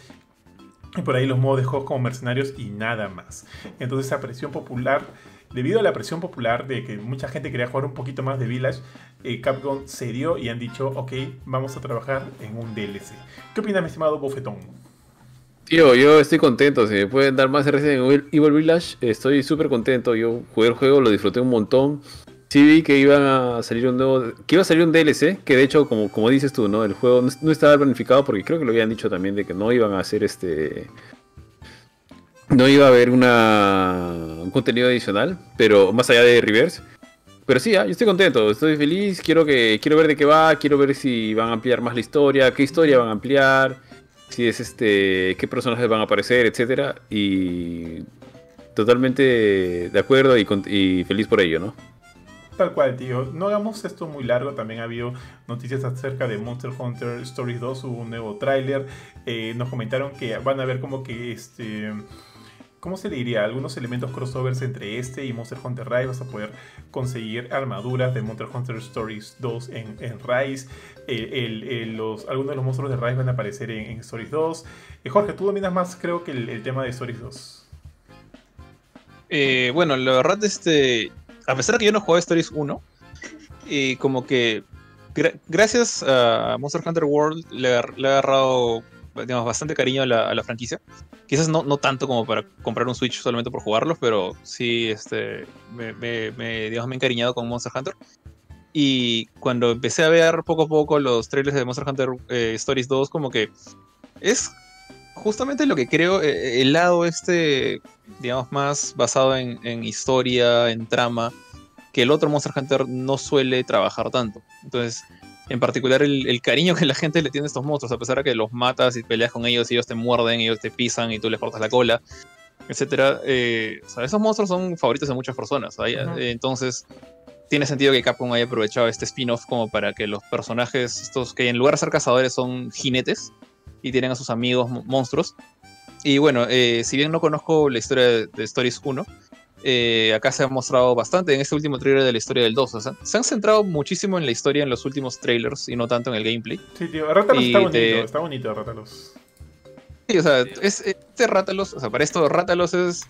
Y por ahí los modos de juego como mercenarios y nada más. Entonces esa presión popular debido a la presión popular de que mucha gente quería jugar un poquito más de Village, eh, Capcom cedió y han dicho, ok, vamos a trabajar en un DLC. ¿Qué opina mi estimado Bofetón? Tío, yo estoy contento. Si me pueden dar más Resident Evil Village, estoy súper contento. Yo jugué el juego, lo disfruté un montón. Sí vi que iba a salir un nuevo, que iba a salir un DLC, que de hecho, como, como dices tú, ¿no? El juego no, estaba planificado porque creo que lo habían dicho también de que no iban a hacer este. No iba a haber una, un contenido adicional, pero más allá de Reverse. Pero sí, ah, yo estoy contento, estoy feliz, quiero que quiero ver de qué va, quiero ver si van a ampliar más la historia, qué historia van a ampliar si es este, qué personajes van a aparecer, etcétera, y totalmente de acuerdo y, feliz por ello, ¿no? Tal cual, tío. No hagamos esto muy largo. También ha habido noticias acerca de Monster Hunter Stories 2. Hubo un nuevo tráiler. Eh, nos comentaron que van a ver como que este ¿cómo se le diría? Algunos elementos crossovers entre este y Monster Hunter Rise. Vas a poder conseguir armaduras de Monster Hunter Stories 2 en, Rise. Los, algunos de los monstruos de Rise van a aparecer en, Stories 2. Eh, Jorge, tú dominas más, creo que el, tema de Stories 2. Eh, bueno, la verdad, este, a pesar de que yo no jugué Stories 1, y como que gracias a Monster Hunter World le, le he agarrado digamos, bastante cariño a la, franquicia. Quizás no, tanto como para comprar un Switch solamente por jugarlos, pero sí este, me, me, me he encariñado con Monster Hunter. Y cuando empecé a ver poco a poco los trailers de Monster Hunter eh, Stories 2, como que es justamente lo que creo, eh, el lado este, digamos, más basado en, en, historia, en trama, que el otro Monster Hunter no suele trabajar tanto. Entonces, en particular el, cariño que la gente le tiene a estos monstruos, a pesar de que los matas y peleas con ellos, y ellos te muerden, ellos te pisan y tú les cortas la cola, etcétera. Eh, esos monstruos son favoritos de muchas personas. entonces, tiene sentido que Capcom haya aprovechado este spin-off como para que los personajes, estos que en lugar de ser cazadores son jinetes y tienen a sus amigos monstruos. Y bueno, eh, si bien no conozco la historia de, Stories 1, eh, acá se ha mostrado bastante en este último trailer de la historia del 2. O sea, se han centrado muchísimo en la historia en los últimos trailers y no tanto en el gameplay. Sí, tío, Rátalos está bonito, está bonito Rátalos. Sí, o sea, es, este Rátalos, o sea, para esto Rátalos es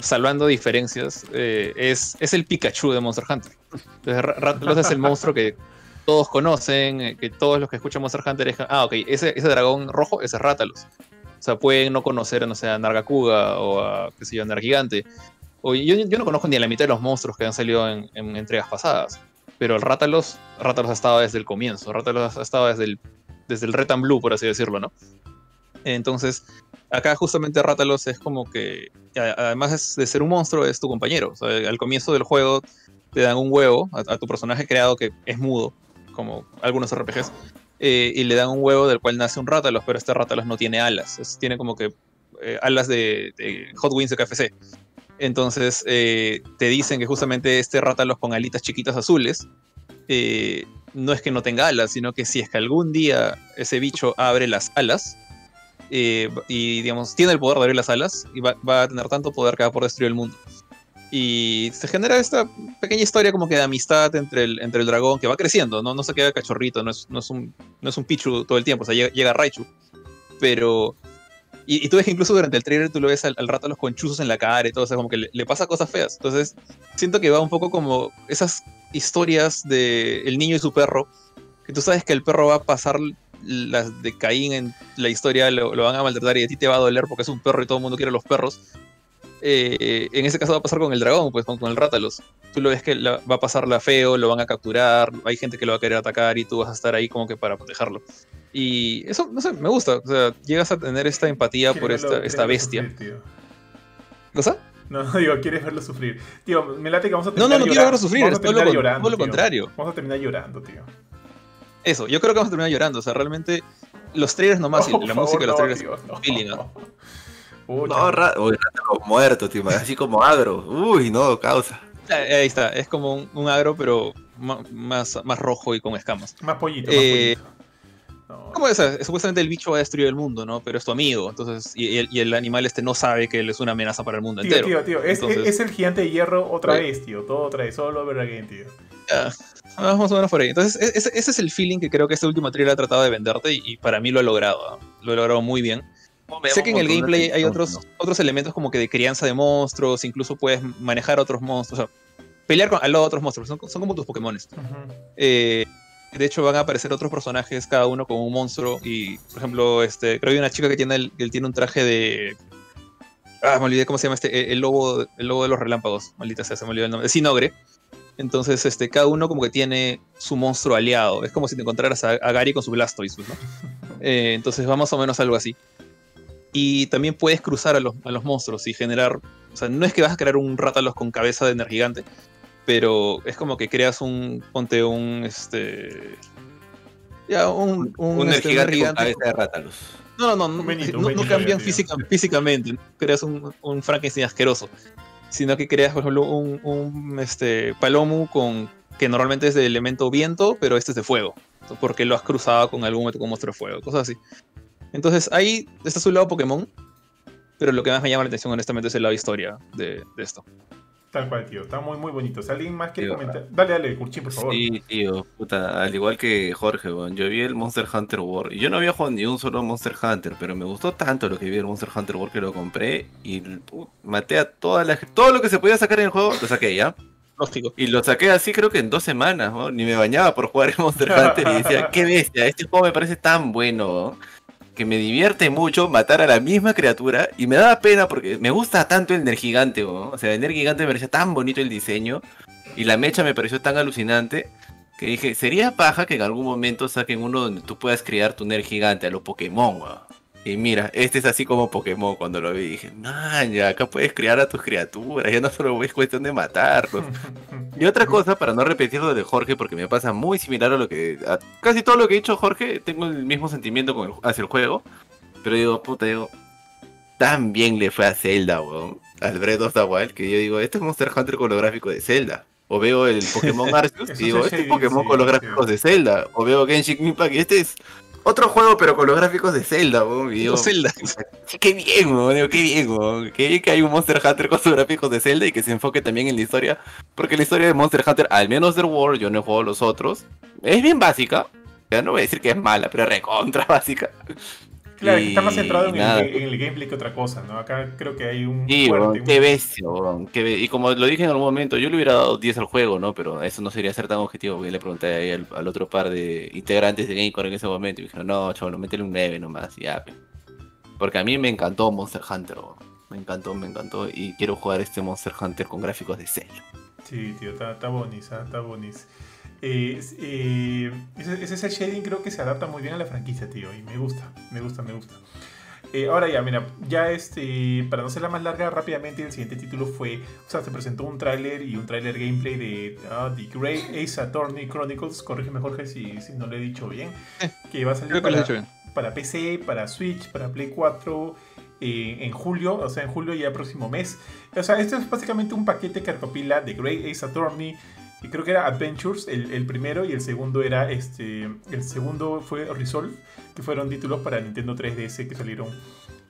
salvando diferencias, eh, es, es el Pikachu de Monster Hunter. Entonces, es el monstruo que todos conocen, eh, que todos los que escuchan Monster Hunter es, ah, ok, ese, ese dragón rojo, ese es Rátalos. O sea, pueden no conocer, no sé, a Nargacuga o a, qué sé yo, a Nargigante. O, yo, yo, no conozco ni a la mitad de los monstruos que han salido en, entregas pasadas. Pero el Rátalos, Rátalos ha estado desde el comienzo. Rátalos ha estado desde el, desde el Red and Blue, por así decirlo, ¿no? Entonces, acá justamente Rátalos es como que, además de ser un monstruo, es tu compañero. al comienzo del juego te dan un huevo a, tu personaje creado que es mudo, como algunos RPGs, eh, y le dan un huevo del cual nace un Rátalos, pero este Rátalos no tiene alas, tiene como que eh, alas de, Hot Wings de KFC. Entonces eh, te dicen que justamente este Rátalos con alitas chiquitas azules no es que no tenga alas, sino que si es que algún día ese bicho abre las alas, eh, y digamos, tiene el poder de abrir las alas y va, a tener tanto poder que va por destruir el mundo. Y se genera esta pequeña historia como que de amistad entre el, entre el dragón que va creciendo, ¿no? No se queda cachorrito, no es, no es, un, no es un Pichu todo el tiempo, o sea, llega, Raichu. Pero... Y, tú ves que incluso durante el trailer tú lo ves al, rato los conchuzos en la cara y todo, o sea, como que le, pasa cosas feas. Entonces, siento que va un poco como esas historias de el niño y su perro, que tú sabes que el perro va a pasar las de Caín en la historia lo, van a maltratar y a ti te va a doler porque es un perro y todo el mundo quiere los perros. Eh, en ese caso va a pasar con el dragón, pues con, el Rátalos. Tú lo ves que va a pasarla feo, lo van a capturar, hay gente que lo va a querer atacar y tú vas a estar ahí como que para protegerlo. Y eso, no sé, me gusta. O sea, llegas a tener esta empatía por esta, esta bestia. Sufrir, ¿Cosa? No, digo, quieres verlo sufrir. Tío, me late que vamos a terminar No, no, no quiero verlo sufrir, a terminar llorando, todo lo contrario. Vamos a terminar llorando, tío eso, yo creo que vamos a terminar llorando. O sea, realmente los trailers nomás y la música de los trailers no, feeling, ¿no? no, ra uy, muerto, tío, así como agro. Uy, no, causa. Ahí está, es como un, agro, pero más, más rojo y con escamas. Más pollito, más eh, pollito. ¿Cómo es? Supuestamente el bicho va a destruir el mundo, ¿no? Pero es tu amigo, entonces, y, el, animal este no sabe que él es una amenaza para el mundo entero. Tío, tío, es, es, el gigante de hierro otra vez, tío, todo otra vez, solo ver again, tío. Ya, más o menos por ahí. Entonces, e, ese, ese, es el feeling que creo que este último trailer ha tratado de venderte y, para mí lo ha logrado, lo ha logrado muy bien. Sé que en el gameplay hay otros, otros elementos como que de crianza de monstruos, incluso puedes manejar otros monstruos, o sea, pelear con, al lado de otros monstruos, son, son como tus Pokémon. eh, de hecho, van a aparecer otros personajes, cada uno con un monstruo. Y, por ejemplo, este, creo que hay una chica que tiene, el, que tiene un traje de. Ah, me olvidé cómo se llama este. El lobo, el lobo de los relámpagos. Maldita sea, se me olvidó el nombre. Sinogre. Entonces, este, cada uno como que tiene su monstruo aliado. Es como si te encontraras a, Gary con su Blastoise, ¿no? Eh, entonces va más o menos algo así. Y también puedes cruzar a los, a los monstruos y generar. O sea, no es que vas a crear un Rátalos con cabeza de Energigante, pero es como que creas un, ponte un, este, ya, un, un, un este, gigante, de rátalos. No, no, no, no, cambian físicamente, creas un, un Frankenstein asqueroso, sino que creas, por ejemplo, un, un este, palomo con, que normalmente es de elemento viento, pero este es de fuego, porque lo has cruzado con algún otro monstruo de fuego, cosas así. Entonces ahí está su lado Pokémon, pero lo que más me llama la atención honestamente es el lado historia de esto. Tal cual, tío. Está muy, muy bonito. Si alguien más quiere comentar. Dale, dale, Curchín, por favor. Sí, tío. Puta, al igual que Jorge, yo vi el Monster Hunter World. Y yo no había jugado ni un solo Monster Hunter, pero me gustó tanto lo que vi el Monster Hunter World que lo compré. Y maté a toda la Todo lo que se podía sacar en el juego, lo saqué ya. Lógico. Y lo saqué así creo que en dos semanas, ¿no? Ni me bañaba por jugar el Monster Hunter y decía, qué bestia, este juego me parece tan bueno que me divierte mucho matar a la misma criatura y me da pena porque me gusta tanto el Nergigante, o sea, el Nergigante me parecía tan bonito el diseño y la mecha me pareció tan alucinante que dije, sería paja que en algún momento saquen uno donde tú puedas criar tu Nergigante a los Pokémon, y mira, este es así como Pokémon cuando lo vi. Dije, man, ya acá puedes criar a tus criaturas, ya no solo es cuestión de matarlos. y otra cosa, para no repetir lo de Jorge, porque me pasa muy similar a lo que. casi todo lo que ha dicho Jorge, tengo el mismo sentimiento con hacia el juego. Pero digo, puta, digo, tan bien le fue a Zelda, weón. Al Breath of the Wild, que yo digo, este es Monster Hunter con lo gráfico de Zelda. O veo el Pokémon Arceus y digo, este es Pokémon con los gráficos de Zelda. O veo Genshin Impact y este es otro juego, pero con los gráficos de Zelda, weón. Zelda. Qué bien, weón, qué bien, weón. Qué bien que hay un Monster Hunter con sus gráficos de Zelda y que se enfoque también en la historia. Porque la historia de Monster Hunter, al menos del World, yo no he jugado los otros, es bien básica. Ya no voy a decir que es mala, pero recontra básica. Claro, está más centrado en el, gameplay que otra cosa, ¿no? Acá creo que hay un. Sí, qué bestia, Y como lo dije en algún momento, yo le hubiera dado 10 al juego, ¿no? Pero eso no sería ser tan objetivo, porque le pregunté ahí al, otro par de integrantes de Gamecore en ese momento y dijeron, no, chaval, métele un 9 nomás, ya. Porque a mí me encantó Monster Hunter, me encantó, me encantó. Y quiero jugar este Monster Hunter con gráficos de celo. Sí, tío, está, está está bonito. Eh, ese, ese shading creo que se adapta muy bien a la franquicia, tío. Y me gusta, me gusta, me gusta. Eh, ahora ya, mira, ya este, para no ser la más larga, rápidamente el siguiente título fue, o sea, se presentó un tráiler y un tráiler gameplay de uh, The Great Ace Attorney Chronicles, corrígeme Jorge si, si no lo he dicho bien, eh, que va a salir para, para, PC, para Switch, para Play 4, en julio, o sea, en julio ya próximo mes. O sea, esto es básicamente un paquete que recopila The Great Ace Attorney, y creo que era Adventures el, primero y el segundo era este el segundo fue Resolve que fueron títulos para Nintendo 3DS que salieron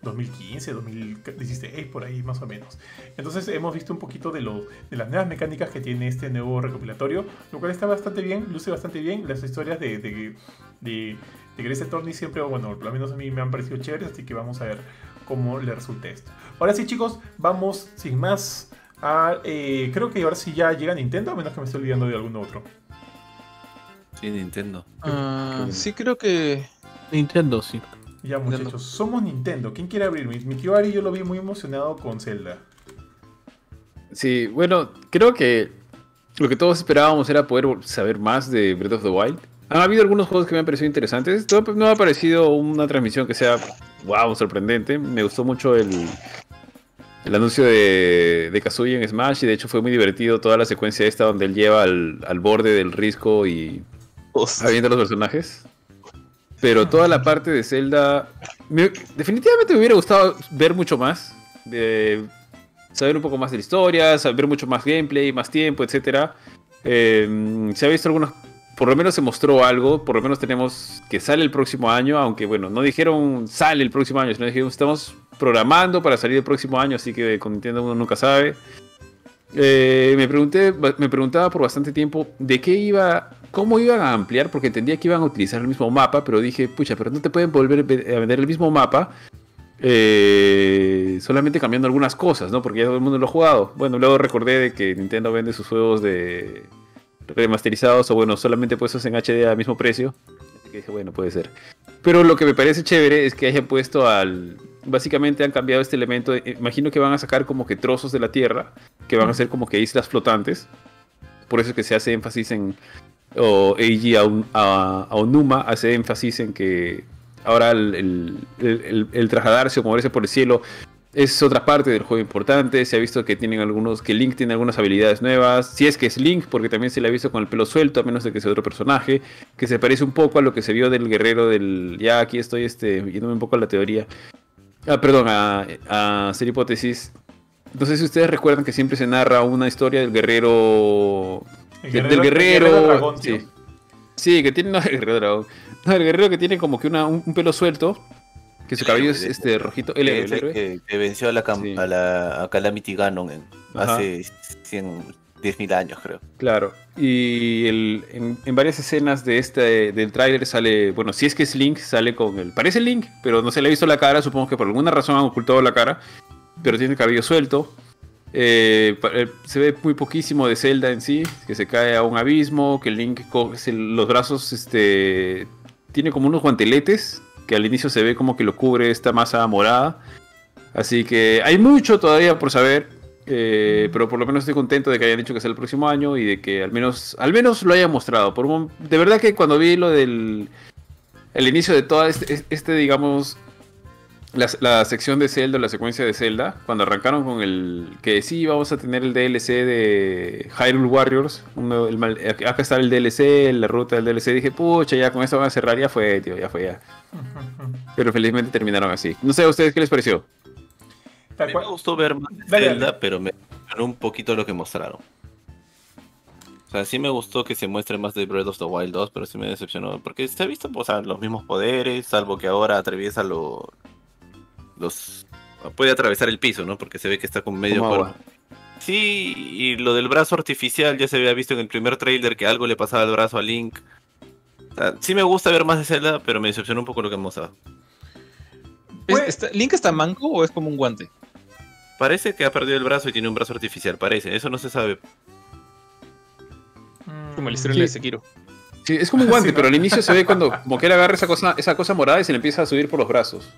2015 2016 por ahí más o menos. Entonces hemos visto un poquito de lo de las nuevas mecánicas que tiene este nuevo recopilatorio lo cual está bastante bien luce bastante bien. Las historias de de, de, de Grace Attorney siempre bueno por lo menos a mí me han parecido chéveres así que vamos a ver cómo le resulta esto. Ahora sí chicos vamos sin más Ah, eh, creo que ahora sí ya llega Nintendo, a menos que me esté olvidando de algún otro. Sí, Nintendo. Ah, sí, creo que. Nintendo, sí. Ya, muchachos, somos Nintendo. ¿Quién quiere abrir? Mi, tío Ari yo lo vi muy emocionado con Zelda. Sí, bueno, creo que lo que todos esperábamos era poder saber más de Breath of the Wild. Ha habido algunos juegos que me han parecido interesantes. No ha parecido una transmisión que sea, wow, sorprendente. Me gustó mucho el, el anuncio de, de Kazuya en Smash y de hecho fue muy divertido toda la secuencia esta donde él lleva al, borde del risco y avienta los personajes. Pero toda la parte de Zelda, definitivamente me hubiera gustado ver mucho más, saber un poco más de la historia, saber mucho más gameplay, más tiempo, etc. Eh, se ha visto algunos, por lo menos se mostró algo, por lo menos tenemos que sale el próximo año, aunque bueno, no dijeron sale el próximo año, sino dijeron estamos programando para salir el próximo año, así que con Nintendo uno nunca sabe. Eh, me, pregunté, me preguntaba por bastante tiempo de qué iba, cómo iban a ampliar, porque entendía que iban a utilizar el mismo mapa, pero dije, pucha, pero no te pueden volver a vender el mismo mapa, eh, solamente cambiando algunas cosas, ¿no? Porque ya todo el mundo lo ha jugado. Bueno, luego recordé de que Nintendo vende sus juegos de remasterizados o bueno, solamente puestos en HD a mismo precio. Así que dije, bueno, puede ser. Pero lo que me parece chévere es que hayan puesto al básicamente han cambiado este elemento. imagino que van a sacar como que trozos de la Tierra, que van a ser como que islas flotantes. Por eso es que se hace énfasis en, o Eiji a, Onuma hace énfasis en que ahora el, el, trasladarse o moverse por el cielo es otra parte del juego importante. Se ha visto que tienen algunos, que Link tiene algunas habilidades nuevas. Si es que es Link, porque también se le ha visto con el pelo suelto, a menos de que sea otro personaje, que se parece un poco a lo que se vio del guerrero del. Ya aquí estoy este, yéndome un poco a la teoría. Ah, perdón, a, hacer hipótesis. No sé si ustedes recuerdan que siempre se narra una historia del guerrero. del guerrero. sí. que tiene. No, el guerrero dragón. No, el guerrero que tiene como que una, un, pelo suelto. Que su cabello es este rojito. El, que, venció a la, a la a Calamity Ganon hace 100, 10.000 años, creo. Claro. Y el, en, varias escenas de este del tráiler sale, bueno, si es que es Link, sale con el... Parece Link, pero no se le ha visto la cara, supongo que por alguna razón han ocultado la cara, pero tiene el cabello suelto. Eh, eh, se ve muy poquísimo de Zelda en sí, que se cae a un abismo, que Link coge los brazos, este, tiene como unos guanteletes, que al inicio se ve como que lo cubre esta masa morada. Así que hay mucho todavía por saber. Eh, pero por lo menos estoy contento de que hayan dicho que sea el próximo año y de que al menos, al menos lo hayan mostrado. Por de verdad que cuando vi lo del el inicio de toda este, este digamos, la, sección de Zelda, la secuencia de Zelda, cuando arrancaron con el que sí vamos a tener el DLC de Hyrule Warriors, acá está el DLC, la ruta del DLC, dije, pucha, ya con esto van a cerrar, ya fue, tío, ya fue ya. Pero felizmente terminaron así. No sé a ustedes qué les pareció me gustó ver más Zelda, pero me gustó un poquito lo que mostraron. sea, sí me gustó que se muestre más de Breath of the Wild 2, pero sí me decepcionó. Porque se ha visto o sea, los mismos poderes, salvo que ahora atraviesa lo, los... Puede atravesar el piso, ¿no? Porque se ve que está con medio cuerpo. Sí, y lo del brazo artificial ya se había visto en el primer trailer que algo le pasaba al brazo a Link. sí me gusta ver más de Zelda, pero me decepcionó un poco lo que hemos mostrado. ¿Link está manco o es como un guante? Parece que ha perdido el brazo y tiene un brazo artificial, parece. Eso no se sabe. Como el historia de Sekiro. Sí, es como un guante, pero al inicio se ve cuando como que él agarra esa cosa, esa cosa morada y se le empieza a subir por los brazos.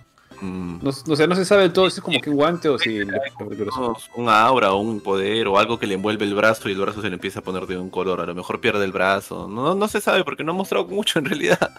Mm. No, sé, no se sabe del todo si es como que un guante o si... un aura o un poder o algo que le envuelve el brazo y el brazo se le empieza a poner de un color. A lo mejor pierde el brazo. No, no se sabe porque no ha mostrado mucho en realidad.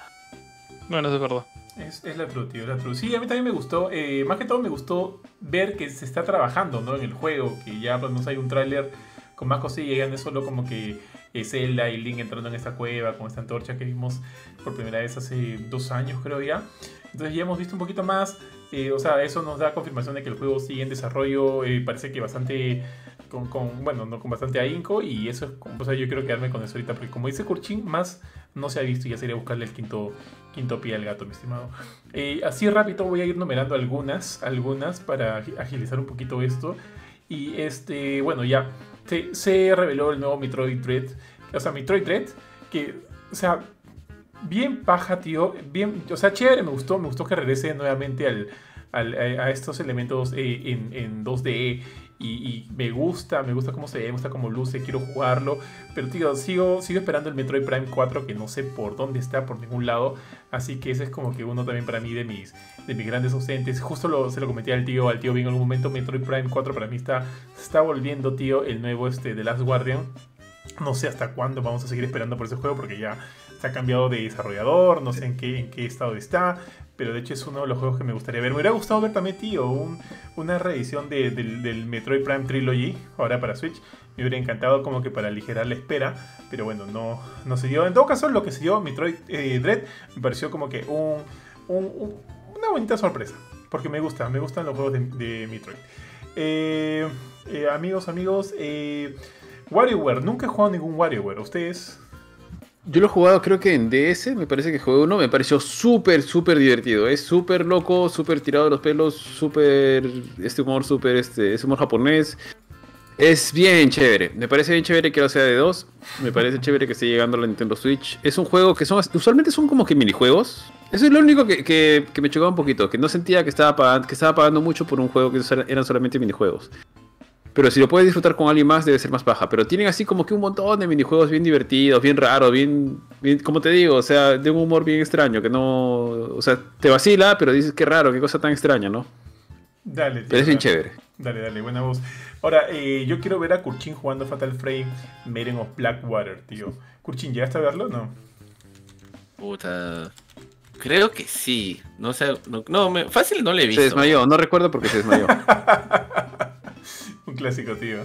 Bueno, eso es verdad. Es, es, la tío, la true. Sí, a mí también me gustó. Eh, más que todo me gustó ver que se está trabajando ¿no? en el juego. Que ya pues, no hay un tráiler con más cosillas. Ya no es solo como que Zelda y Link entrando en esta cueva con esta antorcha que vimos por primera vez hace dos años, creo ya. Entonces ya hemos visto un poquito más. Eh, o sea, eso nos da confirmación de que el juego sigue en desarrollo. Eh, parece que bastante. Con, bueno, no con bastante ahínco. Y eso es. O sea, yo quiero quedarme con eso ahorita. Porque como dice Kurchin, más no se ha visto. Y ya sería buscarle el quinto quinto pie al gato, mi estimado. Eh, así rápido voy a ir numerando algunas, algunas para agilizar un poquito esto. Y este, bueno, ya se, reveló el nuevo Metroid Dread. O sea, Metroid Dread, que, o sea, bien paja, tío. Bien, o sea, chévere, me gustó, me gustó que regrese nuevamente al, a estos elementos eh, en, en 2D y, me gusta, me gusta cómo se ve, me gusta cómo luce, quiero jugarlo. Pero tío, sigo, sigo esperando el Metroid Prime 4 que no sé por dónde está, por ningún lado. Así que ese es como que uno también para mí de mis, de mis grandes ausentes. Justo se lo comenté al tío, al tío bien en algún momento. Metroid Prime 4 para mí está, está volviendo, tío, el nuevo este de Last Guardian. No sé hasta cuándo vamos a seguir esperando por ese juego porque ya se ha cambiado de desarrollador, no sé en qué, en qué estado está, pero de hecho es uno de los juegos que me gustaría ver. Me hubiera gustado ver también, tío, una reedición del, Metroid Prime Trilogy, ahora para Switch. Me hubiera encantado como que para aligerar la espera, pero bueno, no, no se dio. En todo caso, lo que se dio Metroid eh, Dread me pareció como que un, una bonita sorpresa, porque me gusta, me gustan los juegos de, Metroid. Eh, eh, amigos, amigos, WarioWare, nunca he jugado ningún WarioWare. ¿Ustedes? Yo lo he jugado creo que en DS, me parece que jugué uno, me pareció súper, súper divertido. Es súper loco, súper tirado de los pelos, súper, este humor súper, este, ese humor japonés. Es bien chévere, me parece bien chévere que lo sea de dos. Me parece chévere que esté llegando a la Nintendo Switch. Es un juego que son, usualmente son como que minijuegos. Eso es lo único que, que, que me chocaba un poquito, que no sentía que estaba, pagando, que estaba pagando mucho por un juego que eran solamente minijuegos. Pero si lo puedes disfrutar con alguien más, debe ser más baja. Pero tienen así como que un montón de minijuegos bien divertidos, bien raros, bien, como te digo, o sea, de un humor bien extraño, que no, o sea, te vacila, pero dices qué raro, qué cosa tan extraña, ¿no? Dale, tío, Pero es bien chévere. Dale, dale, buena voz. Ahora, eh, yo quiero ver a Kurchin jugando Fatal Frame Maiden of Blackwater, tío. Kurchin, ¿llegaste a verlo no? Puta. Creo que sí. No sé, no, no fácil no le he visto. Se desmayó, no recuerdo porque se desmayó. Un clásico, tío.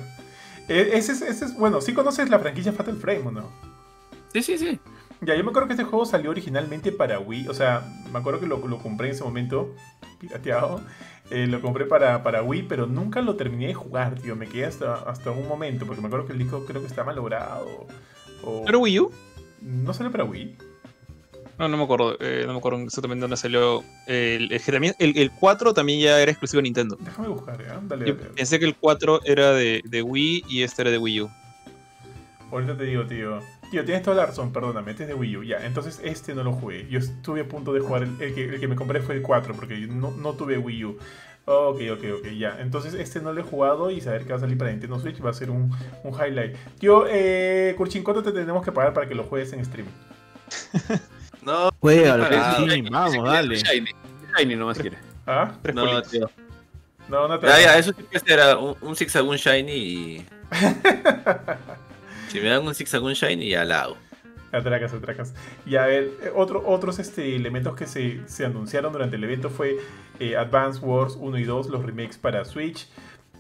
E, ese es, bueno, ¿sí conoces la franquicia Fatal Frame o no? Sí, sí, sí. Ya, yo me acuerdo que este juego salió originalmente para Wii. O sea, me acuerdo que lo, lo compré en ese momento, pirateado. Eh, lo compré para, para Wii, pero nunca lo terminé de jugar, tío. Me quedé hasta, hasta un momento, porque me acuerdo que el disco creo que está malogrado. O... ¿Pero Wii U? ¿No salió para Wii? No, no me acuerdo, eh, no me acuerdo exactamente dónde salió. El, el, el, 4 también ya era exclusivo de Nintendo. Déjame buscar, ¿eh? Dale, Pensé que el 4 era de, de, Wii y este era de Wii U. Ahorita te digo, tío. Tío, tienes toda la razón, perdóname, este es de Wii U. Ya, entonces este no lo jugué. Yo estuve a punto de jugar, el, que, el que, me compré fue el 4, porque no, no tuve Wii U. Ok, ok, ok, ya. Entonces este no lo he jugado y saber que va a salir para Nintendo Switch va a ser un, un highlight. Tío, eh, Kurchin, ¿cuánto te tenemos que pagar para que lo juegues en stream? No. Juega, sí, vamos, dale. Shiny, Shiny nomás quiere. ¿Ah? no, tío. No, no te Ya, ya, eso sí que será un, un Zigzagoon Shiny y. si me dan un Zigzagoon Shiny, ya la hago. Atracas, atracas. Y a ver, otro, otros este, elementos que se, se anunciaron durante el evento fue eh, Advance Wars 1 y 2, los remakes para Switch.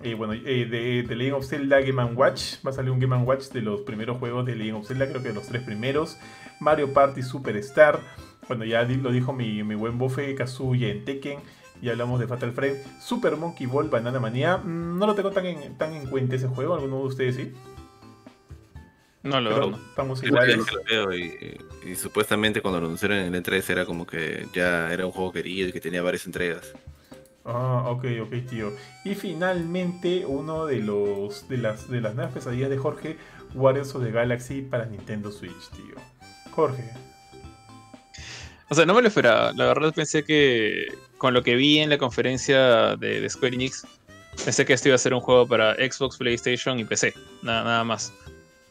Eh, bueno, eh, de, de, Legend of Zelda Game Watch. Va a salir un Game Watch de los primeros juegos de Legend of Zelda, creo que de los tres primeros. Mario Party Superstar. Bueno, ya lo dijo mi, buen bofe Kazuya en Tekken. Ya hablamos de Fatal Frame. Super Monkey Ball Banana Manía. Mm, no lo tengo tan en, tan en cuenta ese juego. ¿Alguno de ustedes sí? No, lo veo. Estamos iguales. y, supuestamente cuando lo anunciaron en el E3 era como que ya era un juego querido y que tenía varias entregas. Ah, ok, ok, tío. Y finalmente, uno de los de las, de las nuevas pesadillas de Jorge, Warriors of the Galaxy para Nintendo Switch, tío. Jorge. O sea, no me lo esperaba. La verdad pensé que con lo que vi en la conferencia de, Square Enix, pensé que esto iba a ser un juego para Xbox, PlayStation y PC. Nada, nada más.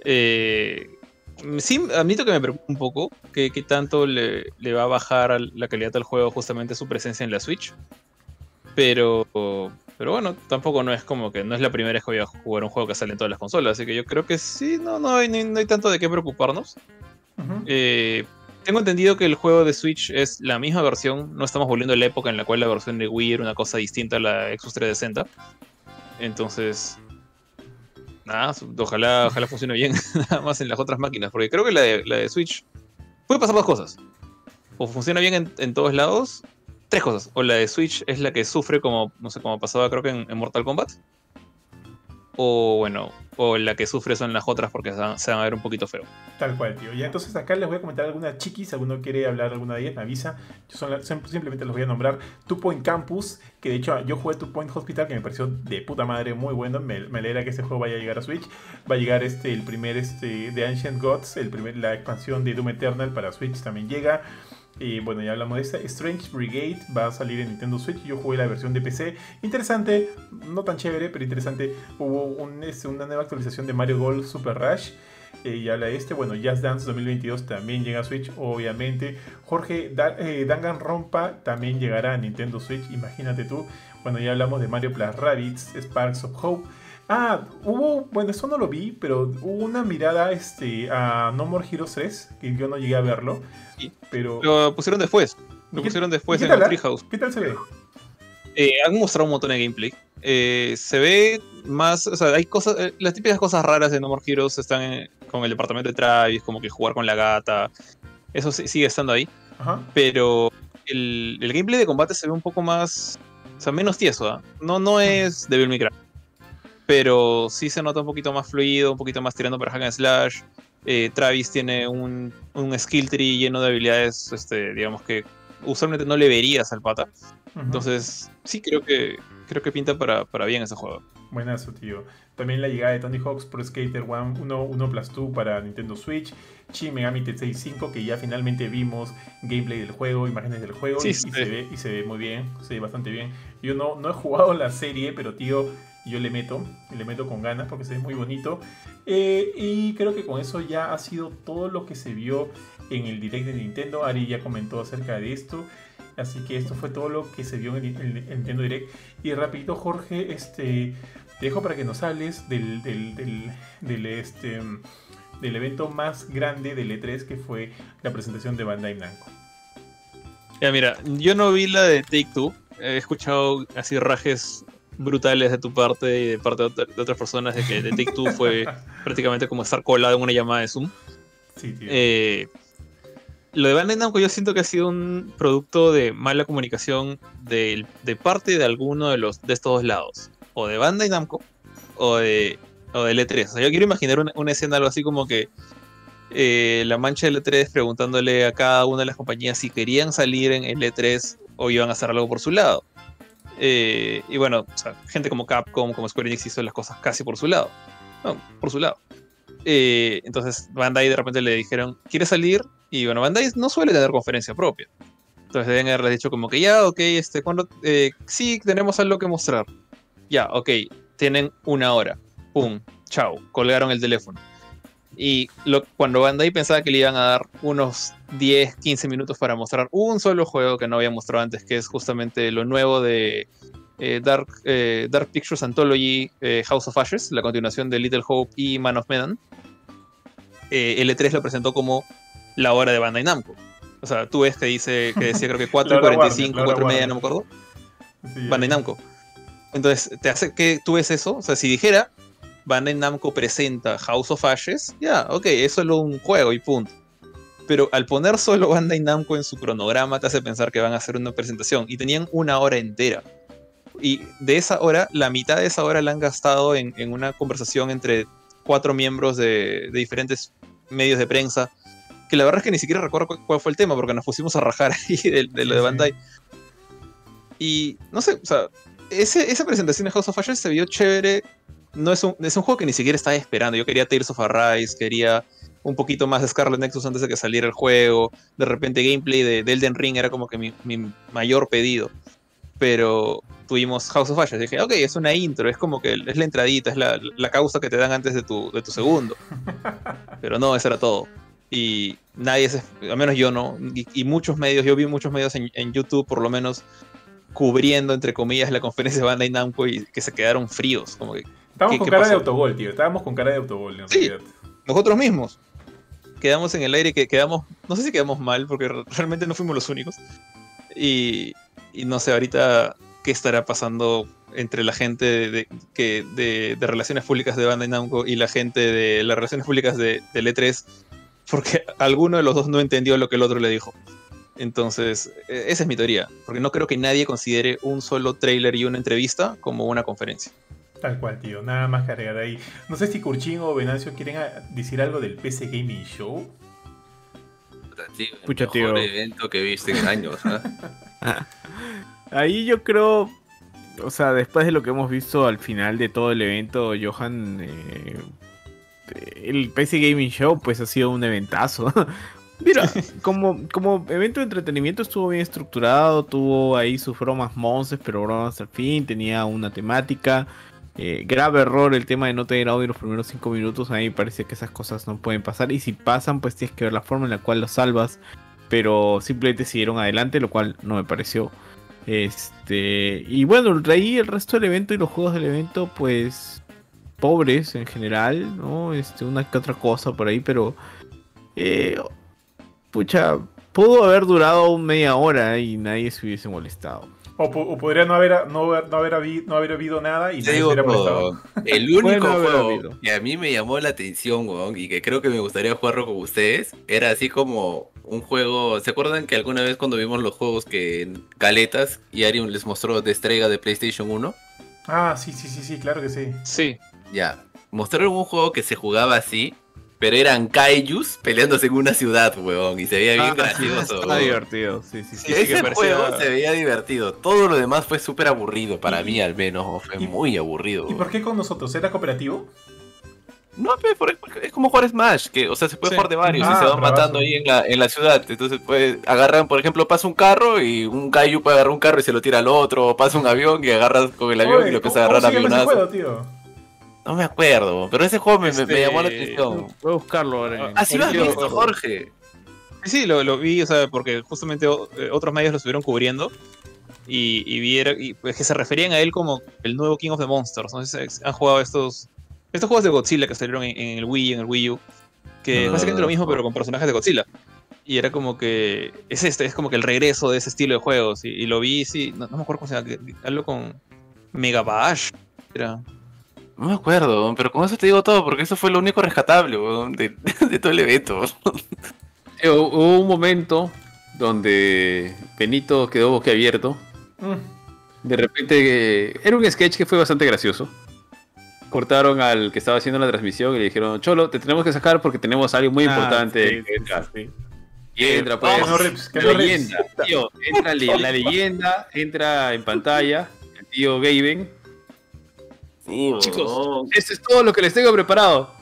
Eh, sí, admito que me preocupa un poco que, tanto le, le, va a bajar la calidad del juego justamente su presencia en la Switch. Pero, pero bueno, tampoco no es como que no es la primera vez que voy a jugar un juego que sale en todas las consolas. Así que yo creo que sí, no, no, no hay tanto de qué preocuparnos. Eh, tengo entendido que el juego de Switch es la misma versión. No estamos volviendo a la época en la cual la versión de Wii era una cosa distinta a la Xbox 360. Entonces, nada, ojalá, ojalá funcione bien nada más en las otras máquinas. Porque creo que la de, Switch puede pasar dos cosas. O funciona bien en, todos lados. Tres cosas. O la de Switch es la que sufre como, no sé, como pasaba creo que en Mortal Kombat o bueno, o la que sufre son las otras porque se van, a ver un poquito feo. Tal cual, tío. Ya entonces acá les voy a comentar algunas chiquis, alguno quiere hablar alguna de ellas, me avisa. Yo simplemente los voy a nombrar. Two Point Campus, que de hecho yo jugué Two Point Hospital, que me pareció de puta madre muy bueno. Me, alegra que ese juego vaya a llegar a Switch. Va a llegar este, el primer este, de Ancient Gods, el primer, la expansión de Doom Eternal para Switch también llega. Y bueno, ya hablamos de esta. Strange Brigade va a salir en Nintendo Switch. Yo jugué la versión de PC. Interesante, no tan chévere, pero interesante. Hubo este, una nueva actualización de Mario Golf Super Rush. Eh, y habla de este. Bueno, Jazz Dance 2022 también llega a Switch, obviamente. Jorge eh, Dangan Rompa también llegará a Nintendo Switch, imagínate tú. Bueno, ya hablamos de Mario Plus Rabbits, Sparks of Hope. Ah, hubo, bueno, eso no lo vi, pero hubo una mirada este, a No More Heroes 3, que yo no llegué a verlo. Pero... Lo pusieron después. Lo pusieron después en el Treehouse. ¿Qué tal se ve? Eh, han mostrado un montón de gameplay. Eh, se ve más, o sea, hay cosas, eh, las típicas cosas raras de No More Heroes están con el departamento de Travis, como que jugar con la gata. Eso sigue estando ahí. Pero el, gameplay de combate se ve un poco más, o sea, menos tieso. ¿ah? No, no es Devil May Cry. Pero sí se nota un poquito más fluido, un poquito más tirando para hack and slash. Eh, Travis tiene un, skill tree lleno de habilidades, este, digamos que usualmente no le verías al pata. Entonces, sí creo que creo que pinta para, para bien ese juego. Buenazo, tío. También la llegada de Tony Hawk's Pro Skater 1, 1, Plus 2 para Nintendo Switch. Shin Megami Tensei 5, que ya finalmente vimos gameplay del juego, imágenes del juego. y, Se ve, y se ve muy bien, se ve bastante bien. Yo no, no he jugado la serie, pero tío, yo le meto, le meto con ganas porque se ve muy bonito. Eh, y creo que con eso ya ha sido todo lo que se vio en el direct de Nintendo. Ari ya comentó acerca de esto. Así que esto fue todo lo que se vio en el, Nintendo Direct. Y rapidito, Jorge, este, te dejo para que nos hables del, del, este, del evento más grande del E3, que fue la presentación de Bandai Namco. Ya, mira, yo no vi la de Take Two. He escuchado así rajes brutales de tu parte y de parte de, otras personas de que The Take Two fue prácticamente como estar colado en una llamada de Zoom. Sí, tío. Eh, lo de Bandai Namco yo siento que ha sido un producto de mala comunicación de, parte de alguno de los de estos dos lados. O de Bandai Namco o de, o de L3. O sea, yo quiero imaginar una, escena algo así como que eh, la mancha de L3 preguntándole a cada una de las compañías si querían salir en L3 o iban a hacer algo por su lado. Eh, y bueno, gente como Capcom, como Square Enix hizo las cosas casi por su lado. No, por su lado. Eh, entonces Bandai de repente le dijeron, ¿quieres salir? Y bueno, Bandai no suele tener conferencia propia. Entonces deben haberle dicho como que ya, ok, este, cuando, eh, sí, tenemos algo que mostrar. Ya, ok, tienen una hora. Pum, chao, colgaron el teléfono. Y lo, cuando Bandai pensaba que le iban a dar unos 10, 15 minutos para mostrar un solo juego que no había mostrado antes, que es justamente lo nuevo de eh, Dark, eh, Dark Pictures Anthology eh, House of Ashes, la continuación de Little Hope y Man of Medan. L3 lo presentó como la hora de Bandai Namco. O sea, tú ves que dice que decía creo que 4.45, 4.30, no me acuerdo. Bandai Namco. Entonces, te hace que tú ves eso. O sea, si dijera Bandai Namco presenta House of Ashes, ya, ok, es solo un juego y punto. Pero al poner solo Bandai Namco en su cronograma te hace pensar que van a hacer una presentación. Y tenían una hora entera. Y de esa hora, la mitad de esa hora la han gastado en, una conversación entre cuatro miembros de, diferentes medios de prensa, que la verdad es que ni siquiera recuerdo cuál fue el tema, porque nos pusimos a rajar ahí de, lo de Bandai. Y no sé, o sea, esa presentación de House of Ashes se vio chévere. No es un, es un juego que ni siquiera estaba esperando. Yo quería Tales of Arise, quería un poquito más de Scarlet Nexus antes de que saliera el juego. De repente gameplay de, Elden Ring era como que mi, mayor pedido. Pero tuvimos House of Ashes. Dije, ok, es una intro, es como que es la entradita, es la, causa que te dan antes de tu, de tu segundo. Pero no, eso era todo. Y nadie, se, al menos yo no, y, muchos medios, yo vi muchos medios en, en, YouTube por lo menos cubriendo, entre comillas, la conferencia de Bandai Namco y que se quedaron fríos. Como que, Estábamos con cara de autogol, tío. Estábamos con cara de autogol, sí, Nosotros mismos quedamos en el aire que quedamos, no sé si quedamos mal, porque realmente no fuimos los únicos. Y, no sé, ahorita qué estará pasando entre la gente de, que, de, relaciones públicas de Bandai Namco y la gente de las relaciones públicas de, de E3, porque alguno de los dos no entendió lo que el otro le dijo. Entonces, e, esa es mi teoría, porque no creo que nadie considere un solo trailer y una entrevista como una conferencia. Tal cual, tío. Nada más que agregar ahí. No sé si Curchín o Venancio quieren decir algo del PC Gaming Show. Pucha, el mejor evento que viste en años. ¿ah? ahí yo creo, o sea, después de lo que hemos visto al final de todo el evento, Johan, eh, el PC Gaming Show pues ha sido un eventazo. Mira, como, como evento de entretenimiento estuvo bien estructurado, tuvo ahí sus bromas monces, pero bromas al fin, tenía una temática. Eh, grave error el tema de no tener audio los primeros 5 minutos. A mí me parece que esas cosas no pueden pasar. Y si pasan, pues tienes que ver la forma en la cual lo salvas. Pero simplemente siguieron adelante, lo cual no me pareció. Este. Y bueno, ahí el resto del evento y los juegos del evento, pues. Pobres en general, ¿no? Este, una que otra cosa por ahí, pero. Eh, pucha, pudo haber durado media hora y nadie se hubiese molestado. O, podría no haber, no, haber, habido, nada y nadie se hubiera molestado. El único juego que a mí me llamó la atención, y que creo que me gustaría jugarlo con ustedes, era así como un juego. ¿Se acuerdan que alguna vez cuando vimos los juegos que en Caletas y Arium les mostró de estrega de PlayStation 1? Ah, sí, sí, sí, sí, claro que sí. Sí. Ya. Mostraron un juego que se jugaba así pero eran kaijus peleándose en una ciudad, weón, y se veía bien ah, gracioso. Está divertido, sí, sí. sí Ese juego se veía divertido. Todo lo demás fue súper aburrido, para mí al menos, fue muy aburrido. ¿Y por qué con nosotros? ¿Era cooperativo? No, es como jugar Smash, que, o sea, se puede jugar de varios y ah, se van matando ahí en la, en la ciudad. Entonces, pues, agarran, por ejemplo, pasa un carro y un Kaiju puede agarrar un carro y se lo tira al otro, o pasa un avión y agarras con el avión y lo empieza a agarrar avionazo. No me acuerdo, pero ese juego me, llamó la este, atención. Voy a buscarlo ahora. Así lo has visto, Jorge. Sí, lo, lo, vi, o sea, porque justamente eh, otros medios lo estuvieron cubriendo y, y vieron y, pues, que se referían a él como el nuevo King of the Monsters. No sé si han jugado estos, estos juegos de Godzilla que salieron en, el Wii, en el Wii U, que es básicamente lo mismo, pero con personajes de Godzilla. Y era como que es este, es como que el regreso de ese estilo de juegos. Y, lo vi, sí, no, me acuerdo cómo se llama, algo con Mega Bash. Era. No me acuerdo, pero con eso te digo todo, porque eso fue lo único rescatable de, todo el evento. Hubo un momento donde Benito quedó boquiabierto. Mm. De repente, era un sketch que fue bastante gracioso. Cortaron al que estaba haciendo la transmisión y le dijeron, Cholo, te tenemos que sacar porque tenemos algo muy ah, importante. Y entra, pues, la leyenda, tío, entra la leyenda, entra en pantalla, el tío Gaben Chicos, eso es todo lo que les tengo preparado.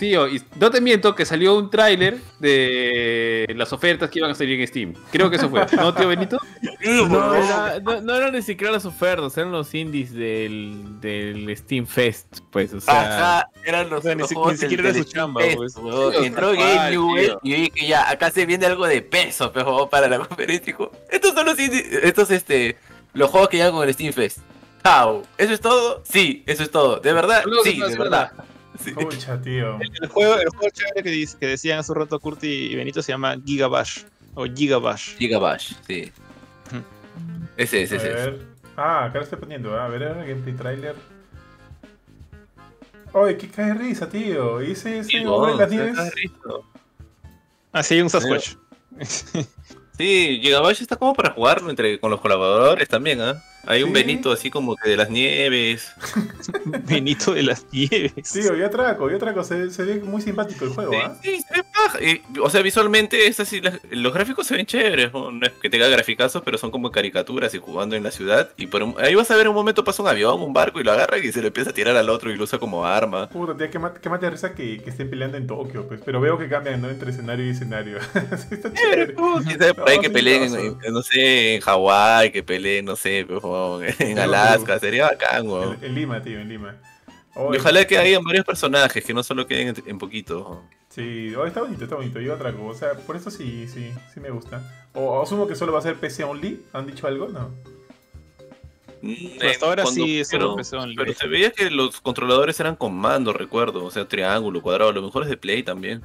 Tío, y no te miento que salió un tráiler de las ofertas que iban a salir en Steam. Creo que eso fue, ¿no, tío Benito? No, eran ni siquiera las ofertas, eran los indies del, del Steam Fest, pues, o sea... eran los, ni, siquiera era su chamba, pues. Entró Game Newell y dije, ya, acá se viene algo de peso, pero para la conferencia. Estos son los indies, estos, este, los juegos que llegan con el Steam Fest. ¿Eso es todo? Sí, eso es todo. ¿De verdad? sí, de verdad. Sí. tío. El, juego, el juego chévere que, que decían hace un rato Curti y Benito se llama Gigabash. O Gigabash. Gigabash, sí. Ese es, ese es. Ah, acá lo estoy poniendo. ¿eh? A ver, el gameplay trailer. Oye, qué cae risa, tío. ¿Hice ese hombre las nieves? Ah, sí, un Sasquatch. Sí, Gigabash está como para jugar entre, con los colaboradores también, ¿ah? Hay un Benito así como que de las nieves. Benito de las nieves. Sí, yo atraco, yo atraco. Se, se, ve muy simpático el juego, ¿ah? Sí, se ve paja. o sea, visualmente es así, los gráficos se ven chéveres. ¿no? es que tenga graficazos, pero son como caricaturas y jugando en la ciudad. Y por ahí vas a ver un momento pasa un avión, un barco y lo agarra y se le empieza a tirar al otro y lo usa como arma. Puta, tía, qué, qué más te risa que, que, estén peleando en Tokio, pues. Pero veo que cambian, ¿no? Entre escenario y escenario. sí, está chévere. por ahí que peleen, en, no sé, en Hawái, que peleen, no sé, pues, en Alaska, sería bacán, weón. En, Lima, tío, en Lima. y ojalá que hayan varios personajes, que no solo queden en, poquito. Sí, oh, está bonito, está bonito. Yo otra cosa. O sea, por eso sí, sí, sí me gusta. O asumo que solo va a ser PC only. ¿Han dicho algo? No. Mm, hasta ahora sí, pero, PC only. Pero se veía que los controladores eran con mando, recuerdo. O sea, triángulo, cuadrado. Lo mejor es de Play también.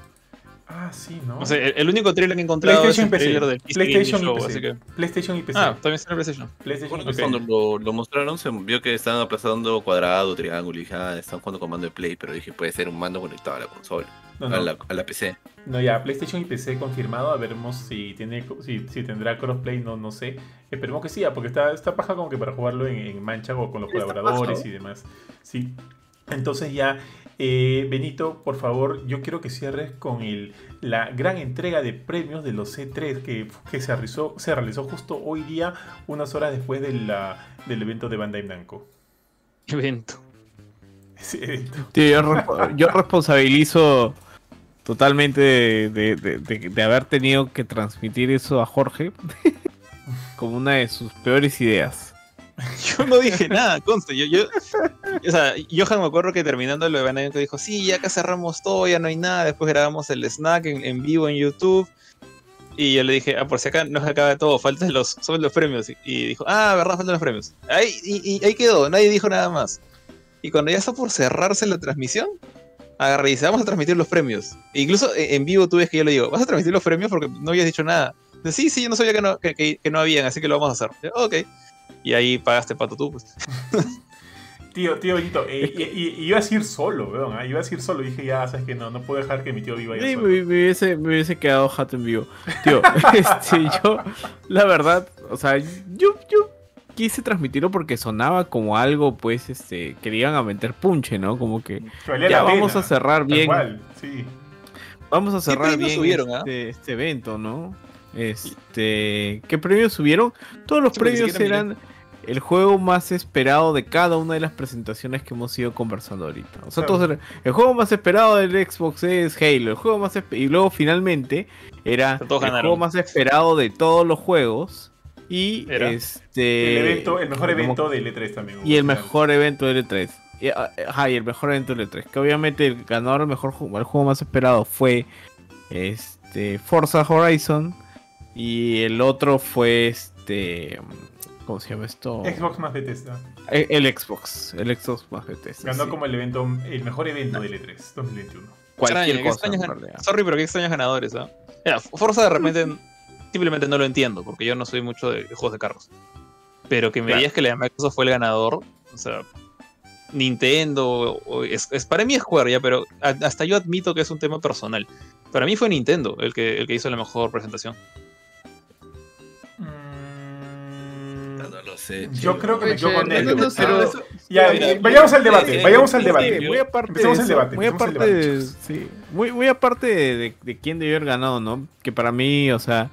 Ah, sí, ¿no? O sea, el, único trailer que he encontrado PlayStation es el trailer del PlayStation y PC. que... PlayStation y PC. Ah, también está en PlayStation. PlayStation bueno, Cuando lo, lo, mostraron se vio que estaban aplazando cuadrado, triángulo y dije, ah, están jugando con mando de Play, pero dije, puede ser un mando conectado a la consola, A, la, a, la, PC. No, ya, PlayStation y PC confirmado, a veremos si tiene si, si tendrá crossplay, no, no sé. Esperemos que sí, porque está, está paja como que para jugarlo en, en mancha o con los colaboradores y demás. Sí. Entonces ya eh, Benito, por favor, yo quiero que cierres con el, la gran entrega de premios de los C3 que, que se, realizó, se realizó justo hoy día, unas horas después de la, del evento de Bandai Namco. Evento. Sí, evento. yo, responsabilizo totalmente de, de, haber tenido que transmitir eso a Jorge como una de sus peores ideas. Yo no dije nada, conste. Yo, yo, o sea, Johan me acuerdo que terminando lo de Van dijo, sí, ya acá cerramos todo, ya no hay nada. Después grabamos el snack en, vivo en YouTube. Y yo le dije, ah, por si acá no se acaba todo, faltan los, son los premios. Y dijo, ah, verdad, faltan los premios. Ahí, y, ahí quedó, nadie dijo nada más. Y cuando ya está por cerrarse la transmisión, agarré y dice, vamos a transmitir los premios. E incluso en vivo tú ves que yo le digo, ¿vas a transmitir los premios? Porque no habías dicho nada. Sí, sí, yo no sabía que no, que, no habían, así que lo vamos a hacer. ok y ahí pagaste pato tú, pues. Tío, tío Benito, eh, y, ibas a ir solo, weón, ¿ah? ibas a ir solo. Y dije, ya, sabes que no, no puedo dejar que mi tío viva ahí. Sí, me, hubiese, me hubiese quedado jato en vivo. Tío, este, yo, la verdad, o sea, yo, yo quise transmitirlo porque sonaba como algo, pues, este, que le iban a meter punche, ¿no? Como que ya vamos a cerrar bien. Igual, sí. Vamos a cerrar bien este, evento, ¿no? Este, ¿qué premios subieron? Todos los premios eran el juego más esperado de cada una de las presentaciones que hemos ido conversando ahorita. O sea, el juego más esperado del Xbox es Halo. El juego más y luego finalmente era el juego más esperado de todos los juegos. Y este. El, evento, el mejor evento de L3 también. Y el mejor evento de L3. Y, ajá, y el mejor evento de L3. Que obviamente el ganador, el mejor juego, el juego más esperado fue este Forza Horizon. Y el otro fue este. ¿Cómo se llama esto? Xbox más Bethesda. El, el Xbox, el Xbox más Bethesda. Ganó como el evento, el mejor evento del E3 2021. Cualquier cosa. sorry, pero qué extraños ganadores, ¿ah? Forza de repente simplemente no lo entiendo, porque yo no soy mucho de, juegos de carros. Pero que me digas que la Microsoft fue el ganador, o sea, Nintendo, es, para mí es Square ya, pero hasta yo admito que es un tema personal. Para mí fue Nintendo el que, el que hizo la mejor presentación. Yo creo que me quedo con él. ya, vayamos al debate, vayamos al debate. Muy aparte, el debate. Muy aparte, de, sí, muy, muy aparte de, de, quién debió haber ganado, ¿no? Que para mí, o sea,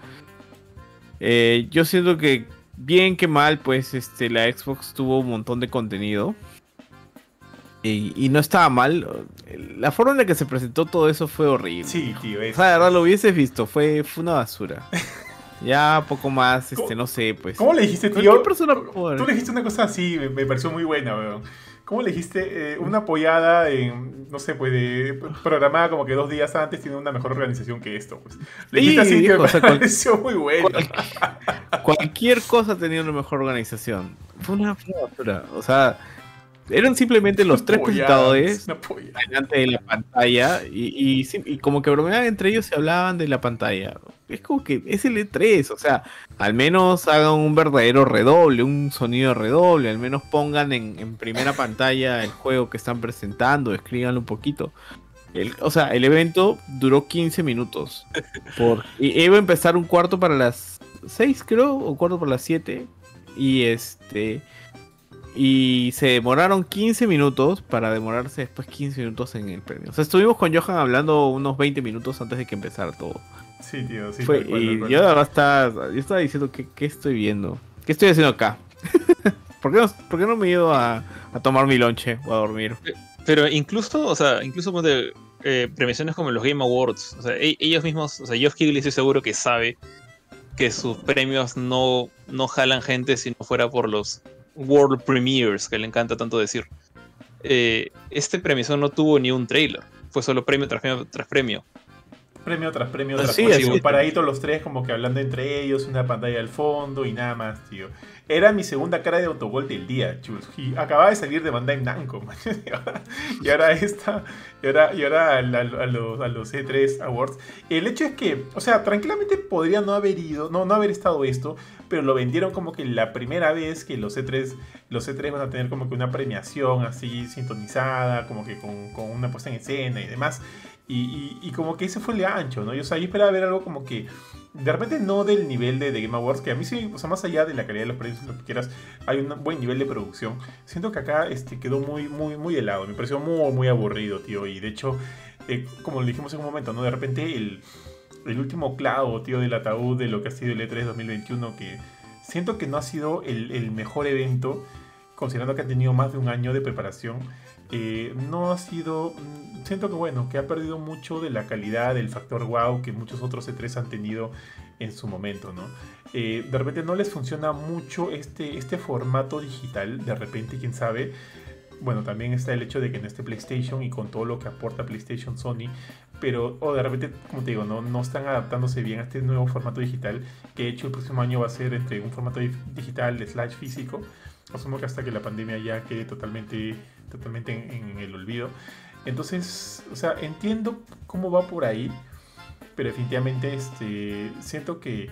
eh, yo siento que bien que mal, pues este, la Xbox tuvo un montón de contenido. Y, y, no estaba mal. La forma en la que se presentó todo eso fue horrible. Sí, tío. O sea, de verdad lo hubieses visto. Fue, fue una basura. Ya poco más, este, no sé, pues. ¿Cómo le dijiste, tío? Persona... Tú le dijiste una cosa así, me, pareció muy buena, weón. ¿Cómo le dijiste? Eh, una apoyada en, no sé, pues, de, programada como que dos días antes tiene una mejor organización que esto, pues. Le dijiste así que me pareció muy bueno. Cualquier, cosa tenía una mejor organización. Fue una basura. O sea, eran simplemente los tres presentadores delante de la pantalla y, y, como que bromeaban entre ellos y hablaban de la pantalla. Es como que es el E3, o sea, al menos hagan un verdadero redoble, un sonido redoble, al menos pongan en, primera pantalla el juego que están presentando, escríbanlo un poquito. o sea, el evento duró 15 minutos. Por, iba a empezar un cuarto para las 6, creo, o cuarto para las 7. y este y se demoraron 15 minutos para demorarse después 15 minutos en el premio. O sea, estuvimos con Johan hablando unos 20 minutos antes de que empezara todo. Sí, tío, sí. y yo estaba, yo estaba diciendo, ¿qué, ¿qué, estoy viendo? ¿Qué estoy haciendo acá? ¿Por, qué no, ¿Por qué no me he ido a, a, tomar mi lonche o a dormir? Pero incluso, o sea, incluso de eh, premiaciones como los Game Awards, o sea, e, ellos mismos, o sea, Geoff Keighley estoy seguro que sabe que sus premios no, no jalan gente si no fuera por los World Premiers, que le encanta tanto decir. Eh, este premio no tuvo ni un trailer, fue solo premio tras premio tras premio. Premio tras premio tras premio. Así, paraditos los tres como que hablando entre ellos, una pantalla al fondo y nada más, tío. Era mi segunda cara de autogol del día, chus. Y acababa de salir de Bandai Namco, y ahora esta, y ahora, y ahora a, los, a los E3 Awards. El hecho es que, o sea, tranquilamente podría no haber ido, no, no haber estado esto, pero lo vendieron como que la primera vez que los E3, los E3 van a tener como que una premiación así sintonizada, como que con, con una puesta en escena y demás. Y, como que ese fue el ancho, ¿no? Yo, o sea, yo esperaba ver algo como que de repente no del nivel de, Game Awards, que a mí sí, o sea, más allá de la calidad de los premios, lo que quieras, hay un buen nivel de producción. Siento que acá este, quedó muy, muy, muy helado. Me pareció muy, muy aburrido, tío. Y de hecho, eh, como lo dijimos en un momento, ¿no? De repente el, el último clavo, tío, del ataúd de lo que ha sido el E3 2021, que siento que no ha sido el, el mejor evento, considerando que ha tenido más de un año de preparación. Eh, no ha sido. Mm, siento que bueno, que ha perdido mucho de la calidad, del factor wow que muchos otros E3 han tenido en su momento, ¿no? Eh, de repente no les funciona mucho este, este formato digital, de repente, quién sabe. Bueno, también está el hecho de que en este PlayStation y con todo lo que aporta PlayStation Sony, pero o de repente, como te digo, no, no están adaptándose bien a este nuevo formato digital, que de hecho el próximo año va a ser este, un formato digital slash físico. Asumo que hasta que la pandemia ya quede totalmente totalmente en, el olvido. Entonces, o sea, entiendo cómo va por ahí, pero definitivamente este, siento que,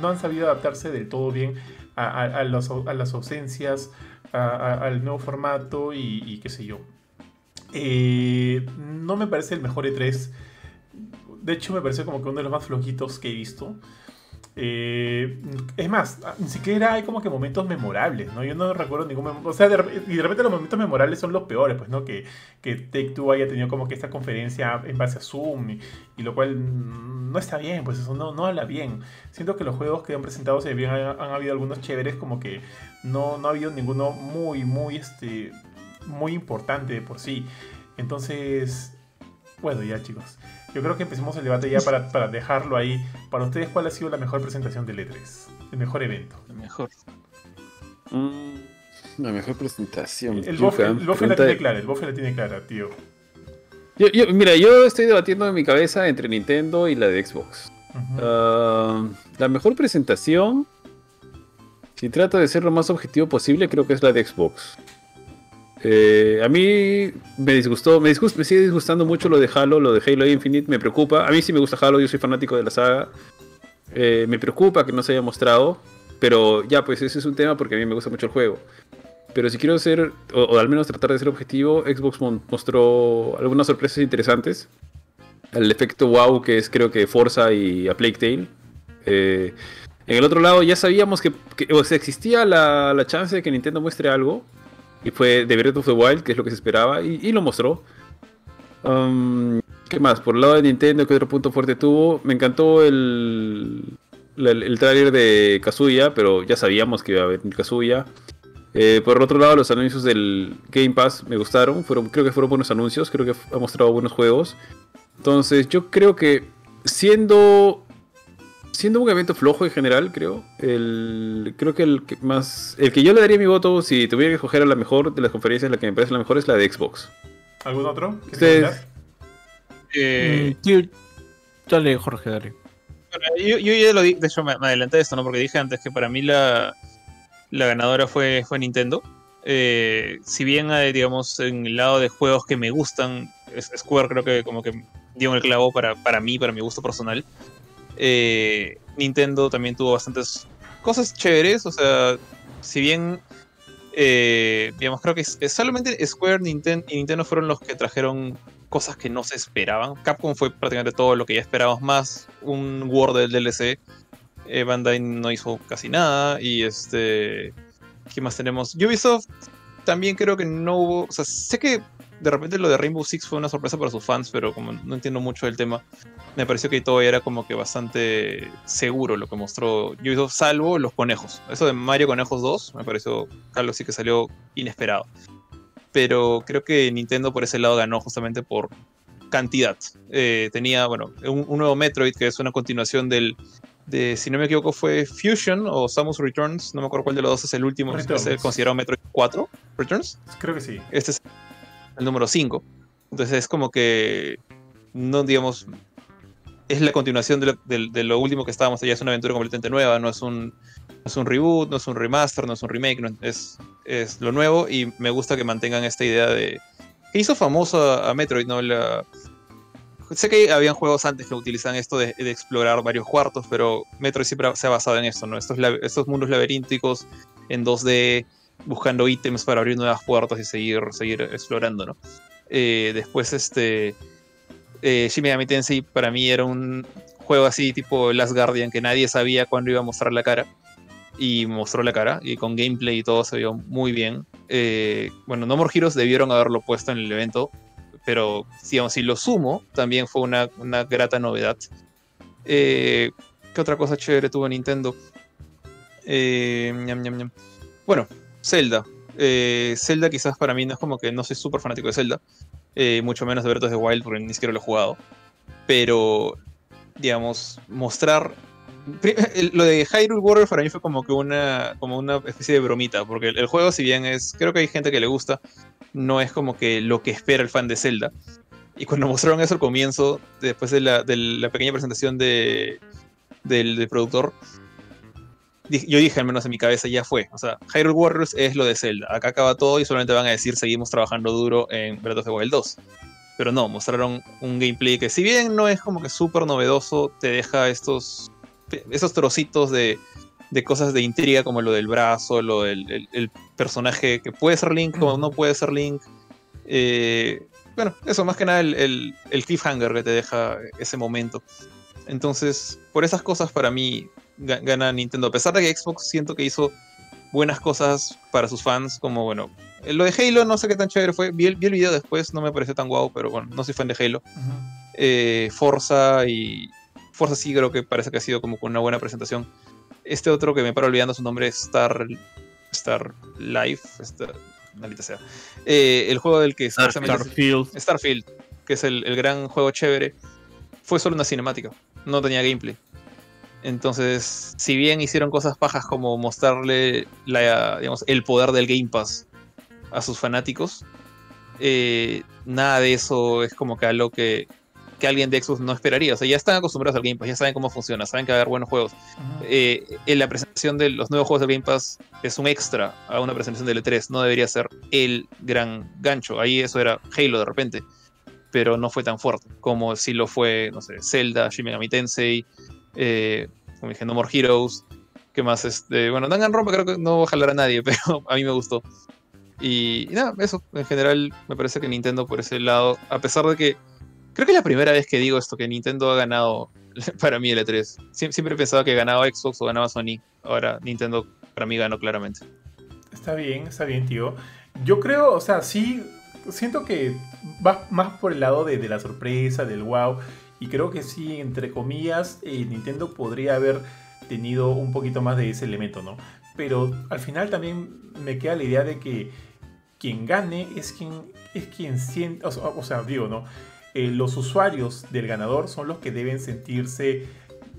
no han sabido adaptarse del todo bien a, las ausencias, al nuevo formato y, qué sé yo. Eh, no me parece el mejor E3. De hecho, me parece como que uno de los más flojitos que he visto. Eh, es más, ni siquiera hay como que momentos memorables, ¿no? Yo no recuerdo ningún O sea, y de repente los momentos memorables son los peores, pues, ¿no? Que, que Take Two haya tenido como que esta conferencia en base a Zoom, y, lo cual no está bien, pues eso no, no habla bien. Siento que los juegos que han presentado, si bien han, habido algunos chéveres, como que no, no ha habido ninguno muy, muy, este, muy importante de por sí. Entonces, bueno, ya chicos. Yo creo que empecemos el debate ya para, para dejarlo ahí. Para ustedes, ¿cuál ha sido la mejor presentación del E3? El mejor evento. El mejor. Mm, la mejor presentación. El bofe, la tiene clara, el bofe la tiene clara, tío. Yo, mira, yo estoy debatiendo en mi cabeza entre Nintendo y la de Xbox. Ah, la mejor presentación, si trato de ser lo más objetivo posible, creo que es la de Xbox. Eh, a mí me disgustó, me, me sigue disgustando mucho lo de Halo, lo de Halo Infinite, me preocupa. A mí sí me gusta Halo, yo soy fanático de la saga. Eh, me preocupa que no se haya mostrado, pero ya, pues ese es un tema porque a mí me gusta mucho el juego. Pero si quiero ser, o, al menos tratar de ser objetivo, Xbox mostró algunas sorpresas interesantes. El efecto wow que es creo que Forza y a Plague Tale. Eh, en el otro lado ya sabíamos que, o existía la, la chance de que Nintendo muestre algo, y fue The Breath of the Wild, que es lo que se esperaba, y, lo mostró. Um, ¿Qué más? Por el lado de Nintendo, ¿qué otro punto fuerte tuvo? Me encantó el, el, el tráiler de Kazuya, pero ya sabíamos que iba a haber Kazuya. Eh, por el otro lado, los anuncios del Game Pass me gustaron. Fueron, creo que fueron buenos anuncios. Creo que ha mostrado buenos juegos. Entonces, yo creo que siendo siendo un evento flojo en general, creo. El, creo que el que más. El que yo le daría mi voto si tuviera que escoger a la mejor de las conferencias, la que me parece la mejor es la de Xbox. ¿Algún otro? Ustedes. Eh, mm, dale, Jorge, dale. yo, yo, ya lo di, de hecho me, adelanté de esto, ¿no? Porque dije antes que para mí la, la ganadora fue, fue Nintendo. Eh, si bien, eh, digamos, en el lado de juegos que me gustan, Square creo que como que dio el clavo para, para mí, para mi gusto personal. Eh, Nintendo también tuvo bastantes cosas chéveres, o sea, si bien, eh, digamos, creo que solamente Square Nintendo y Nintendo fueron los que trajeron cosas que no se esperaban. Capcom fue prácticamente todo lo que ya esperábamos más, un Word del DLC. Eh, Bandai no hizo casi nada. Y este. ¿Qué más tenemos? Ubisoft también creo que no hubo. O sea, sé que de repente lo de Rainbow Six fue una sorpresa para sus fans, pero como no entiendo mucho del tema, me pareció que todo era como que bastante seguro lo que mostró Ubisoft, salvo los conejos. Eso de Mario Conejos 2 me pareció, Carlos, sí que salió inesperado. Pero creo que Nintendo por ese lado ganó justamente por cantidad. Eh, tenía, bueno, un, nuevo Metroid que es una continuación del, de, si no me equivoco, fue Fusion o Samus Returns. No me acuerdo cuál de los dos es el último. Es considerado Metroid 4 Returns. Creo que sí. Este es el número 5. Entonces es como que, no digamos, es la continuación de lo, último que estábamos allá. Es una aventura completamente nueva, no es un, es un reboot, no es un remaster, no es un remake, es, es lo nuevo y me gusta que mantengan esta idea de... que hizo famoso a, Metroid, ¿no? La, sé que habían juegos antes que utilizan esto de, explorar varios cuartos, pero Metroid siempre se ha basado en esto, ¿no? Estos, estos mundos laberínticos en 2D, buscando ítems para abrir nuevas puertas y seguir, seguir explorando, ¿no? Eh, después, este. Eh, Shin Megami Tensei para mí era un juego así, tipo Last Guardian, que nadie sabía cuándo iba a mostrar la cara. Y mostró la cara, y con gameplay y todo se vio muy bien. Eh, bueno, No More Heroes debieron haberlo puesto en el evento, pero digamos, si lo sumo, también fue una, una grata novedad. Eh, ¿Qué otra cosa chévere tuvo Nintendo? Eh, bueno, Zelda. Eh, Zelda quizás para mí no es como que no soy súper fanático de Zelda, eh, mucho menos de Breath of the Wild porque ni siquiera lo he jugado. Pero, digamos, mostrar... Lo de Hyrule Warriors para mí fue como que una, como una especie de bromita, porque el, juego si bien es, creo que hay gente que le gusta, no es como que lo que espera el fan de Zelda. Y cuando mostraron eso al comienzo, después de la, pequeña presentación de, del productor, yo dije al menos en mi cabeza, ya fue. O sea, Hyrule Warriors es lo de Zelda. Acá acaba todo y solamente van a decir seguimos trabajando duro en Breath of the Wild 2. Pero no, mostraron un gameplay que si bien no es como que súper novedoso, te deja estos, estos trocitos de, de, cosas de intriga como lo del brazo, lo del el, personaje que puede ser Link o no puede ser Link. Eh, bueno, eso más que nada el, el cliffhanger que te deja ese momento. Entonces, por esas cosas para mí gana Nintendo. A pesar de que Xbox siento que hizo buenas cosas para sus fans, como bueno, eh, lo de Halo no sé qué tan chévere fue. Vi el, video después, no me pareció tan guau, pero bueno, no soy fan de Halo. Eh, Forza y. Forza sí creo que parece que ha sido como con una buena presentación. Este otro que me paro olvidando su nombre es Star. Star Life. Star, maldita sea. Eh, el juego del que Starfield. Starfield, que es el, el gran juego chévere. Fue solo una cinemática. No tenía gameplay. Entonces, si bien hicieron cosas pajas como mostrarle el poder del Game Pass a sus fanáticos, eh, nada de eso es como que algo que, que, alguien de Xbox no esperaría. O sea, ya están acostumbrados al Game Pass, ya saben cómo funciona, saben que va a haber buenos juegos. Eh, en la presentación de los nuevos juegos del Game Pass es un extra a una presentación del E3, no debería ser el gran gancho. Ahí eso era Halo de repente, pero no fue tan fuerte como si lo fue, no sé, Zelda, Shin Megami Tensei, eh, como dije, No More Heroes. ¿Qué más? Este, bueno, Danganronpa creo que no va a jalar a nadie, pero a mí me gustó. Y, nada, eso. En general, me parece que Nintendo por ese lado, a pesar de que. Creo que es la primera vez que digo esto, que Nintendo ha ganado para mí el E3. siempre he pensado que ganaba Xbox o ganaba Sony. Ahora Nintendo para mí ganó claramente. Está bien, está bien, tío. Yo creo, o sea, sí, siento que va más por el lado de, de la sorpresa, del wow. Y creo que sí, entre comillas, eh, Nintendo podría haber tenido un poquito más de ese elemento, ¿no? Pero al final también me queda la idea de que quien gane es quien, es quien siente, o, sea, digo, ¿no? Eh, los usuarios del ganador son los que deben sentirse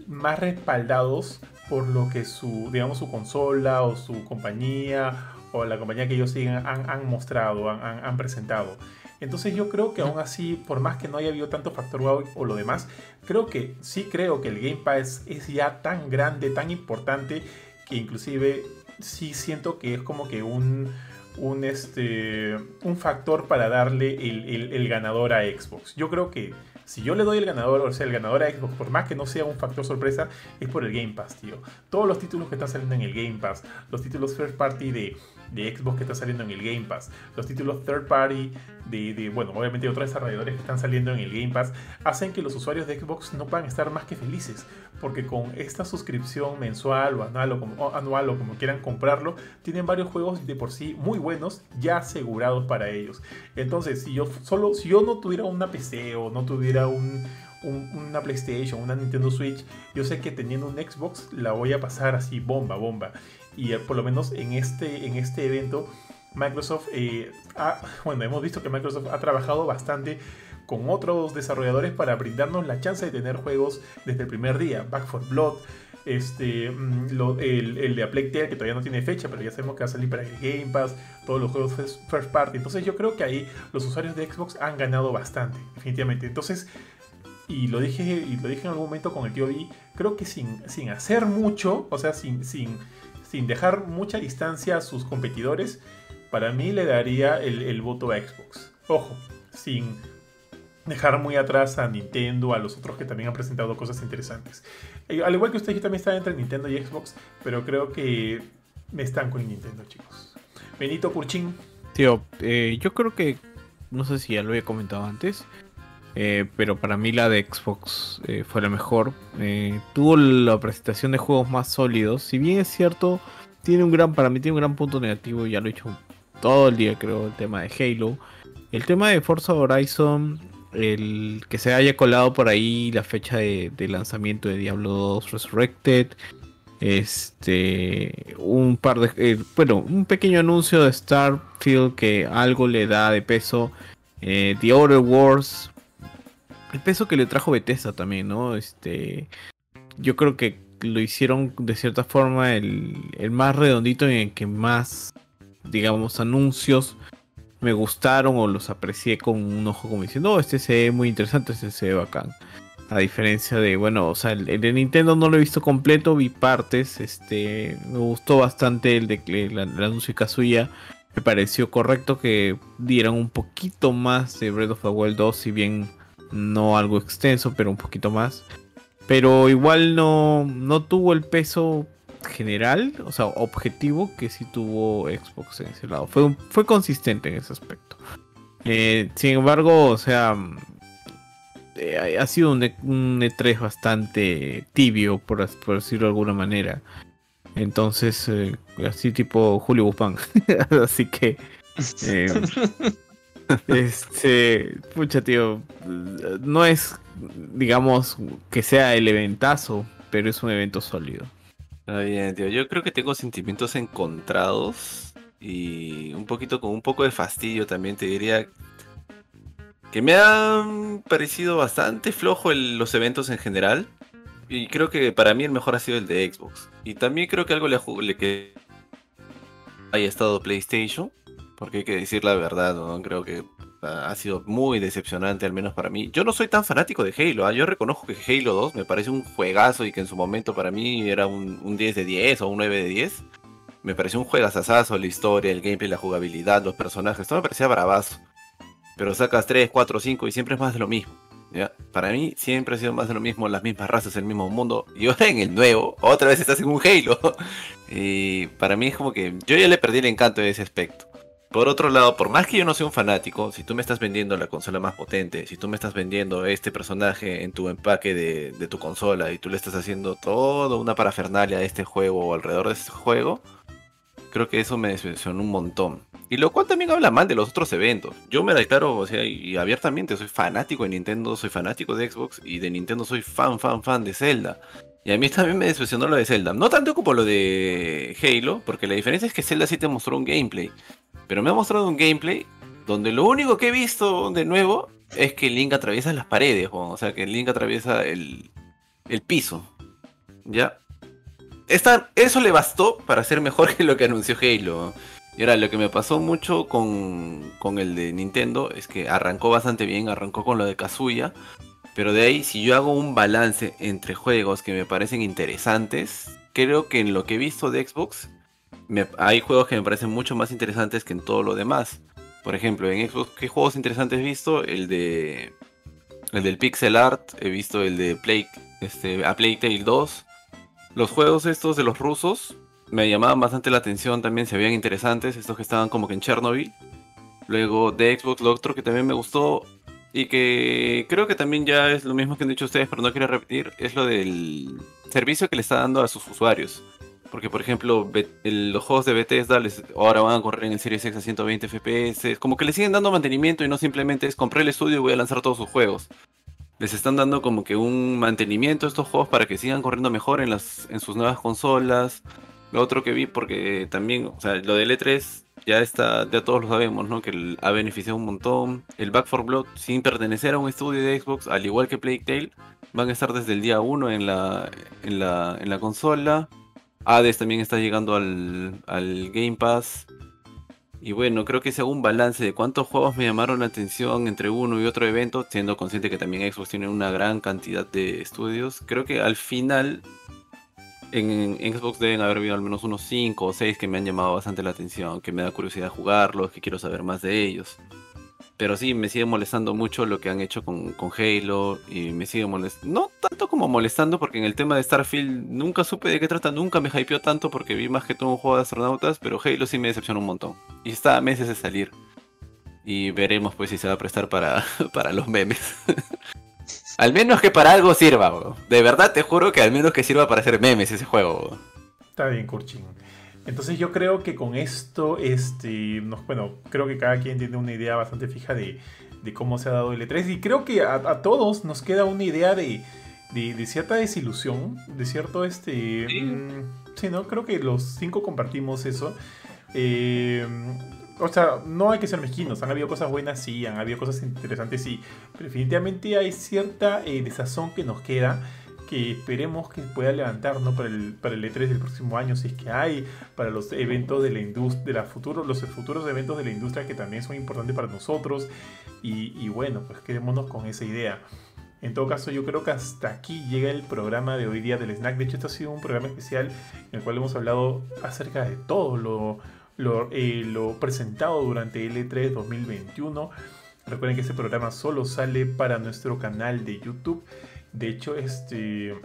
más respaldados por lo que su, digamos, su consola o su compañía o la compañía que ellos sigan han, mostrado, han, han presentado. Entonces yo creo que aún así, por más que no haya habido tanto factor wow o lo demás, creo que sí creo que el Game Pass es ya tan grande, tan importante, que inclusive sí siento que es como que un, un, este, un factor para darle el, ganador a Xbox. Yo creo que Si yo le doy el ganador, o sea, el ganador a Xbox, por más que no sea un factor sorpresa, es por el Game Pass, tío. Todos los títulos que están saliendo en el Game Pass, los títulos first party de, de Xbox que están saliendo en el Game Pass, los títulos third party de, bueno, obviamente otros desarrolladores que están saliendo en el Game Pass, hacen que los usuarios de Xbox no puedan estar más que felices, porque con esta suscripción mensual o anual o como, anual o como quieran comprarlo, tienen varios juegos de por sí muy buenos ya asegurados para ellos. Entonces, si yo solo, si yo no tuviera una PC o no tuviera un, una PlayStation, una Nintendo Switch, yo sé que teniendo un Xbox la voy a pasar así bomba, bomba. Y eh, por lo menos en este, en este evento, Microsoft, eh, bueno, hemos visto que Microsoft ha trabajado bastante con otros desarrolladores para brindarnos la chance de tener juegos desde el primer día. Back for Blood, este, mm, el, el, de A que todavía no tiene fecha, pero ya sabemos que va a salir para el Game Pass, todos los juegos first party. Entonces yo creo que ahí los usuarios de Xbox han ganado bastante, definitivamente. Entonces, y lo dije, y lo dije en algún momento con el tío B, creo que sin, sin hacer mucho, o sea, sin, sin, sin dejar mucha distancia a sus competidores, para mí le daría el, voto a Xbox. Ojo, sin dejar muy atrás a Nintendo, a los otros que también han presentado cosas interesantes. Eh, al igual que usted, yo también está entre Nintendo y Xbox, pero creo que me están con Nintendo, chicos. Benito Curchín. Tío, eh, yo creo que, no sé si ya lo había comentado antes, eh, pero para mí la de Xbox fue la mejor. tuvo la presentación de juegos más sólidos. Si bien es cierto, tiene un gran, para mí tiene un gran punto negativo, ya lo he dicho todo el día creo, el tema de Halo. El tema de Forza Horizon, el que se haya colado por ahí la fecha de, lanzamiento de Diablo 2 Resurrected. Este, un par de, eh, bueno, un pequeño anuncio de Starfield que algo le da de peso. Eh, The Outer Wars, el peso que le trajo Bethesda también, ¿no? Este, yo creo que lo hicieron de cierta forma el, el más redondito en el que más digamos, anuncios me gustaron o los aprecié con un ojo como diciendo, no, este se ve muy interesante, este se ve bacán. A diferencia de, bueno, o sea, el, de Nintendo no lo he visto completo, vi partes, este, me gustó bastante el de el, el anuncio de Kazuya. Me pareció correcto que dieran un poquito más de Breath of the Wild 2, si bien no algo extenso, pero un poquito más. Pero igual no, no tuvo el peso general, o sea, objetivo que sí tuvo Xbox en ese lado. Fue, fue consistente en ese aspecto. Eh, sin embargo, o sea, eh, ha sido un, E3 e bastante tibio, por, decirlo de alguna manera. Entonces, eh, así tipo Julio Guzmán. así que... este, pucha, tío, no es, digamos, que sea el eventazo, pero es un evento sólido. Bien, tío. Yo creo que tengo sentimientos encontrados y un poquito con un poco de fastidio también te diría que me han parecido bastante flojo los eventos en general y creo que para mí el mejor ha sido el de Xbox y también creo que algo le, le que haya estado PlayStation porque hay que decir la verdad, ¿no? creo que ha sido muy decepcionante, al menos para mí. Yo no soy tan fanático de Halo, ¿ah? yo reconozco que Halo 2 me parece un juegazo y que en su momento para mí era un, 10 de 10 o un 9 de 10. Me pareció un juegazazazo, la historia, el gameplay, la jugabilidad, los personajes, todo me parecía bravazo. Pero sacas 3, 4, 5 y siempre es más de lo mismo. ¿ya? Para mí siempre ha sido más de lo mismo, las mismas razas, el mismo mundo. Y ahora en el nuevo, otra vez estás en un Halo. y para mí es como que yo ya le perdí el encanto de ese aspecto. Por otro lado, por más que yo no sea un fanático, si tú me estás vendiendo la consola más potente, si tú me estás vendiendo este personaje en tu empaque de, tu consola y tú le estás haciendo toda una parafernalia a este juego o alrededor de este juego, creo que eso me decepcionó un montón. Y lo cual también habla mal de los otros eventos. Yo me declaro, o sea, y abiertamente soy fanático de Nintendo, soy fanático de Xbox y de Nintendo soy fan, fan, fan de Zelda. Y a mí también me decepcionó lo de Zelda. No tanto como lo de Halo, porque la diferencia es que Zelda sí te mostró un gameplay. Pero me ha mostrado un gameplay donde lo único que he visto de nuevo es que Link atraviesa las paredes, o sea, que Link atraviesa el, piso. ¿Ya? eso le bastó para ser mejor que lo que anunció Halo. Y ahora, lo que me pasó mucho con, con el de Nintendo es que arrancó bastante bien, arrancó con lo de Kazuya. Pero de ahí, si yo hago un balance entre juegos que me parecen interesantes, creo que en lo que he visto de Xbox, hay juegos que me parecen mucho más interesantes que en todo lo demás. Por ejemplo, en Xbox, ¿qué juegos interesantes he visto? El de el del pixel art, he visto el de Play, este, a Playtale 2. Los juegos estos de los rusos me llamaban bastante la atención también, se veían interesantes, estos que estaban como que en Chernobyl. Luego de Xbox, lo otro que también me gustó y que creo que también ya es lo mismo que han dicho ustedes, pero no quiero repetir, es lo del servicio que le está dando a sus usuarios. Porque, por ejemplo, los juegos de Bethesda ahora van a correr en Series X a 120 FPS. Como que le siguen dando mantenimiento y no simplemente es compré el estudio y voy a lanzar todos sus juegos. Les están dando como que un mantenimiento a estos juegos para que sigan corriendo mejor en, las, en sus nuevas consolas. Lo otro que vi, porque también, o sea, lo del E3 ya está, ya todos lo sabemos, ¿no? Que ha beneficiado un montón. El Back 4 Blood, sin pertenecer a un estudio de Xbox, al igual que Plague Tale, van a estar desde el día 1 en la, en la, en la consola. Hades también está llegando al, Game Pass. Y bueno, creo que es un balance de cuántos juegos me llamaron la atención entre uno y otro evento, siendo consciente que también Xbox tiene una gran cantidad de estudios. Creo que al final en, Xbox deben haber habido al menos unos 5 o 6 que me han llamado bastante la atención, que me da curiosidad jugarlos, que quiero saber más de ellos. Pero sí, me sigue molestando mucho lo que han hecho con, Halo y me sigue molestando. No tanto como molestando, porque en el tema de Starfield nunca supe de qué trata, nunca me hypeó tanto porque vi más que todo un juego de astronautas, pero Halo sí me decepcionó un montón. Y está a meses de salir. Y veremos pues si se va a prestar para, para los memes. al menos que para algo sirva, De verdad te juro que al menos que sirva para hacer memes ese juego. Está bien, Kurchin. Entonces yo creo que con esto, este, bueno, creo que cada quien tiene una idea bastante fija de, cómo se ha dado el E3 y creo que a, todos nos queda una idea de, cierta desilusión, de cierto, este, mm, sí. ¿no? Creo que los cinco compartimos eso. Eh, o sea, no hay que ser mezquinos, han habido cosas buenas, sí, han habido cosas interesantes, sí, pero definitivamente hay cierta eh, desazón que nos queda que esperemos que pueda levantar ¿no? para, el, para el E3 del próximo año, si es que hay, para los eventos de la industria, de la futuro, los futuros eventos de la industria que también son importantes para nosotros. Y, bueno, pues quedémonos con esa idea. En todo caso, yo creo que hasta aquí llega el programa de hoy día del Snack. De hecho, este ha sido un programa especial en el cual hemos hablado acerca de todo lo, lo, eh, lo presentado durante el E3 2021. Recuerden que este programa solo sale para nuestro canal de YouTube. De hecho, este...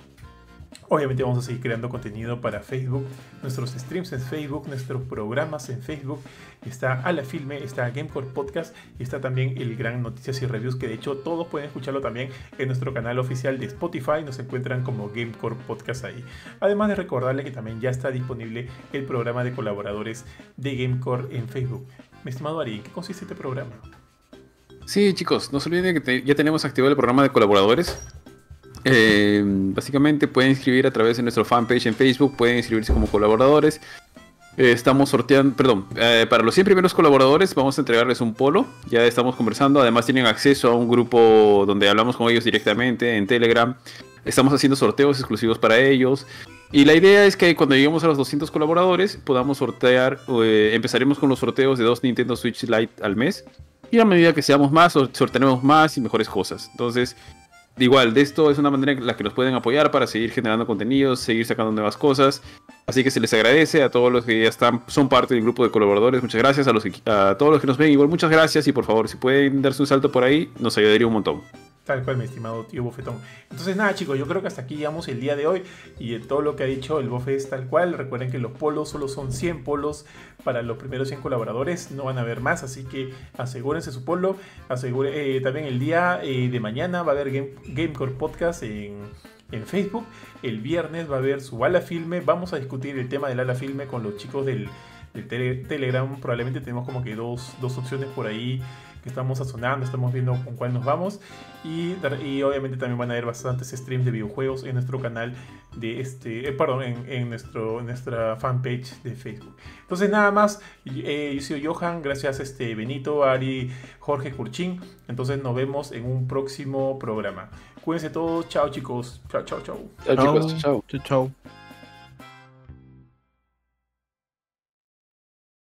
Obviamente vamos a seguir creando contenido para Facebook, nuestros streams en Facebook, nuestros programas en Facebook. Está a la filme, está Gamecore Podcast y está también el Gran Noticias y Reviews, que de hecho todos pueden escucharlo también en nuestro canal oficial de Spotify. Nos encuentran como Gamecore Podcast ahí. Además de recordarle que también ya está disponible el programa de colaboradores de Gamecore en Facebook. Mi estimado Ari, ¿en qué consiste este programa? Sí, chicos, no se olviden que ya tenemos activado el programa de colaboradores. Eh, básicamente pueden inscribir a través de nuestro fanpage en Facebook, pueden inscribirse como colaboradores. Eh, estamos sorteando, perdón, eh, para los 100 primeros colaboradores vamos a entregarles un polo. Ya estamos conversando, además tienen acceso a un grupo donde hablamos con ellos directamente en Telegram. Estamos haciendo sorteos exclusivos para ellos. Y la idea es que cuando lleguemos a los 200 colaboradores podamos sortear, empezaremos con los sorteos de dos Nintendo Switch Lite al mes. Y a medida que seamos más, sortearemos más y mejores cosas. Entonces, igual, de esto es una manera en la que nos pueden apoyar para seguir generando contenidos, seguir sacando nuevas cosas. Así que se les agradece a todos los que ya están, son parte del grupo de colaboradores. Muchas gracias a, los, a todos los que nos ven. Igual, muchas gracias y por favor, si pueden darse un salto por ahí, nos ayudaría un montón. Tal cual, mi estimado tío Bofetón. Entonces, nada, chicos, yo creo que hasta aquí llegamos el día de hoy. Y todo lo que ha dicho el Bofe es tal cual. Recuerden que los polos solo son 100 polos para los primeros 100 colaboradores. No van a haber más, así que asegúrense su polo. Asegure, eh, también el día eh, de mañana va a haber Game, Gamecore Podcast en, Facebook. El viernes va a haber su ala filme. Vamos a discutir el tema del ala filme con los chicos del, Telegram. Probablemente tenemos como que dos, dos opciones por ahí estamos sazonando, estamos viendo con cuál nos vamos. Y, y, obviamente también van a haber bastantes streams de videojuegos en nuestro canal de este, eh, perdón, en, nuestro, nuestra fanpage de Facebook. Entonces nada más, eh, yo soy Johan, gracias este Benito, Ari, Jorge Curchín. Entonces nos vemos en un próximo programa. Cuídense todos, chao chicos, chao, chao, chao. Chao chicos, chao. Chao, chao.